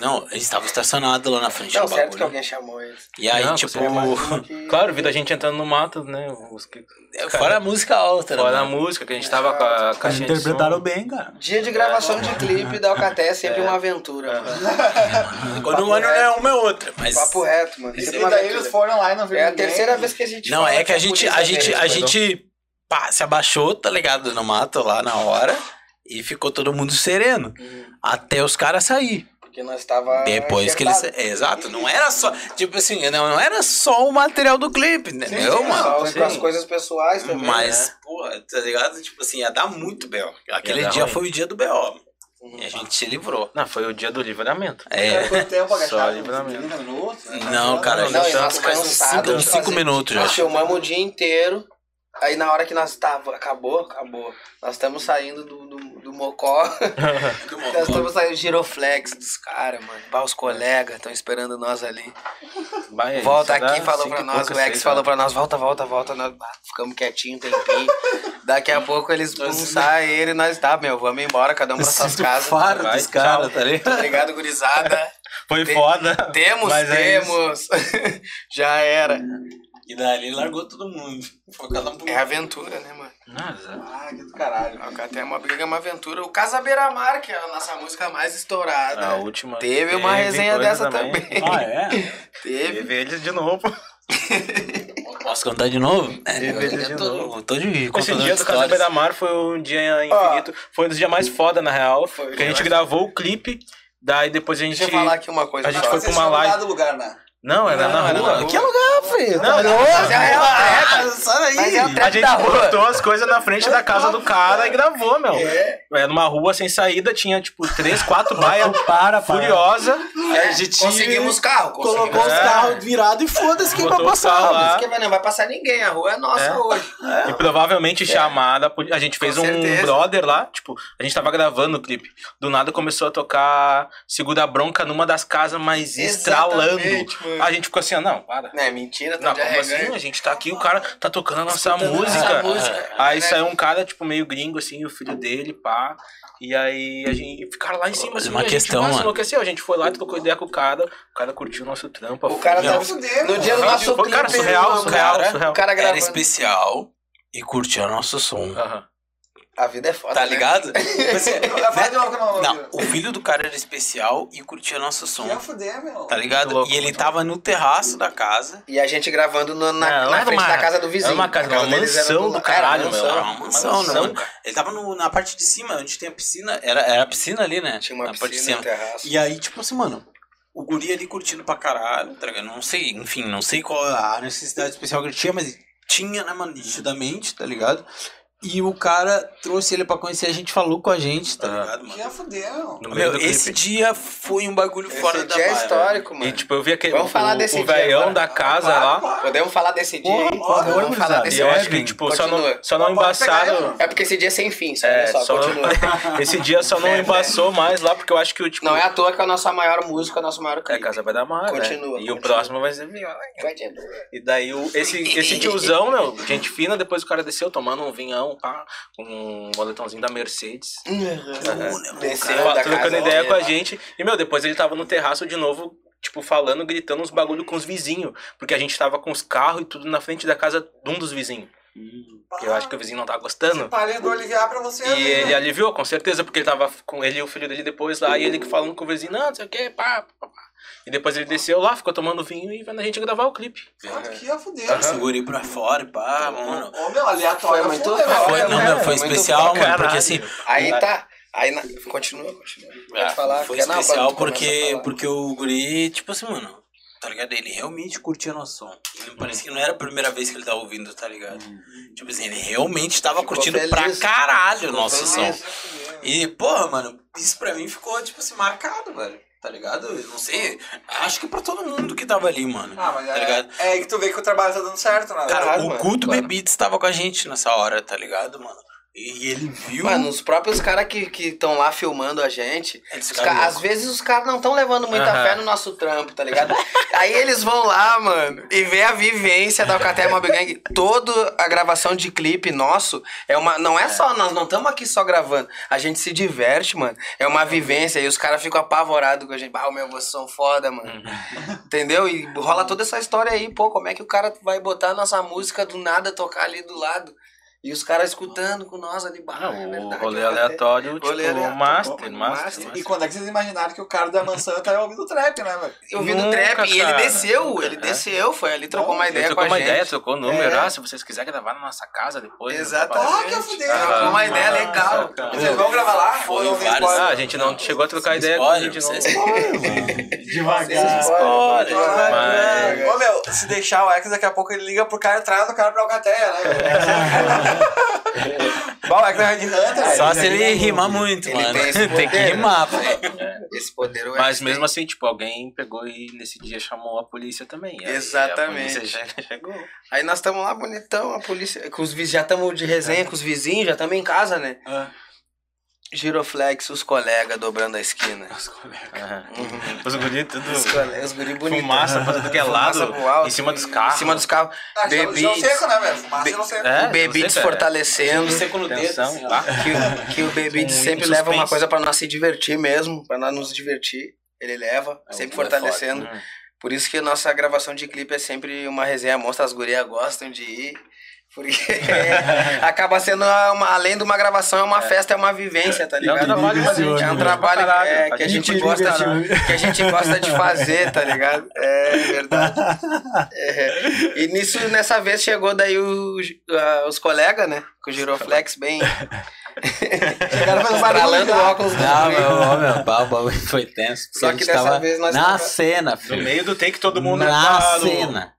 Não, eles estavam estacionados lá na frente Não, do certo que alguém chamou eles. E aí, Não, tipo, que- Claro, vida a gente entrando no mato, né? Os que- fora a música alta, né? Fora a música, que a gente tava com a caixinha de interpretaram som. bem, cara. Dia de gravação de clipe da Alcaté é sempre uma aventura, mano. <laughs> Quando um ano não é uma é outra. Mas. Papo reto, mano. E daí aventura. eles foram lá e não viram É a ninguém. terceira vez que a gente Não, é que a gente, a gente, a gente pá, se abaixou, tá ligado? No mato lá na hora. E ficou todo mundo sereno. Até os caras sair. Porque nós tava Depois que eles. É, exato, não era só. Tipo assim, não, não era só o material do clipe, entendeu, Sim, mano? só as coisas pessoais também. Mas, né? pô, tá ligado? Tipo assim, ia dar muito B.O. Aquele dia ruim. foi o dia do B.O. E a gente se livrou. Não, foi o dia do livramento. É. Quanto tempo? Só livramento. 30 minutos? Não, cara, a Não, gente nós tá mais uns cansados cinco, uns de cinco fazer- minutos já. Nós filmamos o dia inteiro. Aí na hora que nós tava, acabou, acabou. Nós estamos saindo do, do, do Mocó. <laughs> nós estamos saindo do giroflex dos caras, mano. Bah, os colegas estão esperando nós ali. Vai, volta aqui, falou pra nós, o ex falou pra nós, volta, volta, volta. Nós ficamos quietinho um tempinho. Daqui a <laughs> pouco eles vão sair ele e nós, tá, meu, vamos embora, cada um pra suas casas. Faro dos caras, tá ligado? Obrigado, gurizada. <laughs> Foi Tem- foda. Temos, é temos. Já era. E dali largou todo mundo. <laughs> Foi cada um pro É aventura, né, mano? Nada. Ah, que do caralho. Até é uma briga, é uma aventura. O Casa Beira Mar, que é a nossa música mais estourada. A última. Teve uma resenha coisa dessa também. Ah, é? <laughs> Teve. Teve eles de novo. <laughs> Posso contar de novo? É, ele eu de tô, novo. eu tô de Esse dia do Casa. Beira Mar foi um dia infinito. Foi um dos dias mais foda, na real. Foi o Porque a gente mais gravou o clipe. Daí depois a gente. Deixa eu falar aqui uma coisa. A gente foi pra uma live. o lugar, né? Não, era na era rua. na Que lugar, filho? Não, não, Mas é a real treta. Sai daí. Mas é a gente da rua. botou as coisas na frente da casa do cara e gravou, meu. É. Era numa rua sem saída, tinha tipo três, quatro baias Para, para. furiosa. A gente Conseguimos carro. colocou Conseguimos. os É. carros virados e foda-se quem vai os passar. lá. Vai- não vai passar ninguém, a rua é nossa É. hoje. E provavelmente chamada. A gente fez Com um certeza. brother lá, tipo, a gente tava gravando o clipe. Do nada começou a tocar Segura a Bronca numa das casas, mas estralando. Exatamente, mano. A gente ficou assim, ó, não, para. Não, é mentira, tá Não, como assim? A gente tá aqui, o cara tá tocando a nossa Escutando música. essa música. Aí Né? saiu um cara, tipo, meio gringo, assim, o filho dele, pá. E aí a gente ficaram lá em cima, assim, Uma a gente questão, quase mano. enlouqueceu. A gente foi lá, trocou ideia com o cara, o cara curtiu o nosso trampo. O cara tava. fudeu, No dia do nosso Foi, cara, clipe, surreal, o surreal, cara- surreal. O cara Era gravando. especial e curtia nosso som. Aham. A vida é foda. Tá né? ligado? <laughs> Você- eu não Não, o filho do cara era especial e curtia nosso som. Ia fuder, meu. Tá ligado? louco, E ele tava no terraço da casa. E a gente gravando no- na, Não, na frente uma- da casa do vizinho. era uma casa, A uma mansão do caralho, era meu. mansão. Era uma mansão, né, mansão, mano? Ele tava no- na parte de cima, onde tem a piscina. Era, era a piscina ali, né? Tinha uma na parte piscina, um cima. terraço. E aí, tipo assim, mano, o guri ali curtindo pra caralho, tá ligado? Não sei, enfim, não sei qual a necessidade especial que ele tinha, mas tinha, né, mano, nitidamente, tá ligado? E o cara trouxe ele pra conhecer, a gente falou com a gente, tá Ah. ligado, Que mano? fudeu. Meio Meu, esse clipe. dia foi um bagulho fora Esse da dia é histórico, mano. E tipo, eu vi aquele. Vamos falar o, desse o dia velhão agora. da casa Claro, lá. claro. Podemos falar desse dia favor, Vamos falar gurizada. E desse eu dia. acho que, tipo, só não, só não ele. É porque esse dia é sem fim, só, É, só, só não-. <laughs> Esse dia só não <laughs> É, embaçou mais lá, porque eu acho que o tipo. Não é à toa que é a nossa maior música, o nosso maior É, clipe. Casa vai dar mais, Continua, né? E o próximo vai ser melhor. Continua. E daí o, esse, esse <laughs> tiozão, meu, gente fina, depois o cara desceu tomando um vinhão, pá, com um boletãozinho da Mercedes. Desceu Fa- da trocando ideia com a gente. E, meu, depois ele tava no terraço de novo, tipo, falando, gritando uns bagulho com os vizinhos. Porque a gente tava com os carros e tudo na frente da casa de um dos vizinhos. Que eu acho que o vizinho não tá gostando. Parei do Olivier pra você. E né? ele aliviou, com certeza, porque ele tava com ele e o filho dele depois lá, e ele falando com o vizinho, não, não sei o que, pá, pá, pá. E depois ele desceu lá, ficou tomando vinho e vendo a gente gravar o clipe. Mano, que ia fuder. Esse guri pra fora e pá, mano. Ô, meu, aleatório. Foi muito fudeu, foda, Foi, né? não, né? meu, foi especial, mano, porque assim, Aí tá. Aí na... Continua, continua. Pode Ah, falar. Foi não, especial porque, porque o guri, tipo assim, mano, tá ligado? Ele realmente curtia nosso som. Ele parecia que não era a primeira vez que ele tava ouvindo, tá ligado? Tipo assim, ele realmente tava Ficou curtindo feliz. pra caralho o nosso feliz. som. E, porra, mano, isso pra mim ficou, tipo assim, marcado, velho. Tá ligado? Eu não sei. Acho que pra todo mundo que tava ali, mano. Ah, mas tá é, ligado? é aí que tu vê que o trabalho tá dando certo, né? Cara, o Culto claro. Bebites tava com a gente nessa hora, tá ligado, mano? E ele viu. Mano, os próprios caras que estão lá filmando a gente, ca- às vezes os caras não estão levando muita fé no nosso trampo, tá ligado? <laughs> Aí eles vão lá, mano, e vê a vivência da Alcatel Mob Gang. Toda a gravação de clipe nosso é uma. Não é só, nós não estamos aqui só gravando. A gente se diverte, mano. É uma vivência. E os caras ficam apavorados com a gente. Ah, meu, vocês são foda, mano. Entendeu? E rola toda essa história aí, pô. Como é que o cara vai botar a nossa música do nada tocar ali do lado? E os caras escutando com nós ali. Bah, Não, é o verdade, rolê Alcatel. aleatório, tipo, Rolê aleatório, master, master, master. master. E quando é que vocês imaginaram que o cara da maçã tá ouvindo trap, né, velho? ouvindo Nunca, trap e ele cara, desceu, nunca, ele é. desceu, foi ali, trocou uma ideia com trocou a uma gente. ideia, trocou o número. É. Ah, se vocês quiserem gravar na nossa casa depois. Exatamente. Ah, que fuder. Trocou uma ideia legal. cara. Vocês vão gravar lá? Foi não? Ah, a gente não chegou a trocar ideia com de novo. <laughs> vocês- Devagar. Ô, meu, se deixar o X, daqui a pouco ele liga pro cara e traz o cara pra Alcateia, né? <laughs> X é Red Hunter. Só se ele rimar muito, Ele mano. tem esse Tem que poder. rimar, velho. Esse poder o Mas mesmo tem. assim, tipo, alguém pegou e nesse dia chamou a polícia também. Aí Exatamente. A polícia já <laughs> chegou. Aí nós estamos lá bonitão, a polícia. Com os, já estamos de resenha com os vizinhos, já estamos em casa, né? Ah. Giroflex, os colegas dobrando a esquina. Aham. Os guris tudo. Os, colegas, os guri bonitos. Fumaça pra tudo que é lado. alto, Em cima dos carros. Em cima dos carros. Ah, gelo- Bebidos. gelo seco, né, velho? Fumaça, gelo seco. É, o Bebides você, cara. fortalecendo. Seco no dedo. Assim, tá? Que, que o Com sempre leva uma coisa pra nós se divertir mesmo, pra nós nos divertir. Ele leva, É, sempre o Bruno é fortalecendo. Hum. Por isso que a nossa gravação de clipe é sempre uma resenha monstra, as gurias gostam de ir. Porque <laughs> acaba sendo, uma- além de uma gravação, é uma festa, é uma vivência, tá É um ligado? trabalho pra gente. É um trabalho é, que a gente gosta de, que a gente gosta de fazer, tá ligado? É verdade. É. E nisso, nessa vez chegou daí o- ah, os colegas, né? Com o Giroflex bem. <laughs> Chegaram estralando o óculos do Não, meu, meu, o bagulho foi tenso. Só que dessa vez nós Na tava- cena, No filho. meio do take, todo mundo Na cena.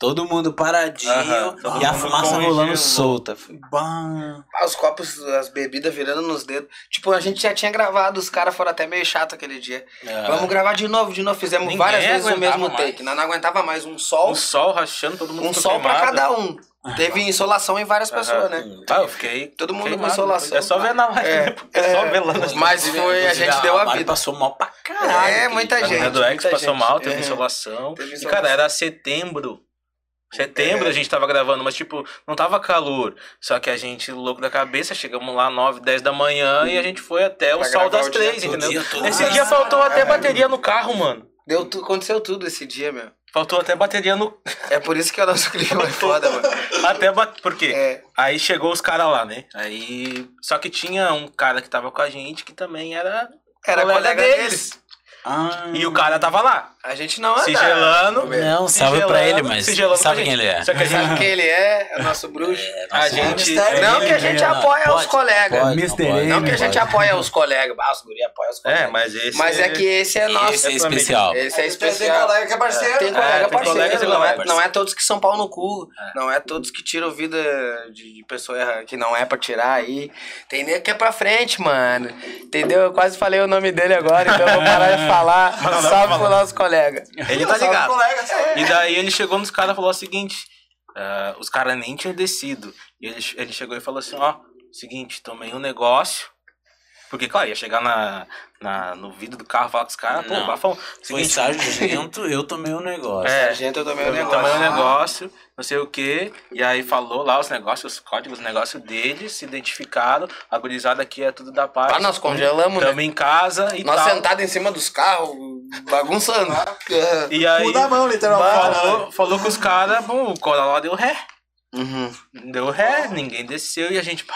Todo mundo paradinho Aham, todo e a mundo fumaça rolando solta. Ah, Os copos, as bebidas virando nos dedos. Tipo, a gente já tinha gravado, os caras foram até meio chato aquele dia. É. Vamos gravar de novo, de novo. Fizemos Ninguém várias vezes o aguentava mesmo mais. take. Nós não aguentava mais um sol, Um sol rachando, todo mundo um ficou sol pra queimado. cada um. Teve insolação em várias pessoas, né? Ah, eu fiquei. Todo mundo com queimado. insolação. É só ver na live. É, né? É só ver lá. na- Mas foi, a gente deu a Mari vida. passou mal pra caralho. É, aquele muita dia. A gente. mulher do X passou gente. mal, teve É. insolação. Teve E, insolação. cara, era setembro. Setembro É. a gente tava gravando, mas, tipo, não tava calor. Só que a gente, louco da cabeça, chegamos lá 9, 10 da manhã e a gente foi até o Pra sol das o dia 3, todo, entendeu? dia. Esse Ah, dia faltou até bateria no carro, mano. Deu tu, aconteceu tudo esse dia, meu. Faltou até bateria no. É por isso que o nosso clipe é <laughs> foda, mano. Até ba... Por quê? É. Aí chegou os caras lá, né? Aí. Só que tinha um cara que tava com a gente que também era. Era colega deles. Ah. E o cara tava lá, A gente não anda. se gelando. Não, salve pra ele, mas sabe quem ele é. Só que a gente... <laughs> Sabe quem ele é? É o nosso bruxo. A gente... mistério. Não que a gente Não, apoia pode, os colegas. pode, Mr. pode. Não que a gente pode. apoia os colegas. Ah, os guri apoia os colegas. É, mas esse... Mas é que esse é nosso. Esse é especial. Esse é Tem especial. colega que é parceiro. Tem colega tem parceiro, e não, é, não é todos que são pau no cu. Não é todos que tiram vida de, de pessoa que não é pra tirar aí. Tem nego que é pra frente, mano. Entendeu? Eu quase falei o nome dele agora, então eu vou parar de <laughs> falar. Salve pro nosso colega. Ele tá ligado. colega. E daí ele chegou nos caras e falou o seguinte: ah, os caras nem tinham descido. E ele, ele chegou e falou assim: ó, seguinte, tomei um negócio. Porque, claro, ia chegar na, na, no vidro do carro falar com os caras, pô, Não. bafão. Foi Seguinte, sargento, eu tomei um negócio. É, gente, eu tomei eu tomei um negócio, não sei o que, e aí falou lá os negócios, os códigos, os negócios deles, se identificaram, a gurizada aqui é tudo da paz. Ah, nós congelamos, né? Tamo em casa e Nós tal. sentados em cima dos carros, bagunçando. E aí Cu da mão, literalmente. falou, falou com os caras, bom, o Corolla deu ré. Uhum. Deu ré, ninguém desceu e a gente. pá,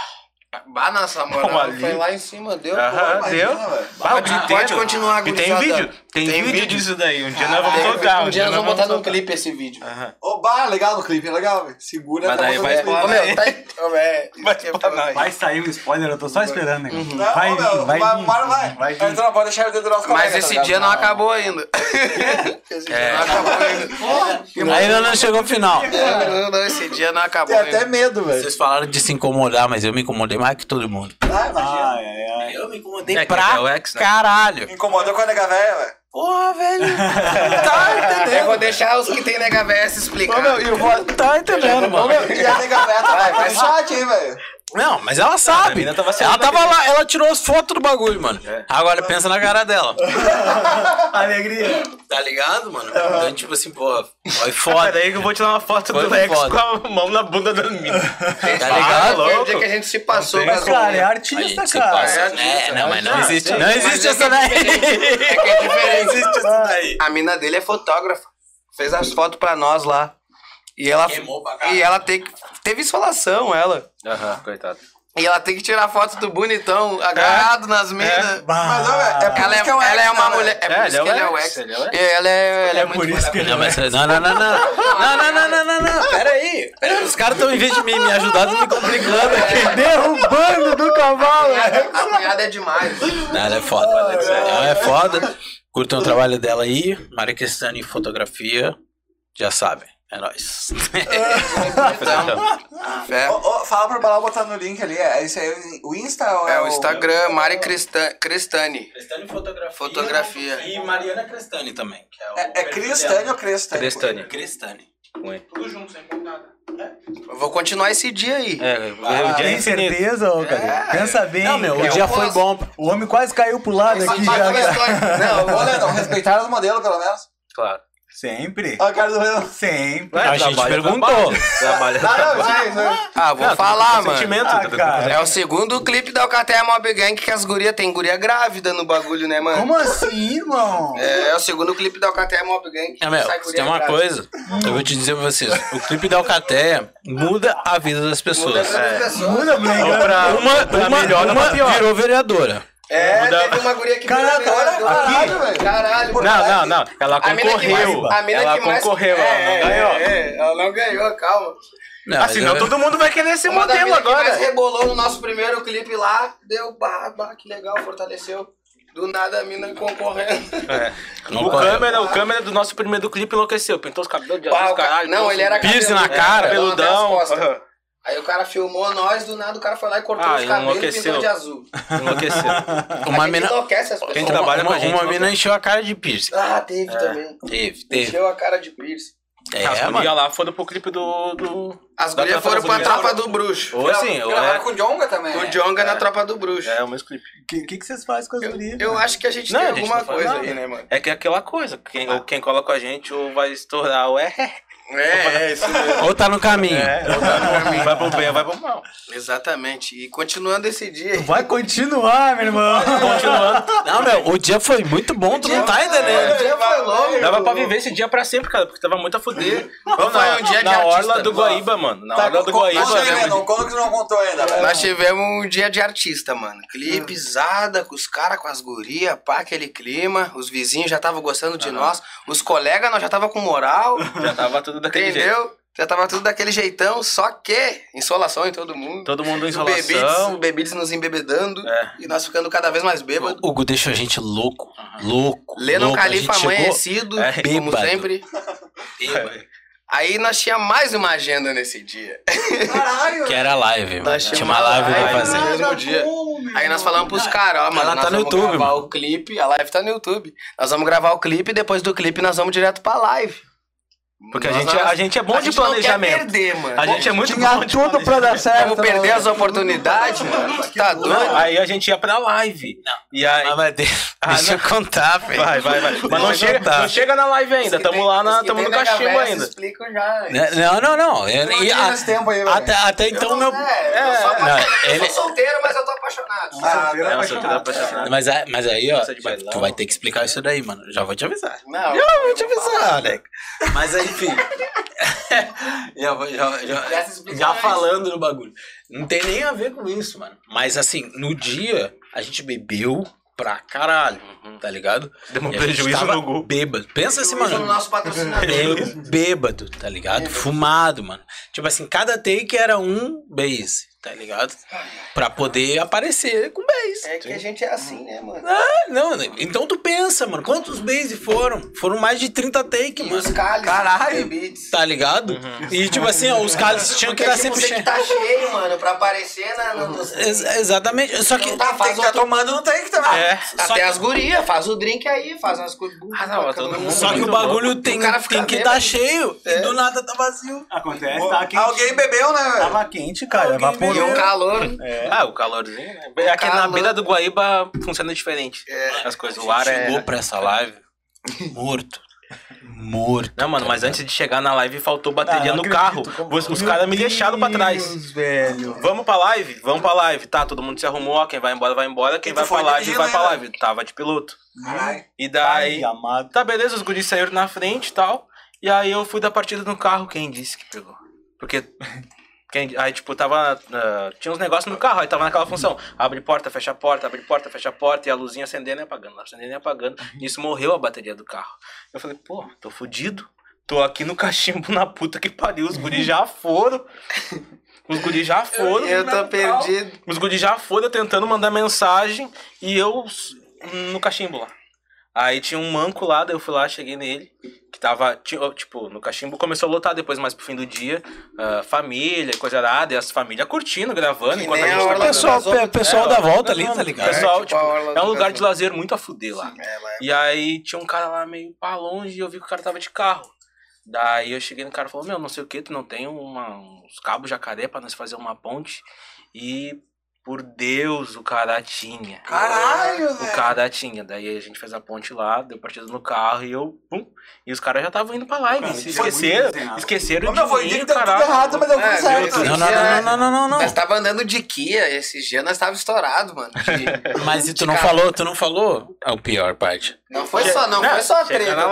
Bah, nossa moral, ali. foi lá em cima, deu. Aham, imagina, deu. Bah, Pode- o continuar, E tem vídeo? Tem, Tem vídeo, disso daí. Um dia nós vamos tocar. um dia nós vamos botar num clipe esse vídeo. Aham. Ô, bah, legal no clipe, é legal, velho. Segura Mas daí vai meu, tá... Vai é. Vai sair um spoiler, eu tô só esperando? Uhum. Não, Vai meu, vai vai, vai, vai. Vai não pode deixar o dedo do nosso colega, Mas tá <laughs> esse dia não acabou ainda. Esse dia não acabou ainda. Ainda não chegou ao final. Não, não, esse dia não acabou Tem até medo, velho. Vocês falaram de se incomodar, mas eu me incomodei mais que todo mundo. Ah, imagina. Ai, ai, ai. Eu me incomodei É, pra é o ex, né? caralho. Incomodou com a nega velha, velho. Porra, velho. <laughs> tá Eu entendendo? vou deixar os que tem nega VS explicar. Ô, meu, e o Ro- Tá entendendo, mano. E a nega velha tá vai, vai, chat, hein, velho. Não, mas ela sabe. mina tava ela tava lá, ela tirou as fotos do bagulho, mano. É. Agora pensa na cara dela. <laughs> Alegria. Tá ligado, mano? Então, tipo assim, porra, foi foda. aí que eu vou tirar uma foto Foi do Lex foda. com a mão na bunda da mina. Tá Ah, ligado? foi o louco. dia que a gente se passou Mas, as cara, é artista, cara. passa. é É, artista, não, mas não Ah, existe. Não existe é essa é daí. diferente. É que é diferente. existe essa daí. A mina dele é fotógrafa. Fez as fotos pra nós lá. E ela, e ela tem que, teve insolação, ela. Aham, coitado. E ela tem que tirar foto do bonitão agarrado nas minas. Mas, ó, velho, é por Ela isso é, que é o ela ex, é uma né, mulher. É por isso que ele é o ex. Ele é o ex. Ela é, ela é, É muito por isso que Não, mas não, não, não, não. Não, não, não, não, não, não. Pera aí. Pera aí. Os caras estão, em vez de me, me ajudar, me complicando aqui. <laughs> Derrubando do cavalo. A cunhada é demais. Não, ela é foda. Ela é foda. Curtam o trabalho dela aí. Maria Cristane Fotografia. Já sabem. É nóis. <laughs> Então, fé. Ô, ô, fala pro Balão botar no link ali. É isso aí, o Insta ou É o Instagram, Mari Cristan- Cristani. Cristane Fotografia. Fotografia. E Mariana Cristane também. Que é, o É, é Cristânia dela. ou Crestânia? Crestânia. Cristane. Tudo junto, sem nada. Eu vou continuar esse dia aí. É, Ah, o dia é tem infinito. certeza, ô, cara? Pensa bem. Não, meu, o dia foi posso. bom. O homem quase caiu pro lado aqui Mas já, Não, Olha, não, respeitar os modelos, pelo menos. Claro. Sempre. A cara do Leão. Sempre. A gente trabalho é perguntou. é Ah, trabalho. não. Ah, vou Não, falar, mano. Sentimento, Ah, cara. É o segundo clipe da Alcateia Mob Gang que as gurias tem guria grávida no bagulho, né, mano? Como assim, irmão? É, é o segundo clipe da Alcateia Mob Gang. que É, meu, sai guria tem uma grávida. coisa, eu vou te dizer pra vocês. O clipe da Alcateia muda a vida das Muda pessoas. a vida das pessoas. Muda, moleque. Pra, Uma, pra uma, melhor uma pior. virou vereadora. É, Muda- teve uma guria que Caraca, olha. Caralho, velho. Caralho. Não, não, não. Ela A mina que mais- concorreu. a mina Ela que mais- concorreu, ela É, não ganhou. É, é, ela não ganhou, calma. Não, Assim, mas não, eu- todo mundo vai querer ser Uma da modelo agora. rebolou no nosso primeiro clipe lá, deu bah, que legal, fortaleceu. Do nada a mina concorrendo. É. O câmera, o câmera do nosso primeiro clipe enlouqueceu. Pintou os cabelos de azul, caralho. não, ele era Piercing cabeludo, na cara, Cabeludão. Aí o cara filmou nós, do nada o cara foi lá e cortou Ah, os cabelos e pintou de azul. Enlouqueceu. <laughs> Uma a gente mina, enlouquece as pessoas. Quem trabalha uma, com a gente uma não mina encheu a cara de piercing. Ah, teve também. Teve, teve. Encheu a cara de piercing. É, As gurias lá foram pro clipe do. do... As gurias foram pra. Tropa do Bruxo. Ou assim, ou Gravaram é, com o Jonga também. O Jonga na Tropa do Bruxo. é o mesmo clipe. O que, que, que vocês fazem com as gurias? Eu acho que a gente Não, tem a gente alguma coisa nada. aí, né, mano? É que é aquela coisa, quem, ou quem cola com a gente ou vai estourar ou é. É, é isso mesmo. Ou tá no caminho. É, vai pro bem, vai pro mal. Exatamente. E continuando esse dia. Vai continuar, meu irmão. Continuando. Não, meu, o dia foi muito bom, tu não tá entendendo. O dia foi longo. Dava pra viver esse dia pra sempre, cara, porque tava muito a fuder. Vamos foi na, um dia de na artista, orla do né? Guaíba, mano. Na Tá, orla do Guaíba. Como que tu não contou ainda? velho? Nós tivemos um dia de artista, mano. Clipezada com os caras, com as gurias, pá, aquele clima. Os vizinhos já estavam gostando de nós. Os colegas, nós já tava com moral. Já tava tudo daquele jeito. entendeu? Já tava tudo daquele jeitão, só que insolação em todo mundo. Todo mundo insolação. os bebides nos embebedando. É. E nós ficando cada vez mais bêbados. O Hugo deixou a gente louco, louco. Lendo louco. Califa amanhecido, É, como bêbado. sempre. bêbado, Aí nós tinha mais uma agenda nesse dia. Caralho! Que era live, mano. Nós Tinha uma live pra fazer. no mesmo dia. Aí nós falamos pros caras, ó, mano, Ela nós tá no vamos YouTube, gravar mano. o clipe, a live tá no YouTube. Nós vamos gravar o clipe e depois do clipe nós vamos direto pra live. Porque a gente, a gente é bom a de gente não quer planejamento. perder, mano. A gente é muito Tinha bom de tudo pra dar certo. Vamos perder as oportunidades, <laughs> mano. Tá doido? Aí a gente ia pra live. E aí. Ah, mas Ah, deixa eu contar, velho. Vai, vai, vai. Mas não chega, contar. não chega na live ainda. Tamo lá, na, tamo no cachimbo ainda. Explico já. Né, Não, não, não. Eu- Não e a- tempo aí, até, até então, meu. É, eu, sou não, solteiro, mas eu tô apaixonado. Ah, É, é. Mas, é- mas aí, ó, bailão. tu vai ter que explicar isso daí, mano. Já vou te avisar. Não, Já vou te avisar, né? Mas aí, enfim. <laughs> já, já, já, já falando no bagulho. Não tem nem a ver com isso, mano. Mas assim, no dia, a gente bebeu pra caralho, tá ligado? Deu um prejuízo no Gu. Bêbado. Pensa assim, Isso no mano. nosso patrocinador. Bê- Bêbado, tá ligado? Fumado, mano. Tipo assim, cada take era um base, tá ligado? Pra poder aparecer com base. É que a gente é assim, né, mano? Ah, não, então tu pensa, mano, quantos base foram? Foram mais de 30 take, E mano. os cálices, Caralho. Tá ligado? E tipo assim, ó, os cálices tinham que Porque estar tipo, sempre que cheios. tá cheio, mano, pra aparecer na, nos- Ex- exatamente. Só que. Não tá, Tem faz que estar outro... tomando no take também. É. Só Até que- as gurias, faz o drink aí, faz umas coisas. Ah, não, todo mundo- Só que o bagulho tem, O cara tem que estar cheio e do nada tá vazio. Acontece, tá quente. Alguém bebeu, né, velho? Tava quente, cara. Alguém E o calor. Ah, o calorzinho, né? Aqui na calor. beira do Guaíba funciona diferente. As coisas, o ar Chegou é. pra essa live <laughs> morto. Morto. Não, mano, mas antes de chegar na live faltou Ah, bateria não no acredito, carro. como- Os, os caras me deixaram pra trás. Deus, velho. Vamos pra live? Vamos pra live. Tá, todo mundo se arrumou. ó, Quem vai embora, vai embora. Quem vai pra live, vai pra ainda? live. Tava de piloto. Caralho. E daí. Ai, amado. Tá, beleza, os guris saíram na frente e tal. E aí eu fui da partida no carro. Quem disse que pegou? Porque. Quem, aí, tipo, tava. ah, tinha uns negócios no carro, aí tava naquela função. Abre porta, fecha a porta, abre porta, fecha a porta, e a luzinha acendendo e apagando, acendendo e apagando. Nisso morreu a bateria do carro. Eu falei, pô, tô fudido. Tô aqui no cachimbo na puta que pariu. Os guris já foram. <laughs> Os guris já foram. Eu tô perdido. Os guris já foram tentando mandar mensagem e eu no cachimbo lá. Aí tinha um manco lá, daí eu fui lá, cheguei nele, que tava, tipo, no cachimbo começou a lotar depois, mais pro fim do dia, ah, família, coisa arada, e as famílias curtindo, gravando, Que enquanto a gente do Pessoal, pe- pessoal É, da volta ali, não, tá ligado? Pessoal, É, tipo, tipo é um lugar de lazer muito a fuder lá. É, lá é- E aí tinha um cara lá meio pra longe e eu vi que o cara tava de carro. Daí eu cheguei no cara e falou, meu, não sei o que, tu não tem uma, uns cabos jacaré pra nós fazer uma ponte? E por Deus, o cara tinha. Caralho, O velho. cara tinha. Daí a gente fez a ponte lá, deu partida no carro e eu, pum. E os caras já estavam indo pra live. Cara, se foi esqueceram, esqueceram Ô, meu, foi de dia deu tudo errado, mas deu tudo É, certo. Não, não, não, não, não, não, não. Nós tava andando de Kia esses dias, nós tava estourado, mano. De- <laughs> Mas e tu não falou, tu não falou a pior parte. Não foi só, não Não, foi só a treta. Não,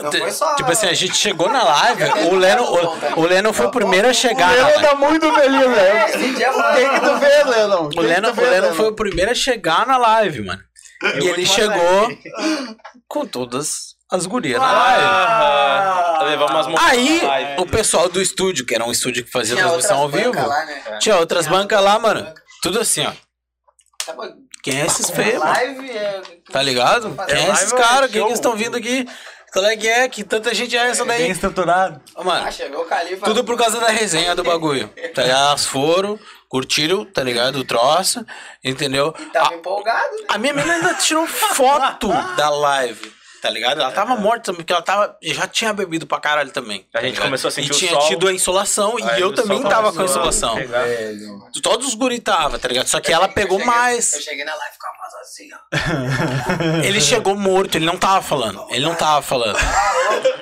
não foi só. Tipo assim, a gente chegou na live, <laughs> o Leno, o, o Leno foi o primeiro a chegar na live. tá muito feliz, velho. Esse dia foi. Quem que tu vê, Lennon? O Leno, o Leno foi o primeiro a chegar na live, mano. E ele chegou com todas as gurias na live. Ah, levar umas mãos Aí, na live. o pessoal do estúdio, que era um estúdio que fazia Tinha transmissão ao vivo, lá, né? tinha outras bancas lá, mano. Tudo assim, ó. Tava- Quem é esses feios? Live é. Tá ligado? Quem é live esses é caras? Quem que estão vindo aqui? Qual é que é? Que tanta gente é essa Bem daí? estruturado. Ó, Mano, Ah, chegou o Califa. Tudo por causa da resenha do bagulho. Tá ligado? Elas foram, curtiram, tá ligado? O troço, entendeu? Tava A, empolgado, né? a minha menina ainda tirou foto <laughs> da live. Tá ligado? Ela tava morta também, porque ela tava, já tinha bebido pra caralho também. A tá gente ligado? começou a sentir E o tinha sol. tido a insolação, e eu o sol também tava com a a insolação. Todos os guri tava, tá ligado? Só que ela pegou Eu cheguei- mais. Eu cheguei na live e ficava mais assim, ó. <laughs> Ele chegou morto, ele não tava falando. Ele não tava falando.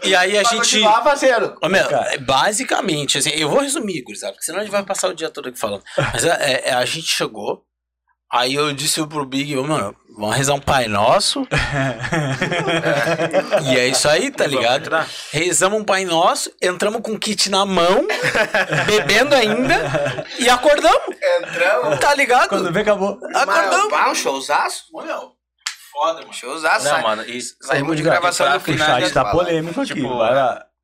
E aí a gente. parceiro. Ô, meu, é basicamente, assim, eu vou resumir, gurizada, porque senão a gente vai passar o dia todo aqui falando. Mas é, é, a gente chegou, aí eu disse pro Big, ô, mano, vamos rezar um Pai Nosso. <laughs> e é isso aí, tá ligado? Rezamos um Pai Nosso, entramos com o kit na mão, bebendo ainda, e acordamos, Entramos. tá ligado? Quando vê, acabou. Acordamos. Pá, um showzaço? Meu, foda, mano. Showzaço. Não, mano, e Saímos de gravação no O final. chat já tá polêmico aqui. Tipo,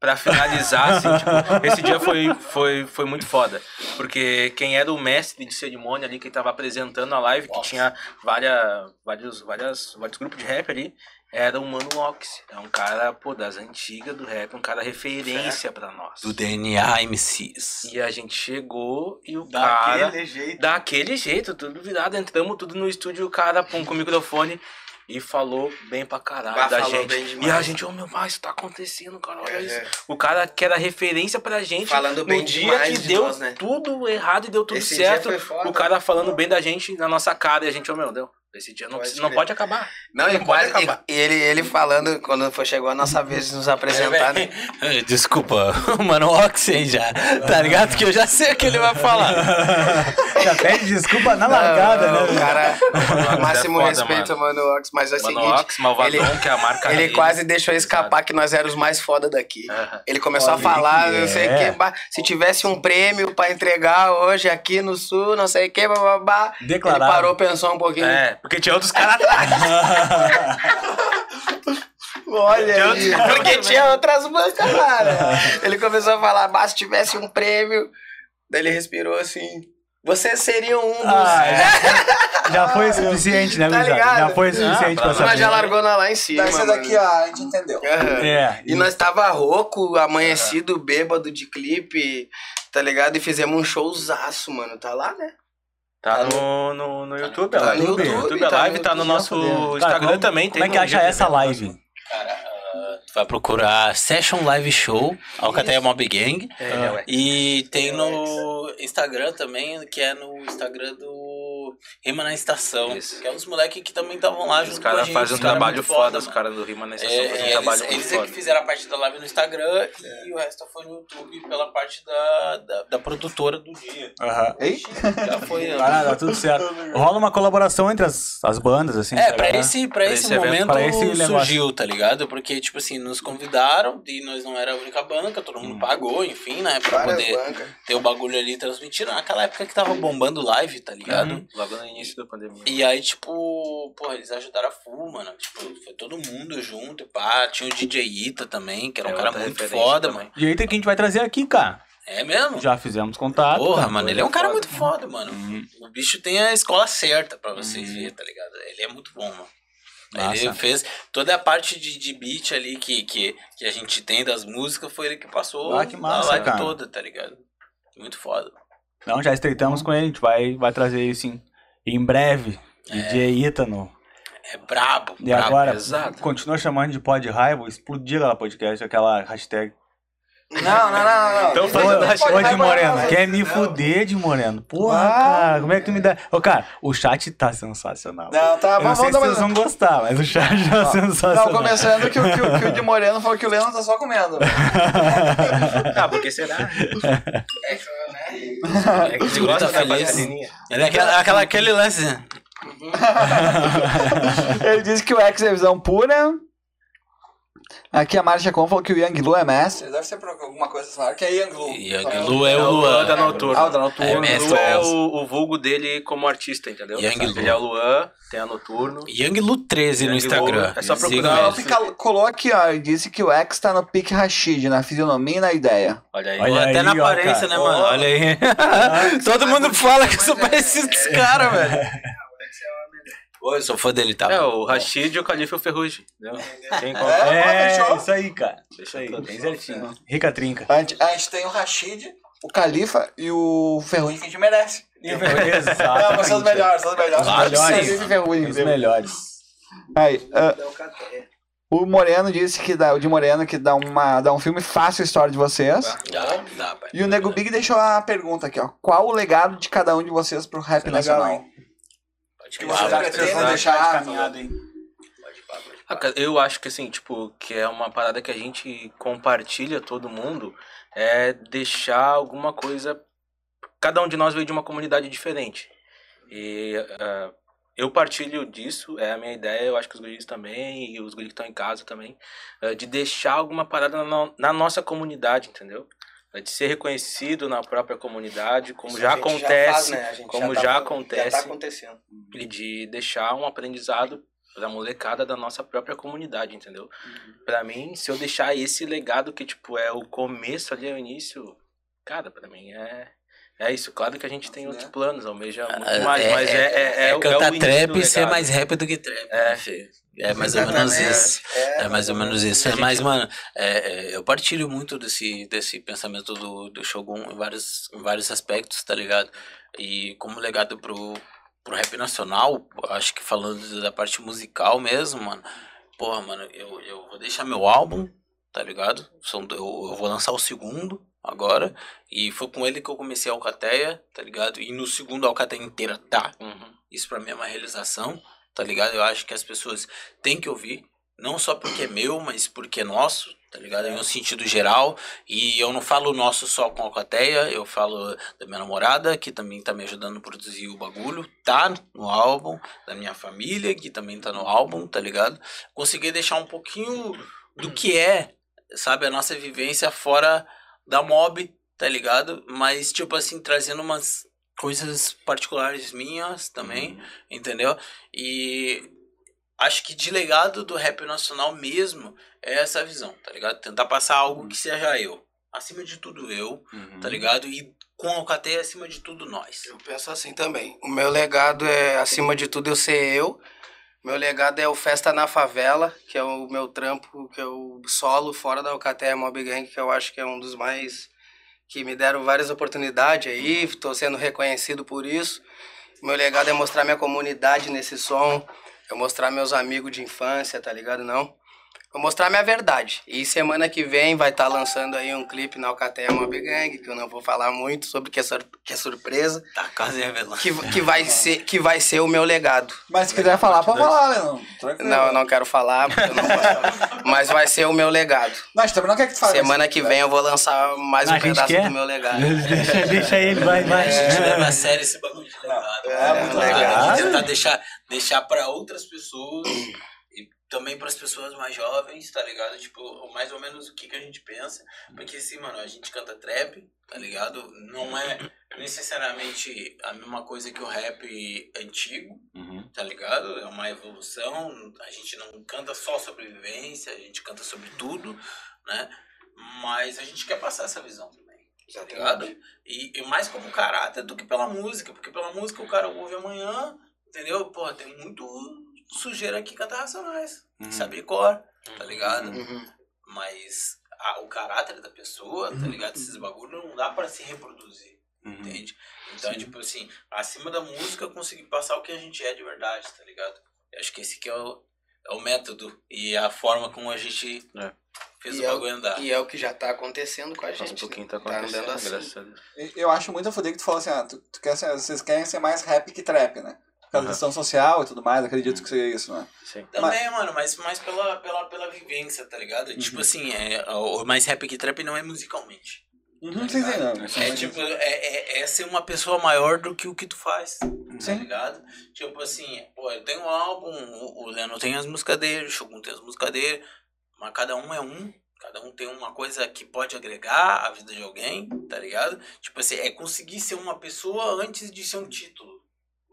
Pra finalizar, assim, <laughs> tipo, esse dia foi, foi, foi muito foda. Porque quem era o mestre de cerimônia ali, que tava apresentando a live, que tinha várias, vários, várias, vários grupos de rap ali, era o Mano Ox. É um cara, pô, das antigas do rap, um cara referência pra nós. Do DNA MCs. E a gente chegou e o cara. Daquele jeito. Daquele jeito, tudo virado. Entramos tudo no estúdio, o cara pum, com o microfone e falou bem pra caralho Bah, da gente. e a gente, ô meu pai, isso tá acontecendo, cara, olha É, isso. é. O cara que era referência pra gente. Falando bem no dia que de deu nós, né? tudo errado e deu tudo Esse certo. O cara falando bem da gente na nossa cara e a gente, ô meu, deu. Esse dia não, Pode precisa- não pode acabar. Não, e, Não pode quase, acabar. e, e ele, ele falando, quando foi, chegou a nossa vez de nos apresentar, né? <laughs> Desculpa, <laughs> mano, Oxen já. Tá ligado? Que eu já sei o que ele vai falar. <laughs> Já pede desculpa na largada, Não, né? O cara, máximo é foda, respeito, mano, Ox, mas é o Mano, seguinte, Ox, Malvadão, ele- que é a marca ele dele. quase deixou escapar que nós éramos os mais foda daqui. Ele começou Olha a falar, não sei o é. que, se tivesse um prêmio pra entregar hoje aqui no sul, não sei o que, babá. Ele Declarado. parou, pensou um pouquinho. É, porque tinha outros caras atrás. <laughs> Olha aí. Porque tinha outras bancas lá, né? Ele começou a falar, bah, se tivesse um prêmio. Daí ele respirou assim. Vocês seriam um dos. Ah, já, <laughs> já foi suficiente, né, Tá ligado? Já foi suficiente Ah, pra saber. Mas já largou na lá em cima. Mano. daqui, ó, a gente entendeu. Aham. É. E nós tava rouco, amanhecido, bêbado de clipe, tá ligado? E fizemos um showzaço, mano. Tá lá, né? Tá no, no, no YouTube, Tá no YouTube, YouTube, a tá live no tá no YouTube, nosso Cara, Instagram como- também. Como é tem que acha dia essa live? Tu vai procurar Session Live Show, Alcateia Mob Gang. É, é. E tem no Instagram também, que é no Instagram do Rima na Estação. Isso. Que é uns moleques que também estavam lá junto Os com a caras gente. fazem um os caras trabalho muito foda, os caras do Rima na É, estação fazem um eles, trabalho eles muito é que foda. fizeram a parte da live no Instagram e o resto foi no YouTube pela parte da, da, da produtora do dia. Aham. Ei? Já foi. Ah, tá tudo certo. Rola uma colaboração entre as, as bandas, assim. É, tá pra esse, pra Pra esse esse momento pra esse negócio. surgiu, tá ligado? Porque, tipo assim, nos convidaram e nós não era a única banca, todo Hum. mundo pagou, enfim, né? Pra Várias poder bancas. ter o bagulho ali transmitido. Naquela época que tava bombando live, tá ligado? Uhum. Logo no início da pandemia. E aí, tipo, porra, eles ajudaram a full, mano. Tipo, foi todo mundo junto, pá. Tinha o DJ Ita também, que era um É cara muito foda, também. mano. E aí tem que a gente vai trazer aqui, cara. É mesmo? Já fizemos contato. Porra, tá? mano, ele é um cara muito foda, mano. Uhum. O bicho tem a escola certa pra vocês verem, tá ligado? Ele é muito bom, mano. Ele Massa. fez toda a parte de, de beat ali que, que, que a gente tem das músicas, foi ele que passou Ah, que massa, a live cara. toda, tá ligado? Muito foda. Não, já estreitamos com ele, a gente vai, vai trazer isso em, em breve. DJ Ítano. É brabo, E brabo. agora, pesado. continua chamando de pod raiva, vou explodir aquela podcast, aquela hashtag. Não, não, não, não. Então Ô, faz hashtag. ô, de Moreno, não, quer me não. fuder de Moreno. Porra, Ah. cara, como é que tu me dá. Ô, cara, o chat tá sensacional. Não, tá, Eu não vamos, sei se vocês vão gostar, mas o chat tá sensacional. Não, começando que, o- que, o- que o de Moreno falou que o Leandro tá só comendo. <laughs> Ah, porque será? É, né? É que Segura gosta tá da feliz. Ele é aquela, aquela, aquele lance. né? Ele disse que o X é visão pura. Aqui a Marcia Com falou que o Yang Lu é mestre. Deve ser por alguma coisa claro que é Young Lu. Young Lu é o Luan da Luan. Noturno. Ah, o da Noturno. É O mestre. Lu é o, o vulgo dele como artista, entendeu? Yang Lu. Ele é o Luan, tem a Noturno. Young Lu 13 no Young Lu, Instagram. é só procurar. ele. Ela fica- colou aqui, ó, e disse que o X tá no pique Rashid, na fisionomia e na ideia. Olha aí. Olha Até aí, na ó, aparência, cara. né, mano? Olha aí. <laughs> Todo mundo fala que eu sou parecido com esse cara, velho. <laughs> Oi, eu sou fã dele, tá? É, o Rashid e o Califa e o Ferrugem. Entendeu? Quem? É, fechou. isso aí, cara. Deixa Isso aí, bem certinho. Rica trinca. A gente, a gente tem o Rashid, o Califa e o Ferrugem que a gente merece. <laughs> Exato. Não, mas são os melhores, são os melhores. Que Melhores. e. Os melhores. Aí, ah, O Moreno disse que dá, o de Moreno que dá, uma, dá um filme fácil a história de vocês. Dá, dá, pai. E o Nego Big deixou a pergunta aqui, ó. Qual o legado de cada um de vocês pro rap é legal, nacional? hein? Pode Que vocês falar. deixar de de caminhada, hein? Pode Ah, Eu acho que assim, tipo, que é uma parada que a gente compartilha todo mundo, é deixar alguma coisa. Cada um de nós veio de uma comunidade diferente. E ah, eu partilho disso, é a minha ideia, eu acho que os guris também, e os guris que estão em casa também, eh, de deixar alguma parada na, no- na nossa comunidade, entendeu? De ser reconhecido na própria comunidade, como Isso já acontece, faz, né? Como tá já acontece. Já tá acontecendo. e de deixar um aprendizado pra molecada da nossa própria comunidade, entendeu? Pra mim, se eu deixar esse legado que, tipo, é o começo ali, é o início, cara, pra mim é... É isso, claro que a gente tem outros planos, almeja muito mais, mas é, é, é, o- é cantar trap e ser mais rap do que trap. É. né, filho? É mais ou menos isso. É, É mais ou menos isso. É, mas, mano, é, é, eu partilho muito desse, desse pensamento do, do Shogun em vários, em vários aspectos, tá ligado? E como legado pro, pro rap nacional, acho que falando da parte musical mesmo, mano, porra, mano, eu, eu vou deixar meu álbum, tá ligado? São, eu, eu vou lançar o segundo agora, e foi com ele que eu comecei a Alcateia, tá ligado? E no segundo a Alcateia inteira tá. Uhum. Isso pra mim é uma realização, tá ligado? Eu acho que as pessoas têm que ouvir, não só porque é meu, mas porque é nosso, tá ligado? Em um sentido geral. E eu não falo nosso só com a Alcateia, eu falo da minha namorada, que também tá me ajudando a produzir o bagulho, tá no álbum, da minha família, que também tá no álbum, tá ligado? Consegui deixar um pouquinho do que é, sabe, a nossa vivência fora da mob, tá ligado? Mas, tipo assim, trazendo umas coisas particulares minhas também, entendeu? E acho que de legado do rap nacional mesmo é essa visão, tá ligado? Tentar passar algo que seja eu. Acima de tudo eu, tá ligado? E com a Alcateia acima de tudo nós. Eu penso assim também. O meu legado é, acima de tudo, eu ser eu. Meu legado é o Festa na Favela, que é o meu trampo, que eu solo fora da Alcateia Mob Gang, que eu acho que é um dos mais que me deram várias oportunidades aí, estou sendo reconhecido por isso. Meu legado é mostrar minha comunidade nesse som, eu mostrar meus amigos de infância, tá ligado? Não. Eu mostrar minha verdade. E semana que vem vai estar lançando aí um clipe na Alcateia Mob Gang, que eu não vou falar muito sobre, que é, sur- que é surpresa Tá quase revelando. que, que, vai <laughs> ser, que vai ser o meu legado. Mas se quiser falar, pode falar, Leandro. Tranquilo. Não, eu não quero falar, porque eu não posso falar. <laughs> Mas vai ser o meu legado. Gente também não quer que tu fale. Semana que vem eu vou lançar mais um pedaço quer? do meu legado. <laughs> deixa, deixa ele, vai, vai. A gente leva a sério esse bagulho de legado. É, muito Tá ligado? legal. A gente tentar deixar, deixar pra outras pessoas também pras pessoas mais jovens, tá ligado? Tipo, mais ou menos o que, que a gente pensa. Porque assim, mano, a gente canta trap, tá ligado? Não é necessariamente a mesma coisa que o rap antigo, tá ligado? É uma evolução. A gente não canta só sobre vivência, a gente canta sobre tudo, né? Mas a gente quer passar essa visão também. Tá ligado? E, e mais como caráter do que pela música, porque pela música o cara ouve amanhã, entendeu? Pô, tem muito sujeira aqui canta racionais, sabe cor, tá ligado? Uhum. Mas a- o caráter da pessoa, tá ligado? Esses bagulho não dá pra se reproduzir, entende? Então, tipo assim, acima da música eu consegui passar o que a gente é de verdade, tá ligado? Eu acho que esse que é o, é o método e a forma como a gente É. fez E o é o- bagulho andar. E é o que já tá acontecendo com a Faz um gente. pouquinho né? tá acontecendo, andando assim. graças a Deus. Eu acho muito foder que tu falou assim, ah, tu, tu quer vocês querem ser mais rap que trap, né? Por causa da Aham. questão social e tudo mais, acredito que seja isso, né? Sim. Também, mano, mas mais pela, pela, pela vivência, tá ligado? Tipo assim, é, o mais rap que trap não é musicalmente. Uhum, sim, sim, não. É tipo, é, é, é ser uma pessoa maior do que o que tu faz. Tá Sim. ligado? Tipo assim, pô, eu tenho um álbum, o, o Leandro tem as músicas dele, o Shogun tem as músicas dele, mas cada um é um. Cada um tem uma coisa que pode agregar à vida de alguém, tá ligado? Tipo assim, é conseguir ser uma pessoa antes de ser um título,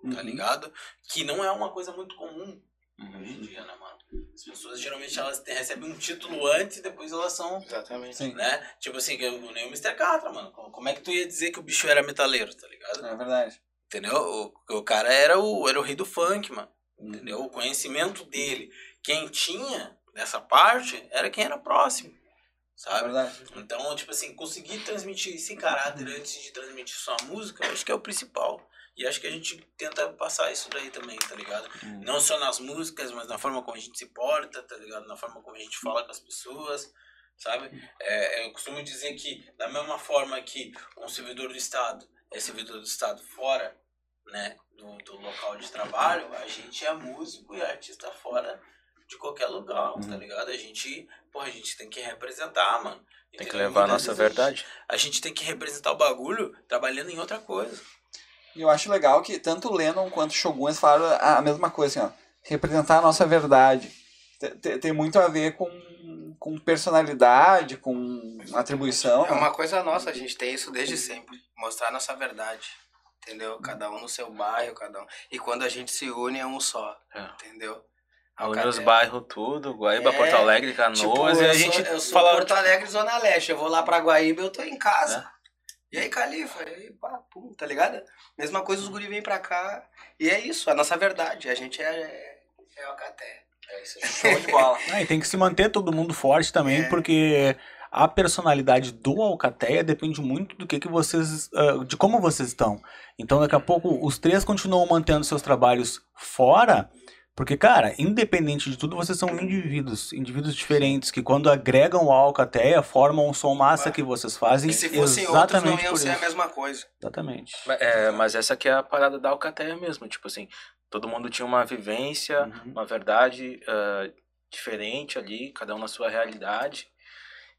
tá Uhum. ligado? Que não é uma coisa muito comum hoje em dia, né, mano? As pessoas geralmente elas têm- recebem um título antes e depois elas são Exatamente. Sim, né? Tipo assim, que eu, nem o Mr. Catra, mano. Como é que tu ia dizer que o bicho era metaleiro, tá ligado? é verdade. Entendeu? O, o cara era o, era o rei do funk, mano. Entendeu? O conhecimento dele. Quem tinha dessa parte era quem era próximo. É Sabe? verdade. Então, tipo assim, conseguir transmitir esse caráter antes de transmitir só a música, eu acho que é o principal. E acho que a gente tenta passar isso daí também, tá ligado? Hum. Não só nas músicas, mas na forma como a gente se porta, tá ligado? Na forma como a gente fala com as pessoas, sabe? É, eu costumo dizer que, da mesma forma que um servidor do Estado é servidor do Estado fora, né, do, do local de trabalho, a gente é músico e artista fora de qualquer lugar, tá Uhum. ligado? A gente, pô, a gente tem que representar, mano. Tem que levar a nossa vezes a gente- verdade. A gente tem que representar o bagulho trabalhando em outra coisa. E eu acho legal que tanto o Lennon quanto o Shogun falaram a a mesma coisa, assim, ó. Representar a nossa verdade. Te- te- Tem muito a ver com, com personalidade, com atribuição. É uma coisa nossa, a gente tem isso desde sempre. Mostrar nossa verdade. Entendeu? Cada um no seu bairro, cada um. E quando a gente se une é um só. É. Entendeu? Une os bairros tudo, Guaíba, É, Porto Alegre, Canoas, Tipo, e a eu gente sou, eu sou fala. Porto Alegre, Zona Leste. Eu vou lá pra Guaíba, eu tô em casa. É. E aí, Califa? E aí, pá, pum, tá ligado? Mesma coisa, os guri vêm pra cá. E é isso, a nossa verdade. A gente é, é Alcaté. É isso Show de bola. <laughs> Ah, e tem que se manter todo mundo forte também, É. porque a personalidade do Alcateia depende muito do que, que vocês. ah, de como vocês estão. Então, daqui a pouco, os três continuam mantendo seus trabalhos fora. Porque, cara, independente de tudo, vocês são indivíduos, indivíduos diferentes, que quando agregam o Alcateia, formam um som massa que vocês fazem E se fossem outros, não exatamente iam ser a mesma coisa. Exatamente. É, mas essa aqui é a parada da Alcateia mesmo. Tipo assim, todo mundo tinha uma vivência, Uhum. uma verdade ah, diferente ali, cada um na sua realidade.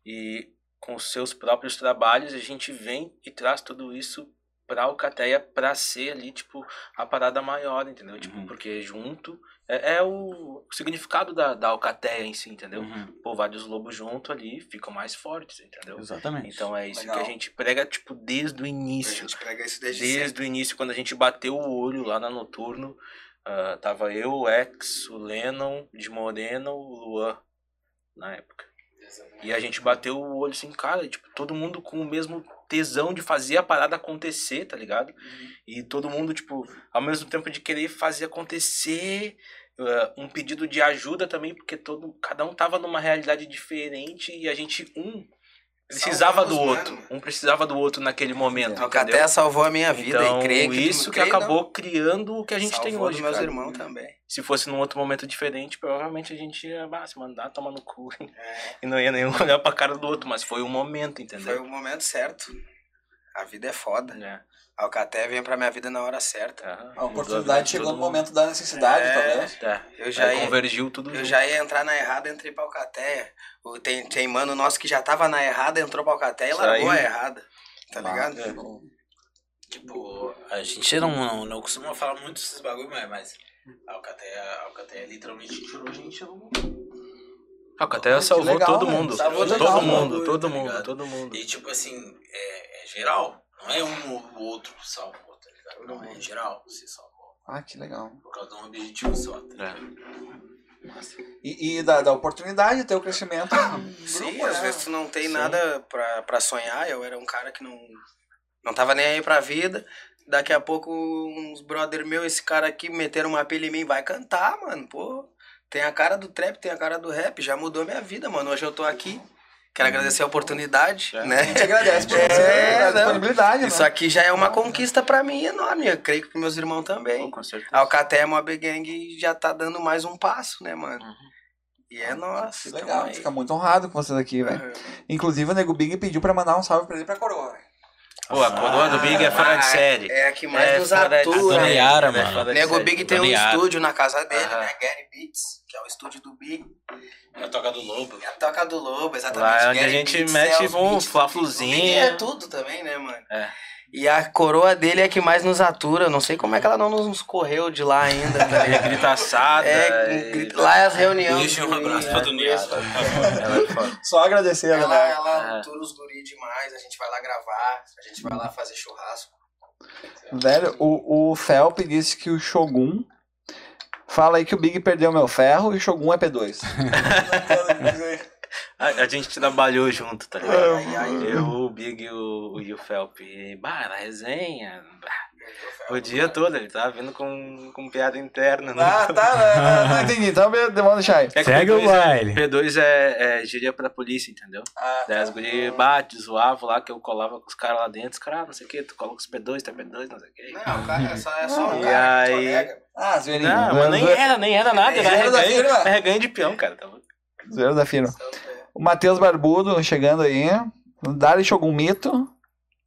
E com os seus próprios trabalhos, a gente vem e traz tudo isso pra Alcateia pra ser ali, tipo, a parada maior, entendeu? Tipo, Uhum. porque junto é, é o significado da, da Alcateia em si, entendeu? Uhum. Pô, vários lobos junto ali ficam mais fortes, entendeu? Exatamente. Então é isso Legal. que a gente prega, tipo, desde o A início. gente prega isso desde, sempre. Desde o início, quando a gente bateu o olho lá na Noturno, ah, tava eu, o X, o Lennon, de Moreno, o Luan, na época. E a gente bateu o olho assim, cara, tipo, todo mundo com o mesmo tesão de fazer a parada acontecer, tá ligado? E todo mundo, tipo, ao mesmo tempo de querer fazer acontecer, ah, um pedido de ajuda também, porque todo, cada um tava numa realidade diferente e a gente, um, precisava do Salvamos, outro. mano. Um precisava do outro naquele momento, A entendeu? Alcaté salvou a minha vida. Então, e creio que isso que creio não, acabou criando o que a gente tem salvou hoje, dos meus cara. irmãos também. Se fosse num outro momento diferente, provavelmente a gente ia ah, se mandar tomar no cu É, <laughs> e não ia nem <laughs> olhar pra cara do outro, mas foi o momento, entendeu? foi o momento certo. A vida é foda. É. A Alcaté vem pra minha vida na hora certa. Aham. A oportunidade chegou no Todo mundo. momento da necessidade, É. talvez. É. Eu já ia, convergiu tudo eu junto. já ia entrar na errada, entrei pra Alcatéia. O- Tem, tem mano nosso que já tava na errada, entrou pra Alcatéia e Isso largou aí. a errada. Tá ligado? É. Tipo, a gente não, não, não costuma falar muito desses bagulho, mas, mas a Alcateia, a Alcateia literalmente tirou a gente do... A Alcateia salvou legal, todo mundo. Salvou todo legal, mundo, bagulho, todo tá mundo, todo mundo. E tipo assim, é, é geral. Não é um ou o outro que salvou, tá ligado? Não, é geral, você salvou. Ah, que legal. Por causa de um objetivo só, tá É. ligado? E, e da, da oportunidade, ter o crescimento. Sim, <laughs> às né? vezes tu não tem Sim. nada pra, pra sonhar. Eu era um cara que não, não tava nem aí pra vida. Daqui a pouco uns brother meu, esse cara aqui, meteram uma pilha em mim, vai cantar, mano. Pô, tem a cara do trap, tem a cara do rap, já mudou minha vida, mano. Hoje eu tô aqui. Quero agradecer a oportunidade, É. A né? gente agradece por É, você, a não. disponibilidade, Isso né? aqui já é uma conquista pra mim enorme. Eu creio que pros meus irmãos Pô, também. com certeza. A Alcaté Mob Gang já tá dando mais um passo, né, mano? Uhum. E é nosso. Que legal, fica muito honrado com vocês aqui, velho. Inclusive o Nego Big pediu pra mandar um salve pra ele pra coroa, velho. Pô, a coroa do Big é fora de série. É a que mais É nos atua. Dona né? Yara, É mano. Nego. Big tem um Dona Yara. estúdio na casa dele, né? Gary Beats, que é o estúdio do Big. É a toca do lobo. É a Toca do Lobo, exatamente. Lá é onde Gary a gente Beats mete é um fla-fluzinho. É tudo também, né, mano? É. E a coroa dele é que mais nos atura. Não sei como é que ela não nos correu de lá ainda, <laughs> Ele ligado? grita assada. É, e- lá é as reuniões. Deixa um do abraço pra né? Ela é. <laughs> Só agradecer, Ela, galera. ela É. atura os guri demais, a gente vai lá gravar, a gente vai lá fazer churrasco. Velho, o, o Felp disse que o Shogun. Fala aí que o Big perdeu meu ferro e o Shogun é P2. <laughs> A, a gente trabalhou junto, tá ligado? Ai, ai, Eu, o Big e o, e o Felp. E, bah, na resenha. bah, O dia todo, ele tava vindo com, com piada interna. né? Ah, tá, não, não, não entendi. Então, vamos deixar aí. É Segue o P2 é- baile. P2 é, é gíria pra polícia, entendeu? Ah, Daí as gurias bate, zoavam lá, que eu colava com os caras lá dentro. Os caras, ah, não sei o que, tu coloca os P2, tá P2, não sei o que. Não, o cara é só, é só um E cara aí- alega. Ah, zoeirinha. Não, mas nem era, nem era nada, era reganho, firma. era reganho de peão, cara. Tá. Zoeira da firma. O Matheus Barbudo chegando aí. Dali Shogun Mito.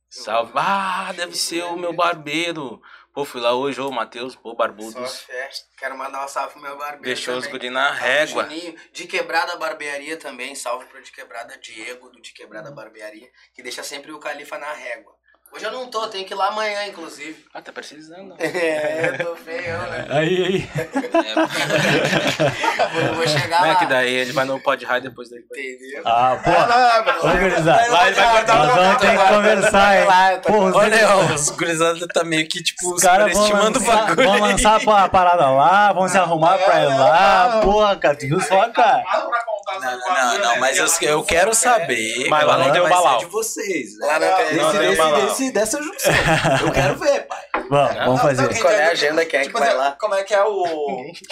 Salve. Ah, deve ser o meu barbeiro. Pô, fui lá hoje, ô Matheus, pô, Só barbudos. festa. Quero mandar um salve pro meu barbeiro. Deixou os também. guri na régua. Juninho, de Quebrada Barbearia também. Salve pro de Quebrada Diego, do de Quebrada Barbearia, que deixa sempre o Califa na régua. Hoje eu não tô, tenho que ir lá amanhã, inclusive. Ah, tá precisando. <laughs> É, eu tô feio, né? Aí, aí. Vou, vou chegar Não é lá. que daí ele vai no pod high depois dele. Entendeu? Ah, pô. Organizar. Vai, vai cortar Nós vamos ter que conversar, hein? Os Olha, os gurizados tá meio que, tipo, Os caras vão superestimando o lançar, bagulho. vão lançar a parada lá, vão se arrumar pra ir lá. Porra, cara, tu viu só, cara? Não, não, não, mas eu, eu quero saber. Mas lá não o ser balau. de vocês. né? Lá não tem- Desse- não desse- dessa junção. Eu quero ver, pai. <laughs> Vamos, vamos fazer. Qual é a agenda? Quem é que Tipo, vai assim, lá? Como é que é o.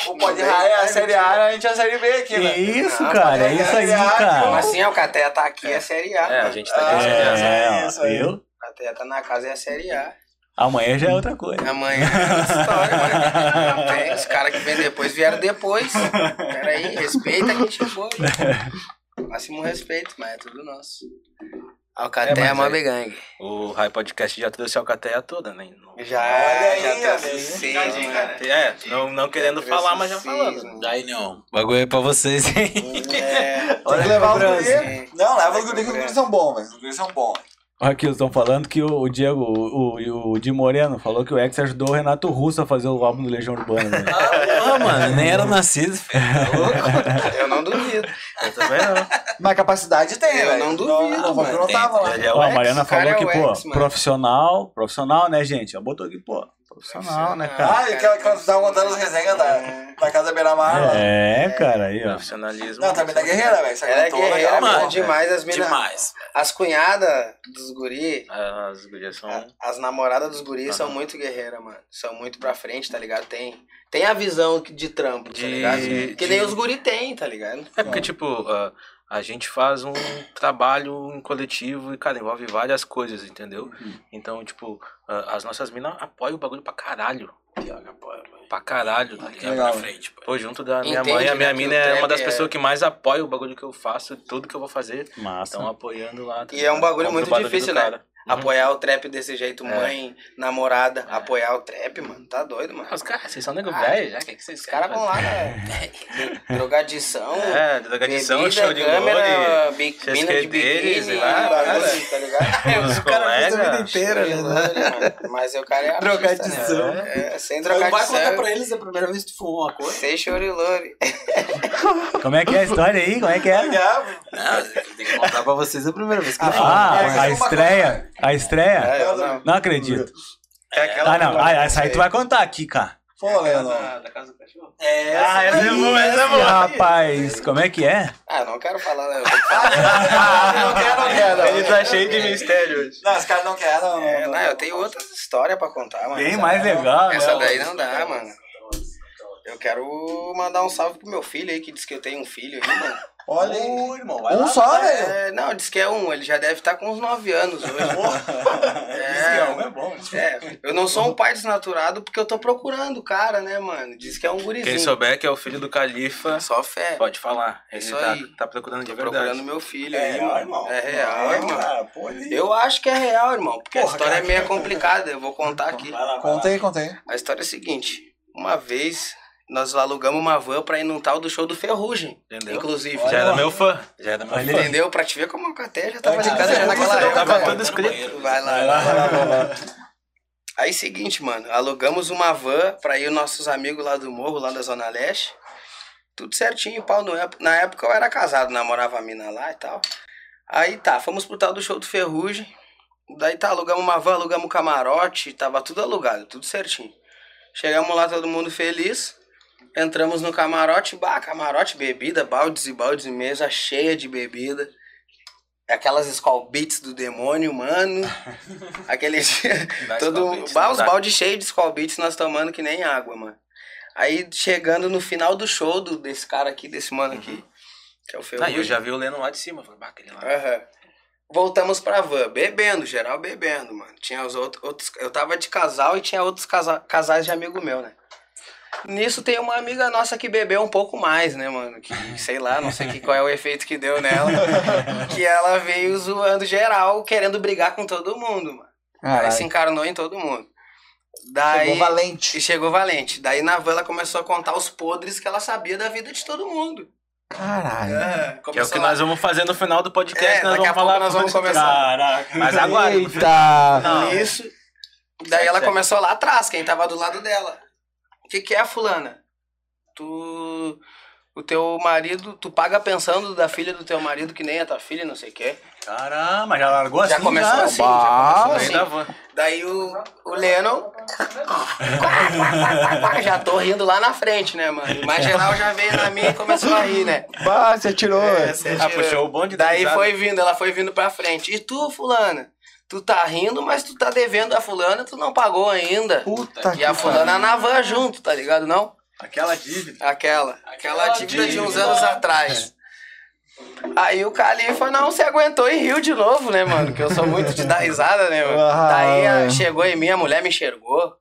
O Pod High, a Série A, a gente é a Série B aqui, Que né? isso, Ah, cara, é isso aí, Como cara. assim? O Cateia tá aqui, é Série A. É, a gente tá Ah, nesse é. É, isso aí. viu? O Cateia tá na casa, é a Série A. Amanhã já é outra coisa. Amanhã é outra história, mano. Tem os caras que vêm depois vieram depois. Peraí, respeita quem chegou. <laughs> Máximo respeito, mas é tudo nosso. Alcateia É, é, mas Mob Gang. O High Podcast já trouxe a alcateia toda, né? Não- Já, Olha aí, já olha trouxe aí. mano. cara. É, não, não querendo falar, mas já falando. Daí não. O bagulho é pra vocês, hein? É, que levar os guris. Não, leva os guris que os guris são bons, velho. Os guris são bons. Aqui, eles estão falando que o, Diego, o, o, o Di Moreno, falou que o Ex ajudou o Renato Russo a fazer o álbum do Legião Urbana. Né? Ah, mano, nem era nascido, filho. Tá <laughs> louco? eu não duvido. Eu também não. Mas capacidade tem, Eu velho. não duvido, Não, não, mano. não tava lá. Ele é o Ó, a ex. Mariana o cara falou é que, o pô, ex, mano. profissional, profissional, né, gente? Já botou aqui, pô, profissional, né, cara? Ah, e aquela que nós tava contando as resenhas da, da Casa Beira-Mar. lá. É, cara, aí, ó. Profissionalismo. Não, também da guerreira, velho. Você Ela é né, guerreira, cara? mano, demais. As, mina, Demais. as cunhadas dos guri, As gurias são. as namoradas dos guris são muito guerreiras, mano. São muito pra frente, tá ligado? Tem, tem a visão de trampo, tá De- ligado? Que nem de- os guri tem, tá ligado? É porque, tipo, ah, a gente faz um trabalho em coletivo e, cara, envolve várias coisas, entendeu? Então, tipo, as nossas minas apoiam o bagulho pra caralho. Pra caralho, tá ligado? Pra frente. Pô, junto da minha Entende, mãe, a né, minha mina é uma das é- pessoas que mais apoia o bagulho que eu faço, tudo que eu vou fazer. Massa. Estão apoiando lá. tá E é um bagulho muito difícil, né? cara. Uhum. Apoiar o trap desse jeito, É. mãe, namorada, apoiar o trap, mano. Tá doido, mano. Ah, Os caras, vocês são nego Ah, velho, já? O que, que vocês Os caras vão lá, né? <laughs> Drogadição. É, drogadição, bebida, show de câmera, lore. mina de deles, biquíni, lá, bagulho tá ligado? <laughs> Os O cara fez a vida colegas. inteira, né? Mano, Mas o cara é artista, Drogadição. né? É, sem Não vai contar drogadição. pra eles a primeira vez que tu fumou uma coisa? Sem chorilore. <laughs> Como é que é a história aí? Como é que é? Não, tem que contar pra vocês a primeira vez que eu Ah, É, a estreia. A estreia? É, eu não. Não acredito. É aquela Ah, não. Ah, essa aí tu vai contar aqui, cara. Pô, Leandro. Da casa do cachorro. É, Ah, essa é boa, essa é boa. rapaz, como é que é? Ah, não quero falar, né? Eu tenho que falar. <laughs> não quer, não quer, não. Ele tá cheio de mistério hoje. Não, os caras não querem, não. É, não, eu tenho outras histórias pra contar, mano. Bem mais legal, Essa né? daí não dá, mano. Eu quero mandar um salve pro meu filho aí, que diz que eu tenho um filho aí, mano. Olha aí. Irmão, vai Um lá. só, velho. É, não, diz que é um, ele já deve estar com uns 9 anos hoje. <laughs> É, é bom. É, eu não sou um pai desnaturado porque eu tô procurando o cara, né, mano? Diz que é um gurizinho. Quem souber que é o filho do Califa, Só fé. pode falar. Ele Isso tá, aí. tá procurando de Tô verdade. procurando meu filho É aí, real, mano. irmão. É real, irmão. Cara, pô. Eu acho que é real, irmão, porque Porra, a história cara. é meio complicada, eu vou contar aqui. Vai lá, vai Conta aí, conta aí. A história é a seguinte: uma vez nós alugamos uma van pra ir num tal do show do Ferrugem, Entendeu? inclusive. Já era meu fã. Já era meu Olha fã. Entendeu? Pra te ver como a Caté já tava Antes ligada do já naquela época. tava todo escrito. Vai lá, Vai lá, vai lá. Aí seguinte, mano, alugamos uma van pra ir os nossos amigos lá do morro, lá da Zona Leste. Tudo certinho, pau. No, na época eu era casado, namorava a mina lá e tal. Aí tá, fomos pro tal do show do Ferrugem. Daí tá, alugamos uma van, alugamos um camarote, tava tudo alugado, tudo certinho. Chegamos lá, todo mundo feliz. Entramos no camarote, bah, camarote, bebida, baldes e baldes e mesa cheia de bebida. aquelas Skull Beats do demônio, mano. <laughs> Aqueles. Dá todo, Beats, bah, os dá. balde cheio de Skull Beats nós tomando que nem água, mano. Aí chegando no final do show do, desse cara aqui, desse mano aqui, que é o Ferrugem. Ah, eu já vi o Lennon lá de cima. Falei, bah, aquele lá. Aham. Voltamos pra van, bebendo, geral bebendo, mano. Tinha os outros, outros. Eu tava de casal e tinha outros casa, casais de amigo meu, né? Nisso tem uma amiga nossa que bebeu um pouco mais, né, mano? Que, sei lá, não sei que, qual é o efeito que deu nela. <laughs> que ela veio zoando geral, querendo brigar com todo mundo, mano. Aí Caralho. se encarnou em todo mundo. Daí. Chegou valente. E chegou valente. Daí na van ela começou a contar os podres que ela sabia da vida de todo mundo. Caralho. É, Que é o que nós vamos fazer no final do podcast. É, nós daqui a vamos falar pouco nós vamos começar. Caraca. Mas agora. Eita! Não. Isso. Daí ela começou lá atrás, quem tava do lado dela. O que, que é, fulana? Tu. O teu marido, tu paga pensando da filha do teu marido que nem a tua filha, não sei o quê. Caramba, já largou Já assim? começou já? assim, já começou assim. van. Daí o, o Lennon. <laughs> já tô rindo lá na frente, né, mano? Mas geral já veio na minha e começou a rir, né? Bah, você tirou. É, você Ah, tirou. puxou o bonde da Daí foi vindo, ela foi vindo pra frente. E tu, fulana? Tu tá rindo, mas tu tá devendo a fulana, tu não pagou ainda. Puta E a fulana na van junto, tá ligado, não? Aquela dívida. Aquela. Aquela dívida de uns anos atrás. Aí o Califa não se aguentou e riu de novo, né, mano? Que eu sou muito de dar risada, né, mano? <laughs> Ah. Daí a- chegou em mim, a mulher me enxergou. O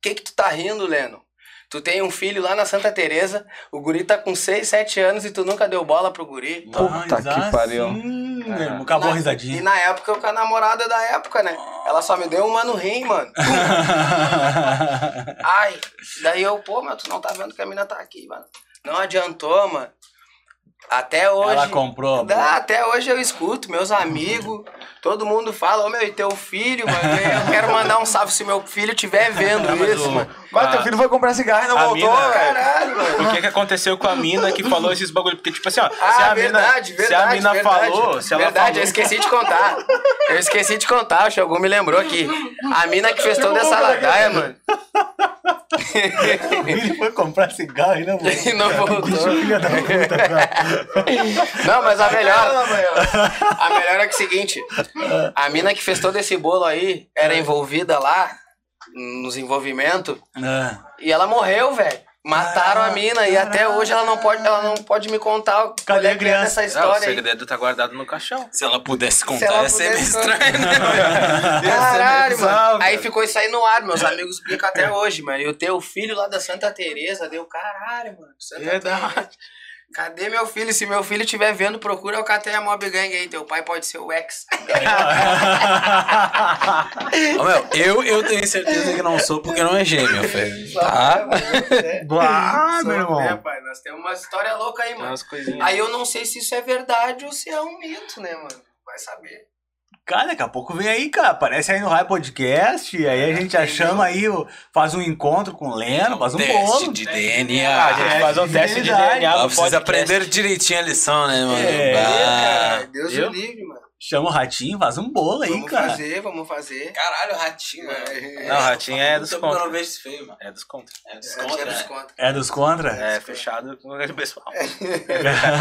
que que tu tá rindo, Leno? Tu tem um filho lá na Santa Teresa, o guri tá com 6, 7 anos e tu nunca deu bola pro guri. Puta que pariu. Hum, meu irmão, acabou a Na- E risadinha. na época eu com a namorada da época, né? Ela só me deu uma no rim, mano. <laughs> Ai, daí eu, pô, mas tu não tá vendo que a mina tá aqui, mano. Não adiantou, mano. Até hoje. Ela comprou. Dá, até hoje eu escuto, meus amigos, todo mundo fala, ô meu, e teu filho, mano? Eu <laughs> quero mandar um salve se meu filho estiver vendo <laughs> Não, isso, o- mano. Mas teu filho foi comprar cigarro e não A voltou, mina-. Caralho, mano. O que que aconteceu com a mina que falou esses bagulho? Porque, tipo assim, ó, Ah, se a verdade, mina, verdade. se a mina verdade. falou, se ela verdade, falou... eu esqueci de contar. Eu esqueci de contar, o Shogun me lembrou aqui. A mina que fez toda essa ladaia, mano. Ele foi comprar cigarro e não voltou. E não voltou. Filha da puta, cara. Não, mas a melhor. A melhor é que é o seguinte: a mina que fez todo esse bolo aí era envolvida lá, nos envolvimentos, Ah. e ela morreu, velho. Mataram a mina e até hoje ela não pode, ela não pode me contar Cadê é a que é criança? o história aí. segredo tá guardado no caixão. Se ela pudesse Se contar, ela ia ser meio estranho, né? <laughs> Caralho, mano. Aí cara. ficou isso aí no ar, meus amigos explicam até hoje, mano. E o teu filho lá da Santa Teresa deu caralho, mano. Santa Verdade. Teresa. Cadê meu filho? Se meu filho estiver vendo, procura o Cateia Mob Gang aí. Teu pai pode ser o ex. <laughs> Ô, meu, eu, eu tenho certeza que não sou porque não é gêmeo, <laughs> velho. Tá? <laughs> Ah, meu irmão. né, pai? Nós temos uma história louca aí, Tem mano. umas coisinhas. Aí eu não sei se isso é verdade ou se é um mito, né, mano? Vai saber. Cara, daqui a pouco vem aí, cara. Aparece aí no Raio Podcast. E aí a gente já chama aí, faz um encontro com o Leno, faz um Teste bolo. de Ah, a DNA. gente faz um teste de. DNA Ah, no precisa podcast. aprender direitinho a lição, né, mano? É, Bah. Cara, Deus o livre, mano. Chama o Ratinho, faz um bolo aí, Vamos cara. fazer, vamos fazer. Caralho, ratinho, É. Não, ratinho é dos porque eu contra. não vejo esse feio, mano. É dos contra. É dos É, contra, tira né? desconto. É dos contra? É fechado com o <laughs> pessoal. É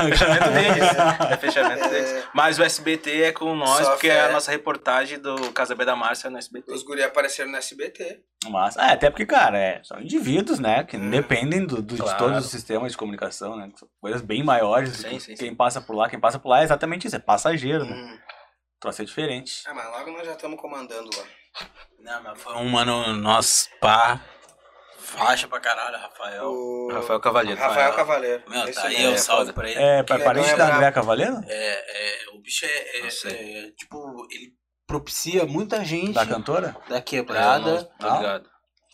fechamento deles. É fechamento deles. Mas o SBT é com nós, Só porque fé. é a nossa reportagem do Casa B da Márcia no SBT. Os guri apareceram no SBT. Mas, é, até porque, cara, é, são indivíduos, né? Que dependem do, do- de Claro. todos os sistemas de comunicação, né? que São coisas bem maiores. Sim, que sim, quem sim. passa por lá, quem passa por lá é exatamente isso, é passageiro, né? Troço é diferente. Ah, mas logo nós já estamos comandando lá. Não, mas foi um mano nosso pá. Faixa pra caralho, Rafael. O Rafael Cavalheiro. Rafael Cavaleiro. Meu, Esse tá aí, mesmo. ó, salve pra ele. É, parente legal, é da brabo. André Cavaleiro? É, é, o bicho é, é- é, tipo, ele propicia muita gente Da cantora? da É, quebrada não, tô ligado.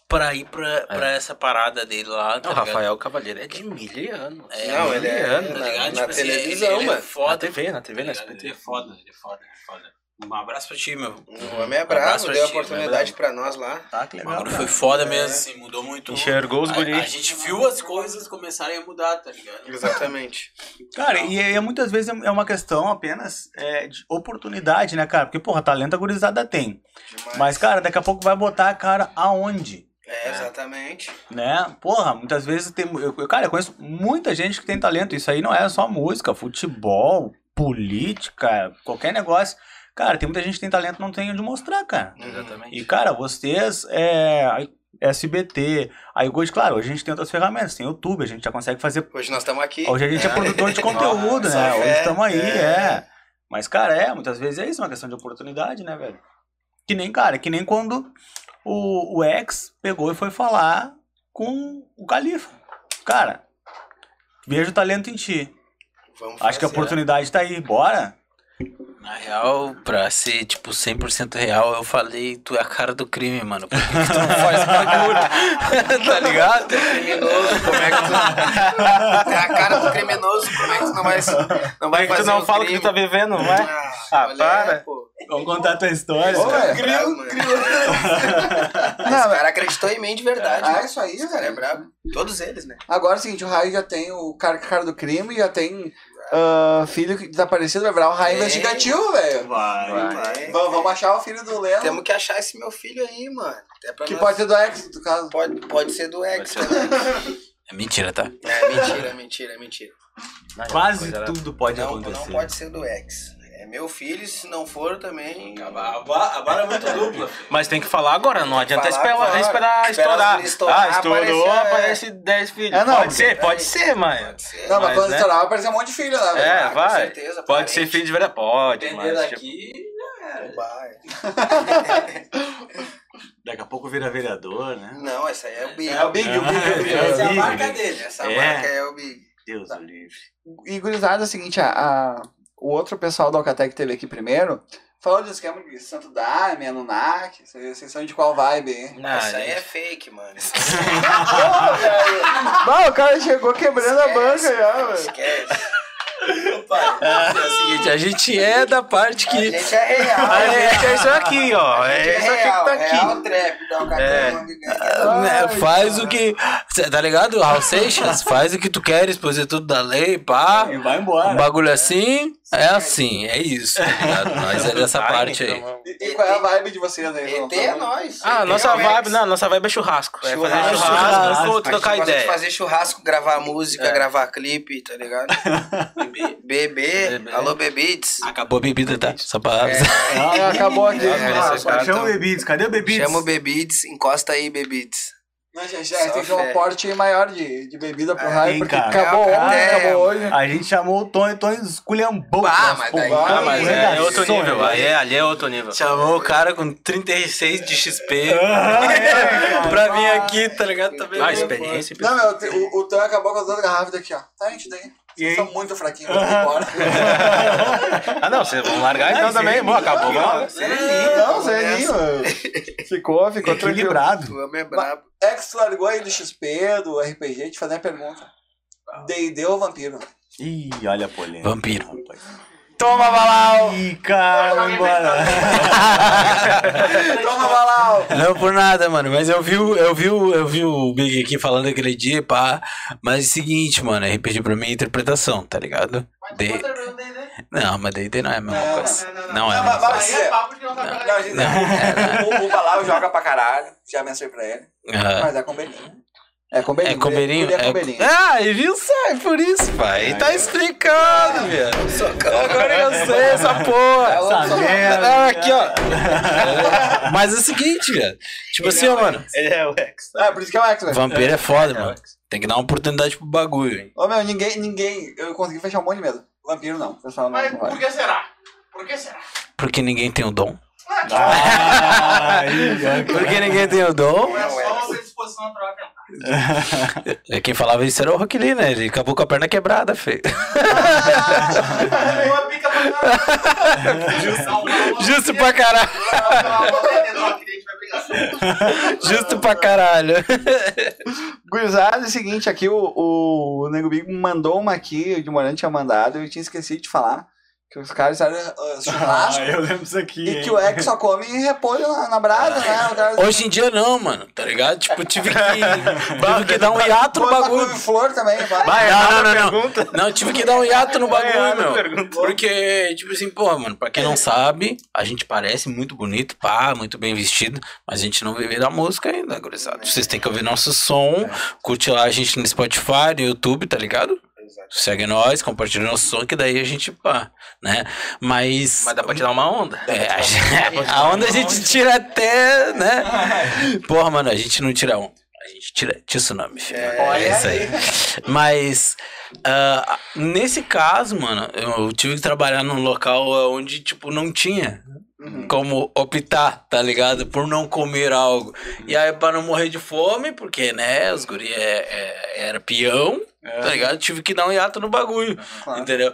Pra ir pra, pra essa parada dele lá. tá Não? Rafael Cavalheiro é de mil anos. É, Não, ele é tá na- ligado? na Tipo assim, televisão, ele, ele mano. É foda. Na TV, na TV, tá na? SBT. Ele é foda, ele é foda, ele é foda. Um abraço pra ti, meu. O homem é Um abraço bravo, pra deu ti, oportunidade pra nós lá. Tá, que O legal. bagulho foi foda mesmo, assim, mudou muito. Enxergou os a, guris. a gente viu as coisas começarem a mudar, tá ligado? Exatamente. Cara, e é, muitas vezes é uma questão apenas é, de oportunidade, né, cara? Porque, porra, talento a gurizada tem. Demais. Mas, cara, daqui a pouco vai botar a cara aonde? É, exatamente. Né? Porra, muitas vezes tem. Eu, cara, eu conheço muita gente que tem talento. Isso aí não é só música, futebol, política, qualquer negócio. Cara, tem muita gente que tem talento e não tem onde mostrar, cara. Exatamente. E, cara, vocês, é, SBT, aí hoje, claro, hoje a gente tem outras ferramentas, tem YouTube, a gente já consegue fazer. Hoje nós estamos aqui. Hoje a gente é, produtor de conteúdo, né? Hoje estamos aí, é. é. Mas, cara, é, muitas vezes é isso, uma questão de oportunidade, né, velho? Que nem, cara, que nem quando o, o ex pegou e foi falar com o Califa. Cara, vejo talento em ti. Vamos Acho que a fazer. oportunidade tá aí, bora. Na real, pra ser, tipo, 100% real, eu falei, tu é a cara do crime, mano. Por que, que tu não faz bagulho? <laughs> tá ligado? Criminoso, como é que tu. É a cara do criminoso, como é que tu não vai. Não vai Por que tu fazer não um fala que crime? tu tá vivendo, não vai? Ah, Ah, olha, para. pô. Vamos contar a tua história. Ô, cara. Esse Não, cara acreditou em mim de verdade. Ah, mano. isso aí, Esse cara é brabo. Todos eles, né? Agora é o seguinte, o Raio já tem o cara, cara do crime, já tem ah, filho que desaparecido, vai virar um raio É. investigativo, velho. Vai. Vai. Vamos, vamos achar o filho do Leno, Temos que achar esse meu filho aí, mano. Pra que nós- pode ser do ex, no caso. Pode, pode ser do ex Pode também. É mentira, tá? É mentira, mentira, mentira. Quase tudo pode não, acontecer. não pode ser do ex. É meu filho, se não for também. Agora é muito <laughs> dupla. Mas tem que falar agora, não adianta falar esperar, agora. esperar Esperar estourar. ah, estourou, aparece, é. aparece 10 filhos. É, não, pode ser, porque- pode ser, mãe. Pode ser. Não, mas, Mas, quando né? estourar vai aparecer um monte de filho, né, velho? É, Ah, com vai. certeza, Pode ser filho de verdade, pode. Depender Mas, tipo, daqui. Vai. <laughs> Daqui a pouco vira vereador, né? Não, essa aí é o Big. É o Big, o Big, o Big. É, Essa é a marca dele. Essa É. marca é o Big. Deus o livre. E gurizada, é o seguinte, a, a- o outro pessoal da Alcatel que teve aqui primeiro, falou do esquema de Santo Daime, Anunnaki, vocês vocês são de qual vibe, hein? não, Essa aí é fake, mano. <laughs> Bah, o cara chegou quebrando a banca já, velho. Esquece. É o seguinte, a gente é da parte A que. gente é real. A gente é isso aqui, ó. A gente É isso aqui que tá aqui. Trap, dá o cartão, É. né, Ai, faz o que. Cê Tá ligado? Raul Seixas, faz o que tu queres, pois é tudo da lei, pá. E vai Um embora. bagulho assim, é assim, é isso, tá ligado? Nós é dessa parte aí. então, E, e qual é a vibe de vocês aí? ET é nós. Ah, ET nossa é o vibe, não, nossa vibe é churrasco. É fazer Churrasco, churrasco, churrasco. ou trocar ideia. fazer churrasco, gravar música, É. gravar clipe, tá ligado? <laughs> Bebê, Bebê. alô bebides. Acabou a bebida, tá? Só pra É, <laughs> Ah, acabou aqui. É, Ah, cara Chama o Bebides, cadê o Bebides? Chama o bebides, encosta aí, bebides. Não, gente, já, Só tem que ter um fé. porte maior de, de bebida pro É, raio, porque cara. acabou É, ontem, é, acabou hoje. A gente chamou o Tony, Tony esculhambou. Nosso mas daí- Ah, mas é, é outro Sonho, nível. né? Aí é, ali é outro nível. Chamou o cara com 36 de XP Ah, é, <laughs> pra vir aqui, tá ligado? Tá Ah, experiência. Não, meu, o, o Tan acabou com as duas garrafas daqui, ó. Tá, gente, daí. E Vocês aí? são muito fraquinhos, vamos embora. <laughs> Ah, não, vocês vão largar então Não, também. Bom, acabou. vamos. Não, sereninho. Ficou, ficou. Equilibrado. Tu homem é brabo. Ex largou aí do XP, do RPG, te fazer uma pergunta. D&D ou vampiro? Ih, olha a polêmica. Vampiro. rapaz. Toma, Balau! Ih, cara, embora. Toma, Balau! <laughs> Não por nada, mano, mas eu vi, o- eu vi, o- eu vi o Big aqui falando aquele dia, pá. Mas é o seguinte, mano, RPG pra mim é interpretação, tá ligado? D... Não, mas D&D não é a mesma Não, coisa. não, não, Não é a Não, mesma coisa. é- papo de não Não, gente, o, o Balau joga pra caralho, já mencionei pra ele, Ah. mas é com Belinho. É com Belinho. É com Beirinho? Ele é Belinho. Ah, e viu só? É por isso, pai. Tá explicando, velho. Agora eu sei essa porra. Essa merda. Ah, aqui, ó. <laughs> Mas é o seguinte, velho. Tipo assim, ó, mano. Ele é o ex. É, por isso que é o X, velho. Vampiro é foda, mano. Tem que dar uma oportunidade pro bagulho, hein. Ô, meu, ninguém, ninguém, eu consegui fechar um monte de medo. Vampiro não, pessoal não, não vai. que será? Por que será? Porque ninguém tem o dom. Ah, <laughs> Porque ninguém tem o dom. é só você disposição natural. É, Quem falava isso era o Rock Lee, né? Ele acabou com a perna quebrada, feio. Uma pica pra caralho. Justo. Pra caralho. Justo pra caralho. Gurizada, é o seguinte, aqui o, o, Nego Big mandou uma aqui, o de Morante tinha mandado, eu tinha esquecido de falar. Que os caras eram uh, <laughs> churrasco Ah, eu lembro disso aqui. e hein? que o ex só come repolho na, na brasa, né? Cara, Hoje em dia não, mano, tá ligado? Tipo, tive que, <laughs> tive que dar um hiato no Come bagulho. couve-flor também, vai. Vai, Não, não, não, não, pergunta. Não, tive que dar um hiato no bagulho, meu. pergunta. Porque, tipo assim, porra, mano, pra quem não sabe, a gente parece muito bonito, pá, muito bem vestido, mas a gente não vive da música ainda, gurizada. Vocês têm que ouvir nosso som, curte lá a gente no Spotify, no YouTube, tá ligado? Exatamente. Segue nós, compartilha nosso som, que daí a gente, pá, né? Mas. Mas dá pra tirar uma onda. É, a, gente- a onda a gente tira até, né? Porra, mano, a gente não tira onda. A gente tira tsunami, filho. É, isso aí. Mas, ah, nesse caso, mano, eu tive que trabalhar num local onde, tipo, não tinha como optar, tá ligado? Por não comer algo. E aí, pra não morrer de fome, porque, né, os guri é, é- era peão, tá ligado? Tive que dar um hiato no bagulho, Claro. entendeu?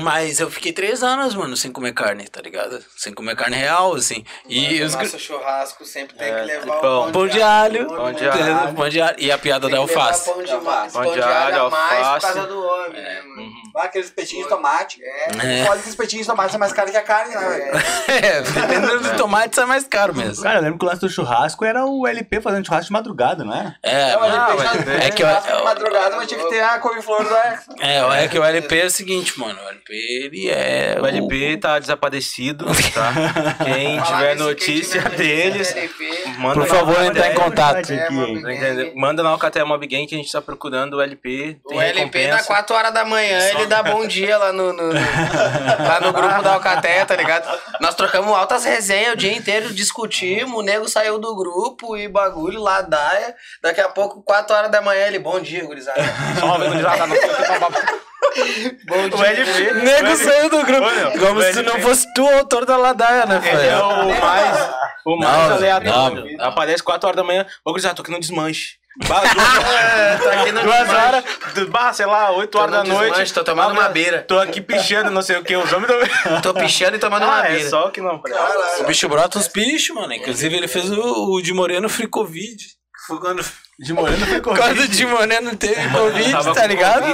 Mas eu fiquei três anos, mano, sem comer carne, tá ligado? Sem comer carne real, assim. E Mas os nosso churrasco sempre tem que levar pão. o Pão de alho, Pão de no- alho. Pão de alho. E a piada Tem da alface. Pão de, Alface. pão de alho a mais por alface. causa do homem, né, mano? Ah, aqueles peitinhos de tomate. É. É. Olha que os peitinhos de tomate são mais caros que a carne, né? <laughs> É, dependendo do tomate, sai mais caro mesmo. Cara, eu lembro que o lance do churrasco era o LP fazendo churrasco de madrugada, não é? É, Não, ele mano, fez é que eu- churrasco de madrugada, mas tinha que ter a couve-flor do é, é que o LP é o seguinte, mano. O LP, ele é. O LP tá desaparecido, tá? <laughs> Quem tiver quem notícia tiver deles, LP, manda Por favor, na entrar em Alcatel. contato. Aqui, é? Manda na Alcatel Mob Game que a gente tá procurando o LP. Tem O LP recompensa. dá 4 horas da manhã, ele dá bom dia lá no, no- <laughs> lá no grupo da Alcateia, tá ligado? Nós trocamos altas resenhas o dia inteiro, discutimos, o nego saiu do grupo e bagulho, ladaia. Daqui a pouco, 4 horas da manhã, ele, bom dia, gurizada. Só vendo já tá no Bom O LP. Nego saiu do grupo. Ô, meu, Como se não fosse tu o autor da ladaia, né, Ele é velho? o mais, o mais Não, aleatório. não. Aparece 4 horas da manhã. Ô, gurizada, tô aqui no desmanche. Bah, <laughs> É, tô aqui no Duas desmanche. horas, du- bah, sei lá, 8 Tô horas no da noite. desmanche, tô tomando Ah, uma beira. Tô aqui pichando, não sei o que. Os homens também. Tô pichando e tomando uma Ah, é beira. só que não. O bicho brota os bichos, mano. Inclusive, ele fez o, o de Moreno Free Covid. Foi quando. De Moreno foi Por causa do de Moreno teve Covid, tá com ligado?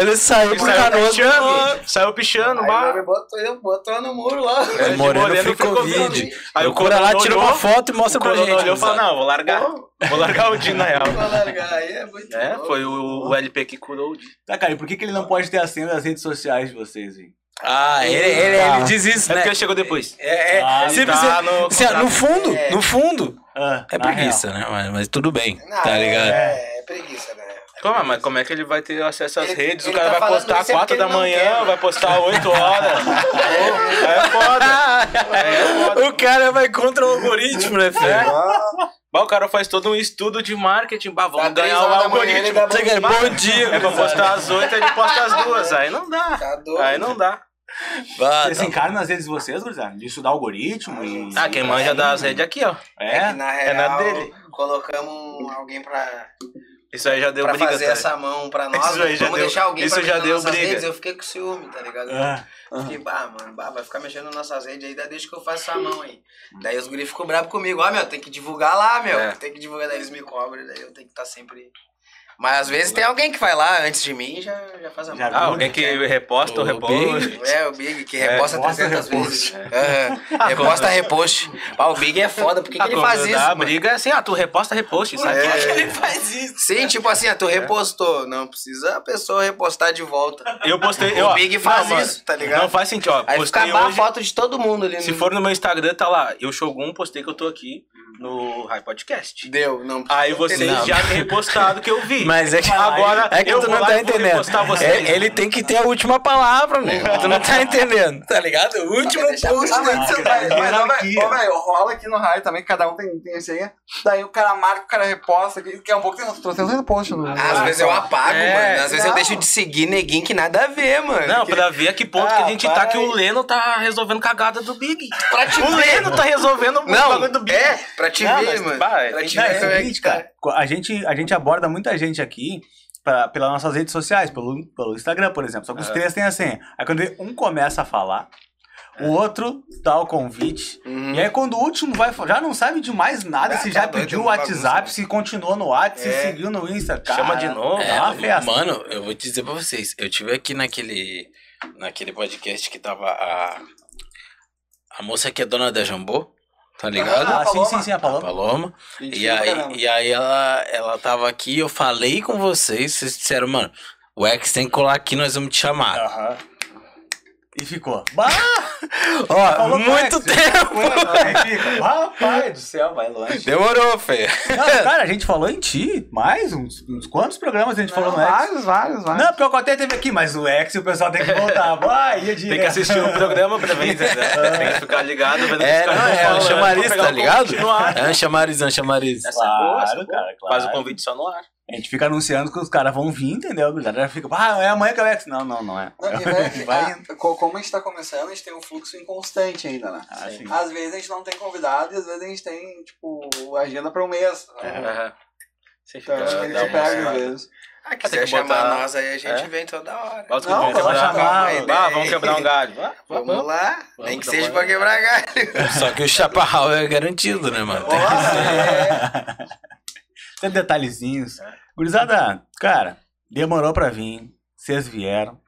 Ele saiu Ele por saiu canoas. pichando, saiu pichando, ele botou, botou no muro lá. É, de Moreno Moreno Free Covid. Covid. Aí o Procura lá, tira olhou, uma foto e O mostra pra gente. olhou e falou, não, vou largar. Vou largar o Di na real. Vou largar aí, é muito É, bom. foi o, o LP que curou o Di. Tá, cara, e por que, que ele não pode ter a senha das redes sociais de vocês, hein? Ah, ele, ele, ele diz isso, É né? porque ele chegou depois. É, é, Ah, simples, tá no assim, ó, no fundo, É. no fundo, Ah, é preguiça, né? Mas, mas tudo bem, Não, tá ligado? É, é preguiça, né? Como, mas como é que ele vai ter acesso às Ele- redes? O cara tá vai postar é 4 porque da manhã, quer. vai postar 8 horas. <laughs> É foda. É foda. O cara vai contra o algoritmo, né, filho? Bah, o cara faz todo um estudo de marketing. Bah, vamos três ganhar o manhã, algoritmo. quer bom dia, É pra postar às 8, ele posta às 2. Aí não dá. Tá doido. Aí não dá. Vocês tá. se encaram nas redes de vocês, gurizada? De estudar algoritmo e... Ah, quem manja das redes aqui, ó. É É? que na é na real, dele. colocamos alguém pra, Isso aí já deu pra briga. fazer tá? essa mão pra nós. Isso aí já Vamos deu- deixar alguém isso pra já mexer deu nas nossas briga. redes. Eu fiquei com ciúme, tá ligado? Ah. Eu Fiquei, bah, mano, bah, vai ficar mexendo nas nossas redes aí, daí deixa que eu faço essa mão aí. Daí os guris ficam bravos comigo. Ó, meu, tem que divulgar lá, meu. É. Tem que divulgar, daí eles me cobram, daí eu tenho que estar sempre... Mas às vezes tem alguém que vai lá antes de mim e já, já faz a Já mão. Ah, alguém que reposta ou O reposta. Big. É, o Big, que É, reposta reposta, 300 repost. vezes. Aham. Reposta, repost. Ah, o Big é foda, por que, que Ah, ele faz isso? A briga é assim, ah, tu reposta, repost. Isso aqui. É. Ele faz isso. Sim, tipo assim, ah, tu repostou. Não precisa a pessoa repostar de volta. Eu postei. O eu, Big faz não, isso, tá ligado? Não faz sentido, ó. Aí postei fica a hoje. foto de todo mundo ali. Se no- for no meu Instagram, tá lá. Eu Shogun, postei que eu tô aqui no High Podcast. Deu, não. Aí vocês Não. já me repostado que eu vi. Mas é que Agora, é que eu tu não tá entendendo. É- ele tem que ter a última palavra, meu. Tu não tá entendendo, tá ligado? O último post ser- Mas, mas, Hierarquia. velho, ô, velho, rola aqui no raio também, cada um tem, tem a senha. Daí o cara marca, o cara reposta, que que é um pouco tem uns 300 post no. Às vezes eu apago, É, mano. Às vezes eu deixo de seguir neguinho que nada a ver, mano. Não, pra ver a que ponto Ah, que a gente tá que o. Leno tá resolvendo cagada do Big. O. Leno tá resolvendo o bagulho do Big. é, pra te Não, ver, mas, mano. bah, pra te Não, é ver é seguinte, que tá. cara. A gente, a gente aborda muita gente aqui pra, pelas nossas redes sociais, pelo, pelo Instagram, por exemplo. Só que os três têm a senha. Aí quando um começa a falar, o outro dá o convite. Uhum. E aí quando o último vai já não sabe de mais nada, Ah, se tá já pediu o uma WhatsApp, bagunça, se continuou no WhatsApp, se É. seguiu no Insta, cara. Chama de novo. É uma festa. Mano, eu vou te dizer pra vocês. Eu tive aqui naquele, naquele podcast que tava a, a moça que é dona da Jambô, tá ligado? Ah, sim, Paloma. sim, sim, a A Paloma. Paloma. Gente, E aí, caramba. e aí ela, ela tava aqui, eu falei com vocês, vocês disseram, mano, o X tem que colar aqui, nós vamos te chamar. Aham. E ficou. Bah! Ó, Falou muito tempo. Fica. Rapaz do céu, vai longe. Demorou, feio. Não, cara, a gente falou em ti. Mais uns, uns quantos programas a gente falou no X? Vários, vários, vários. Não, porque o Coté teve aqui, mas o X o pessoal tem que voltar. Vai, ia direto. Tem que assistir o programa pra ver, entendeu? <laughs> Tem que ficar ligado É, não, é um chamariz, tá ligado? É um chamariz, é um chamariz. Essa é boa, essa Claro, boa. cara, claro. Faz o convite só no ar. A gente fica anunciando que os caras vão vir, entendeu? A galera fica, ah, é amanhã que é o X. Não, não, não é. Não, <laughs> vai- Vai ah, co- como a gente tá começando, a gente tem um fluxo inconstante ainda, né? Ah. Às vezes a gente não tem convidado e às vezes a gente tem, tipo, agenda pra um mês. né? Aham. Você Então, fica. acho que a gente pega às vezes. Ah, Tem quiser que chamar botar- nós aí, a gente É? vem toda hora. Bota Não, chamar, ideia. Ah, vamos quebrar um galho. Ah, <laughs> Vamos lá, nem Vamos, que seja vamos. pra quebrar galho. Só que o chaparral é garantido, né, mano? Tem que <laughs> Tem detalhezinhos. Gurizada, cara, demorou pra vir. Vocês vieram.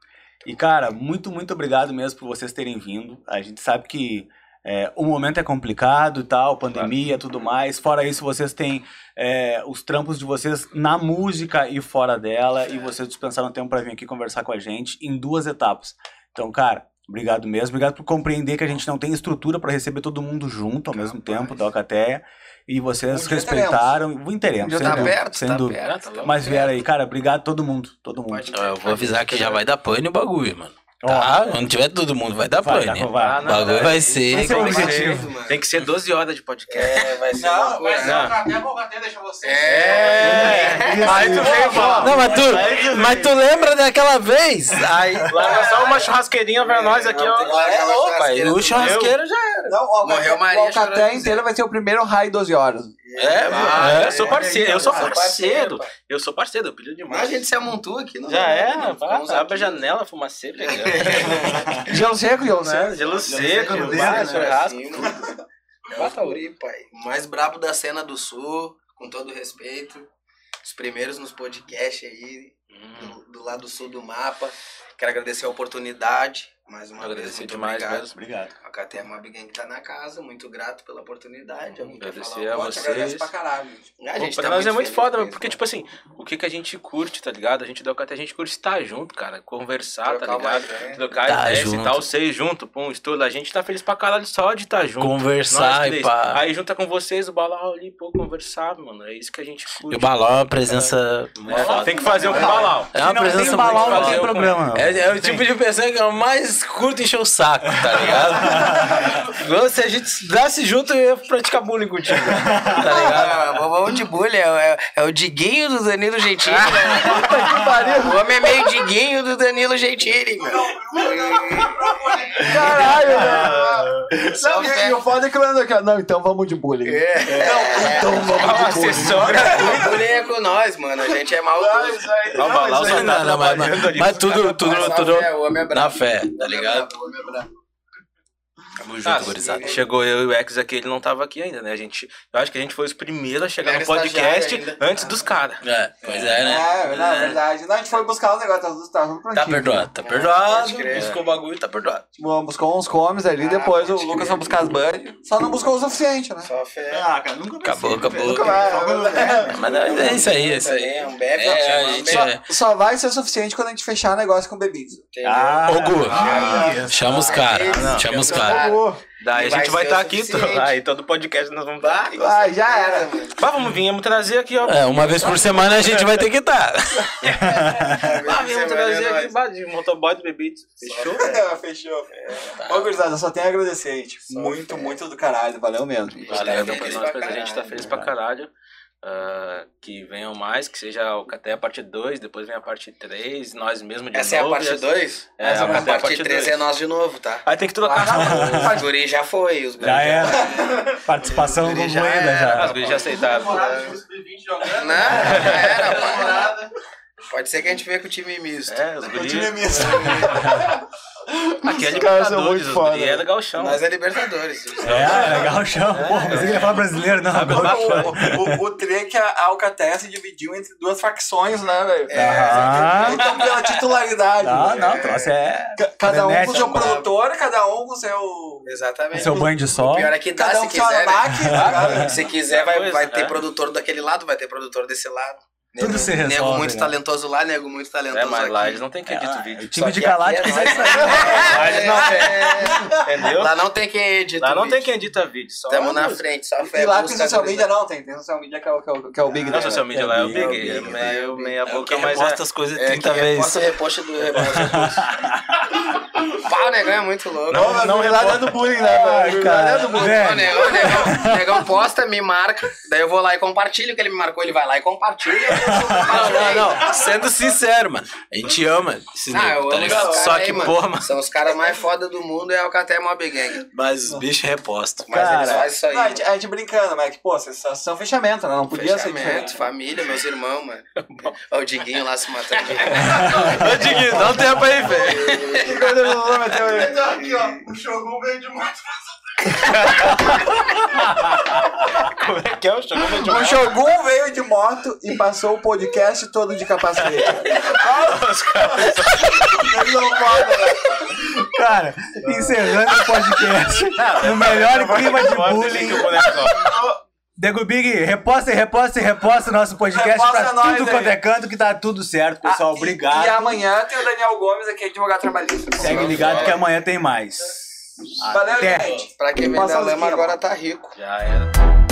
E, cara, muito, muito obrigado mesmo por vocês terem vindo. A gente sabe que é, o momento é complicado e tal, pandemia e tudo mais. Fora isso, vocês têm é, os trampos de vocês na música e fora dela. E vocês dispensaram tempo pra vir aqui conversar com a gente em duas etapas. Então, cara, obrigado mesmo. Obrigado por compreender que a gente não tem estrutura pra receber todo mundo junto ao mesmo tempo da Alcateia. E vocês Um respeitaram. Teremos, Um dia sem Tá dúvida. perto, sem tá dúvida. perto. Mas vieram aí, cara, obrigado a todo mundo. Todo mundo. Eu vou avisar que já vai dar pane o bagulho, mano. Ó, Tá? Quando tiver todo mundo, vai dar vai, pane. vai, vai. Ah, O bagulho vai é- ser. Vai ser um vai ser- objetivo. mano. Tem que ser 12 horas de podcast. É, vai ser Não, Não. o Caté, o Caté deixa você. É. Aí tu veio falar. Não, mas tu, mas tu lembra daquela vez? Aí, <laughs> Larga só uma churrasqueirinha pra nós aqui, ó. é louco, aí churrasqueira o churrasqueiro já era. Não, o Morreu Maria o Alcaté inteiro vai ser o primeiro raio 12 horas. É, Ah, eu sou é, parceiro, eu sou é, parceiro. Eu sou parceiro, eu Mas demais. a gente se amontou aqui. Não Já é, Abre a janela, fumaceira. <laughs> Gelo seco, gelo seco. né? Gelo seco, Gelo seco, churrasco. mano. É o pai. O mais brabo da cena do sul, com todo respeito. Os primeiros nos podcasts aí, do, do lado sul do mapa. Quero agradecer a oportunidade. Mais uma vez, Agradecer muito demais obrigado. mesmo. Obrigado. A KT Mob Gang tá na casa, muito grato pela oportunidade. Quer Agradecer falar a vocês. agradeço pra caralho. A Pô, gente pra tá nós é muito feliz foda, porque, né? tipo assim, o que, que a gente curte, tá ligado? A gente deu até a gente curte estar junto, cara. Conversar, tá Trocar uma ligado? ideia. Trocar Tá ideia, junto. citar o seis junto, pum, estudo. A gente tá feliz pra caralho só de estar junto. Conversar Nós e pá. Aí junta com vocês o Balau ali, pô, conversar, mano. É isso que a gente E curte. o balão é uma presença É, tem que fazer um com o Balau. É uma Se não tem presença balão, não tem programa. É, é o tipo de pessoa que eu mais curto encher o saco, tá ligado? <laughs> Se a gente dasse junto, eu ia praticar bullying contigo. Tá ligado? Ah, vamos de bullying, é, é- é o Diguinho do Danilo Gentili. né? o homem é meio Diguinho do Danilo Gentili, meu. Caralho, velho. Não, e, e o foda é que aqui, ó, não, então vamos de bullying. É. Então vamos de bullying. O bullying é com nós, mano. A gente é maldoso. Só Não, não, mas, mas, tudo, tudo, tudo é na fé, tá O homem é ligado? O é. Tamo Ah, junto, gurizada. Chegou eu e o X aqui, ele não tava aqui ainda, né? A gente, eu acho que a gente foi os primeiros a chegar no podcast antes dos caras. É, pois é, né? É, não, é verdade. Não, a gente foi buscar os negócios, tá tudo tá tudo Tá perdoado, tá perdoado. Pode crer. Buscou o bagulho, tá perdoado. Tipo, Buscou uns comes ali, depois o Lucas crer. foi buscar as buds. Só não buscou o suficiente, né? Só fé. Ah, cara, nunca Acabou, acabou. Nunca vai. Mas não, é isso aí, é isso aí. É um bebe, É, a gente é. Só vai ser suficiente quando a gente fechar negócio com bebidas. Ah, Ô, Gu, ah, chama os caras, Não. chama os Não. caras. Pô, Daí a gente vai estar o aqui, suficiente. aí todo podcast nós vamos estar. Ah, já era. Bah, vamos vir, vamos trazer aqui, ó. É, uma vez por semana a gente vai ter que estar. Você vamos vai trazer aqui, nós. de motoboy do bebidos. Fechou? <laughs> Fechou. Ô, gurizada, só tenho a agradecer, gente. Muito, muito do caralho. Valeu mesmo. Valeu, tá então, a gente tá feliz pra caralho. Ah, que venham mais, que seja o até a parte 2, depois vem a parte 3, nós mesmos de Essa é a novo. parte 2? É, Essa a parte- parte parte 3 dois. é nós de novo, tá? Aí tem que trocar. Os <laughs> guri já foi, os guri já era. Participação do já Moeda era. já. As gurias já aceitaram. Namorado de sub-20 jogando. Não, já era. Namorada. Pode ser que a gente venha com o time misto. É, os O gurias. time é misto. <laughs> Aqui é Libertadores, os foda. é legal chão. Nós é Libertadores. É, legal, chão. Porra, pensei que ia falar brasileiro, não. O, o, o tri é que a Alcatel se dividiu entre duas facções, né, velho? Aham. Então, pela titularidade. Não, né? não, o troço é. Ca- Cada um com o seu produtor, cada um com o seu. Exatamente. Seu banho de sol. O pior é que dá, Cada um se com seu quiser. ligado? <laughs> né? Se quiser, vai, é. ter produtor daquele lado, vai ter produtor desse lado. Tudo se Nego resolve, muito né? talentoso lá, nego muito talentoso É, mas lá aqui. eles não tem quem edita o O vídeo. time Só de Galácticos é é isso aí. <laughs> Lá não tem. Entendeu? Lá não tem quem edita. Lá o não tem quem edita vídeo. Só Tamo na frente, só fé. E lá tem social media não, tem. Tem social media que é o, que é o, que é o Big, Não, né? social media lá é o É Big. o É Big, meio, né? meia É o que boca, mas reposta é. as coisas É, 30 que vezes. reposta, do reposta. <laughs> Pau, negão é muito louco. Não, não, não lá dentro do bullying, né? Cara. Lá do bullying. Ô, negão, ô, negão, negão posta, me marca, daí eu vou lá e compartilho o que ele me marcou, ele vai lá e compartilha. Não, não, não. Sendo sincero, mano. A gente ama esse Ah, nego, eu tá ligado? esses Só caras que, aí, mano. porra, mano. São os caras mais foda do mundo, é o Caté Mob Gang. Mas os bichos repostam. Mas Cara, eles fazem isso aí. Não, a, gente, a gente brincando, mas que, pô, vocês são, fechamento, né? Não podia ser Fechamento, diferente. família, meus irmãos, mano. <laughs> Ó, o Diguinho lá se matando. <laughs> Ô, Diguinho, dá um tempo aí, velho. Que coisa teu- Então aqui, ó. O Shogun veio de moto. <laughs> Como é que é o jogo? O Shogun veio de moto e passou o podcast todo de capacete. Eles não podem, né? Cara, encerrando o podcast no melhor clima de bullying. Dego Big, reposta, reposta e reposta o nosso podcast Reposta pra nós tudo aí. quanto é canto que tá tudo certo, pessoal. Ah, e- Obrigado. E amanhã tem o Daniel Gomes aqui, advogado trabalhista. Segue ligado que amanhã tem mais. Valeu, Até. gente. Pra quem as lama esquinas. agora tá rico. Já era.